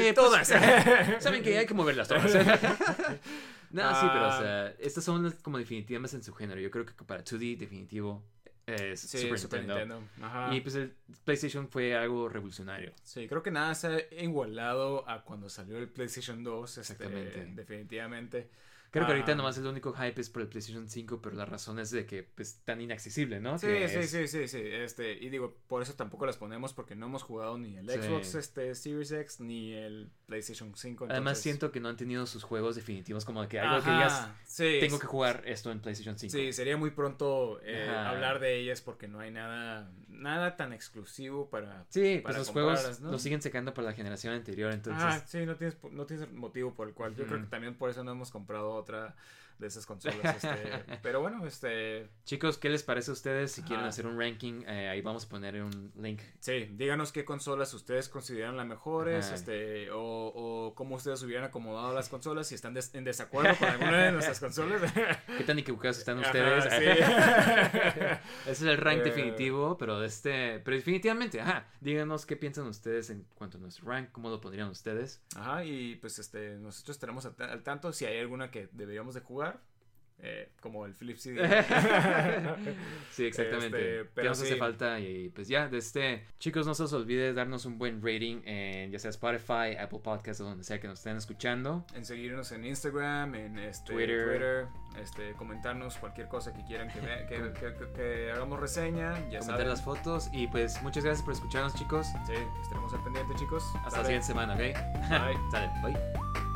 A: Eh,
B: todas.
A: pues, Saben que hay que moverlas todas. no, sí, pero o
B: Ah.
A: sea, estas son como definitivas en su género. Yo creo que para 2D definitivo es
B: Sí,
A: Super,
B: Super,
A: Nintendo.
B: Nintendo. Ajá.
A: Y pues el PlayStation fue algo revolucionario.
B: Sí, creo que nada se ha igualado a cuando salió el PlayStation 2, este,
A: Exactamente.
B: definitivamente.
A: Creo que
B: Ah.
A: ahorita nomás el único hype es por el PlayStation 5, pero la razón es de que pues tan inaccesible, ¿no?
B: Sí,
A: Que
B: sí,
A: es-
B: sí, sí, sí, este, y digo, por eso tampoco las ponemos porque no hemos jugado ni el
A: Sí.
B: Xbox este, Series X ni el PlayStation 5.
A: Además siento que no han tenido sus juegos definitivos como que algo que digas,
B: sí,
A: tengo que jugar esto en PlayStation 5.
B: Sí, sería muy pronto eh, hablar de ellas porque no hay nada, nada tan exclusivo para...
A: Sí, pues
B: para
A: los juegos
B: ¿no?
A: los siguen sacando para la generación anterior, entonces...
B: Ah, sí, no tienes, no tienes motivo por el cual. Yo creo que también por eso no hemos comprado otra, de esas consolas. Este, pero bueno, este...
A: Chicos, ¿qué les parece a ustedes? Si quieren
B: Ajá.
A: hacer un ranking, eh, ahí vamos a poner un link.
B: Sí, díganos qué consolas ustedes consideran las mejores,
A: Ajá.
B: este, o, o cómo ustedes hubieran acomodado las consolas, si están des- en desacuerdo con alguna de nuestras consolas.
A: ¿Qué tan equivocados están
B: Ajá,
A: ustedes?
B: sí.
A: Ese es el rank
B: Eh.
A: definitivo, pero este, pero definitivamente, ajá, díganos qué piensan ustedes en cuanto a nuestro rank, cómo lo pondrían ustedes.
B: Ajá, y pues este, nosotros tenemos al tanto si hay alguna que deberíamos de jugar, eh, como el Flip CD.
A: Sí, exactamente.
B: Este,
A: ¿Qué nos hace
B: sí.
A: falta? Y pues ya, de este, chicos, no se os olvide darnos un buen rating en ya sea Spotify, Apple Podcasts o donde sea que nos estén escuchando.
B: en seguirnos en Instagram, en este,
A: Twitter.
B: Twitter, este, comentarnos cualquier cosa que quieran que, vea- que, que- que- que hagamos reseña, ya
A: comentar
B: saben.
A: las fotos y pues muchas gracias por escucharnos chicos.
B: Sí, estaremos al pendiente chicos.
A: Hasta la
B: Sale.
A: siguiente semana, ¿ok?
B: Bye.
A: Sale, bye.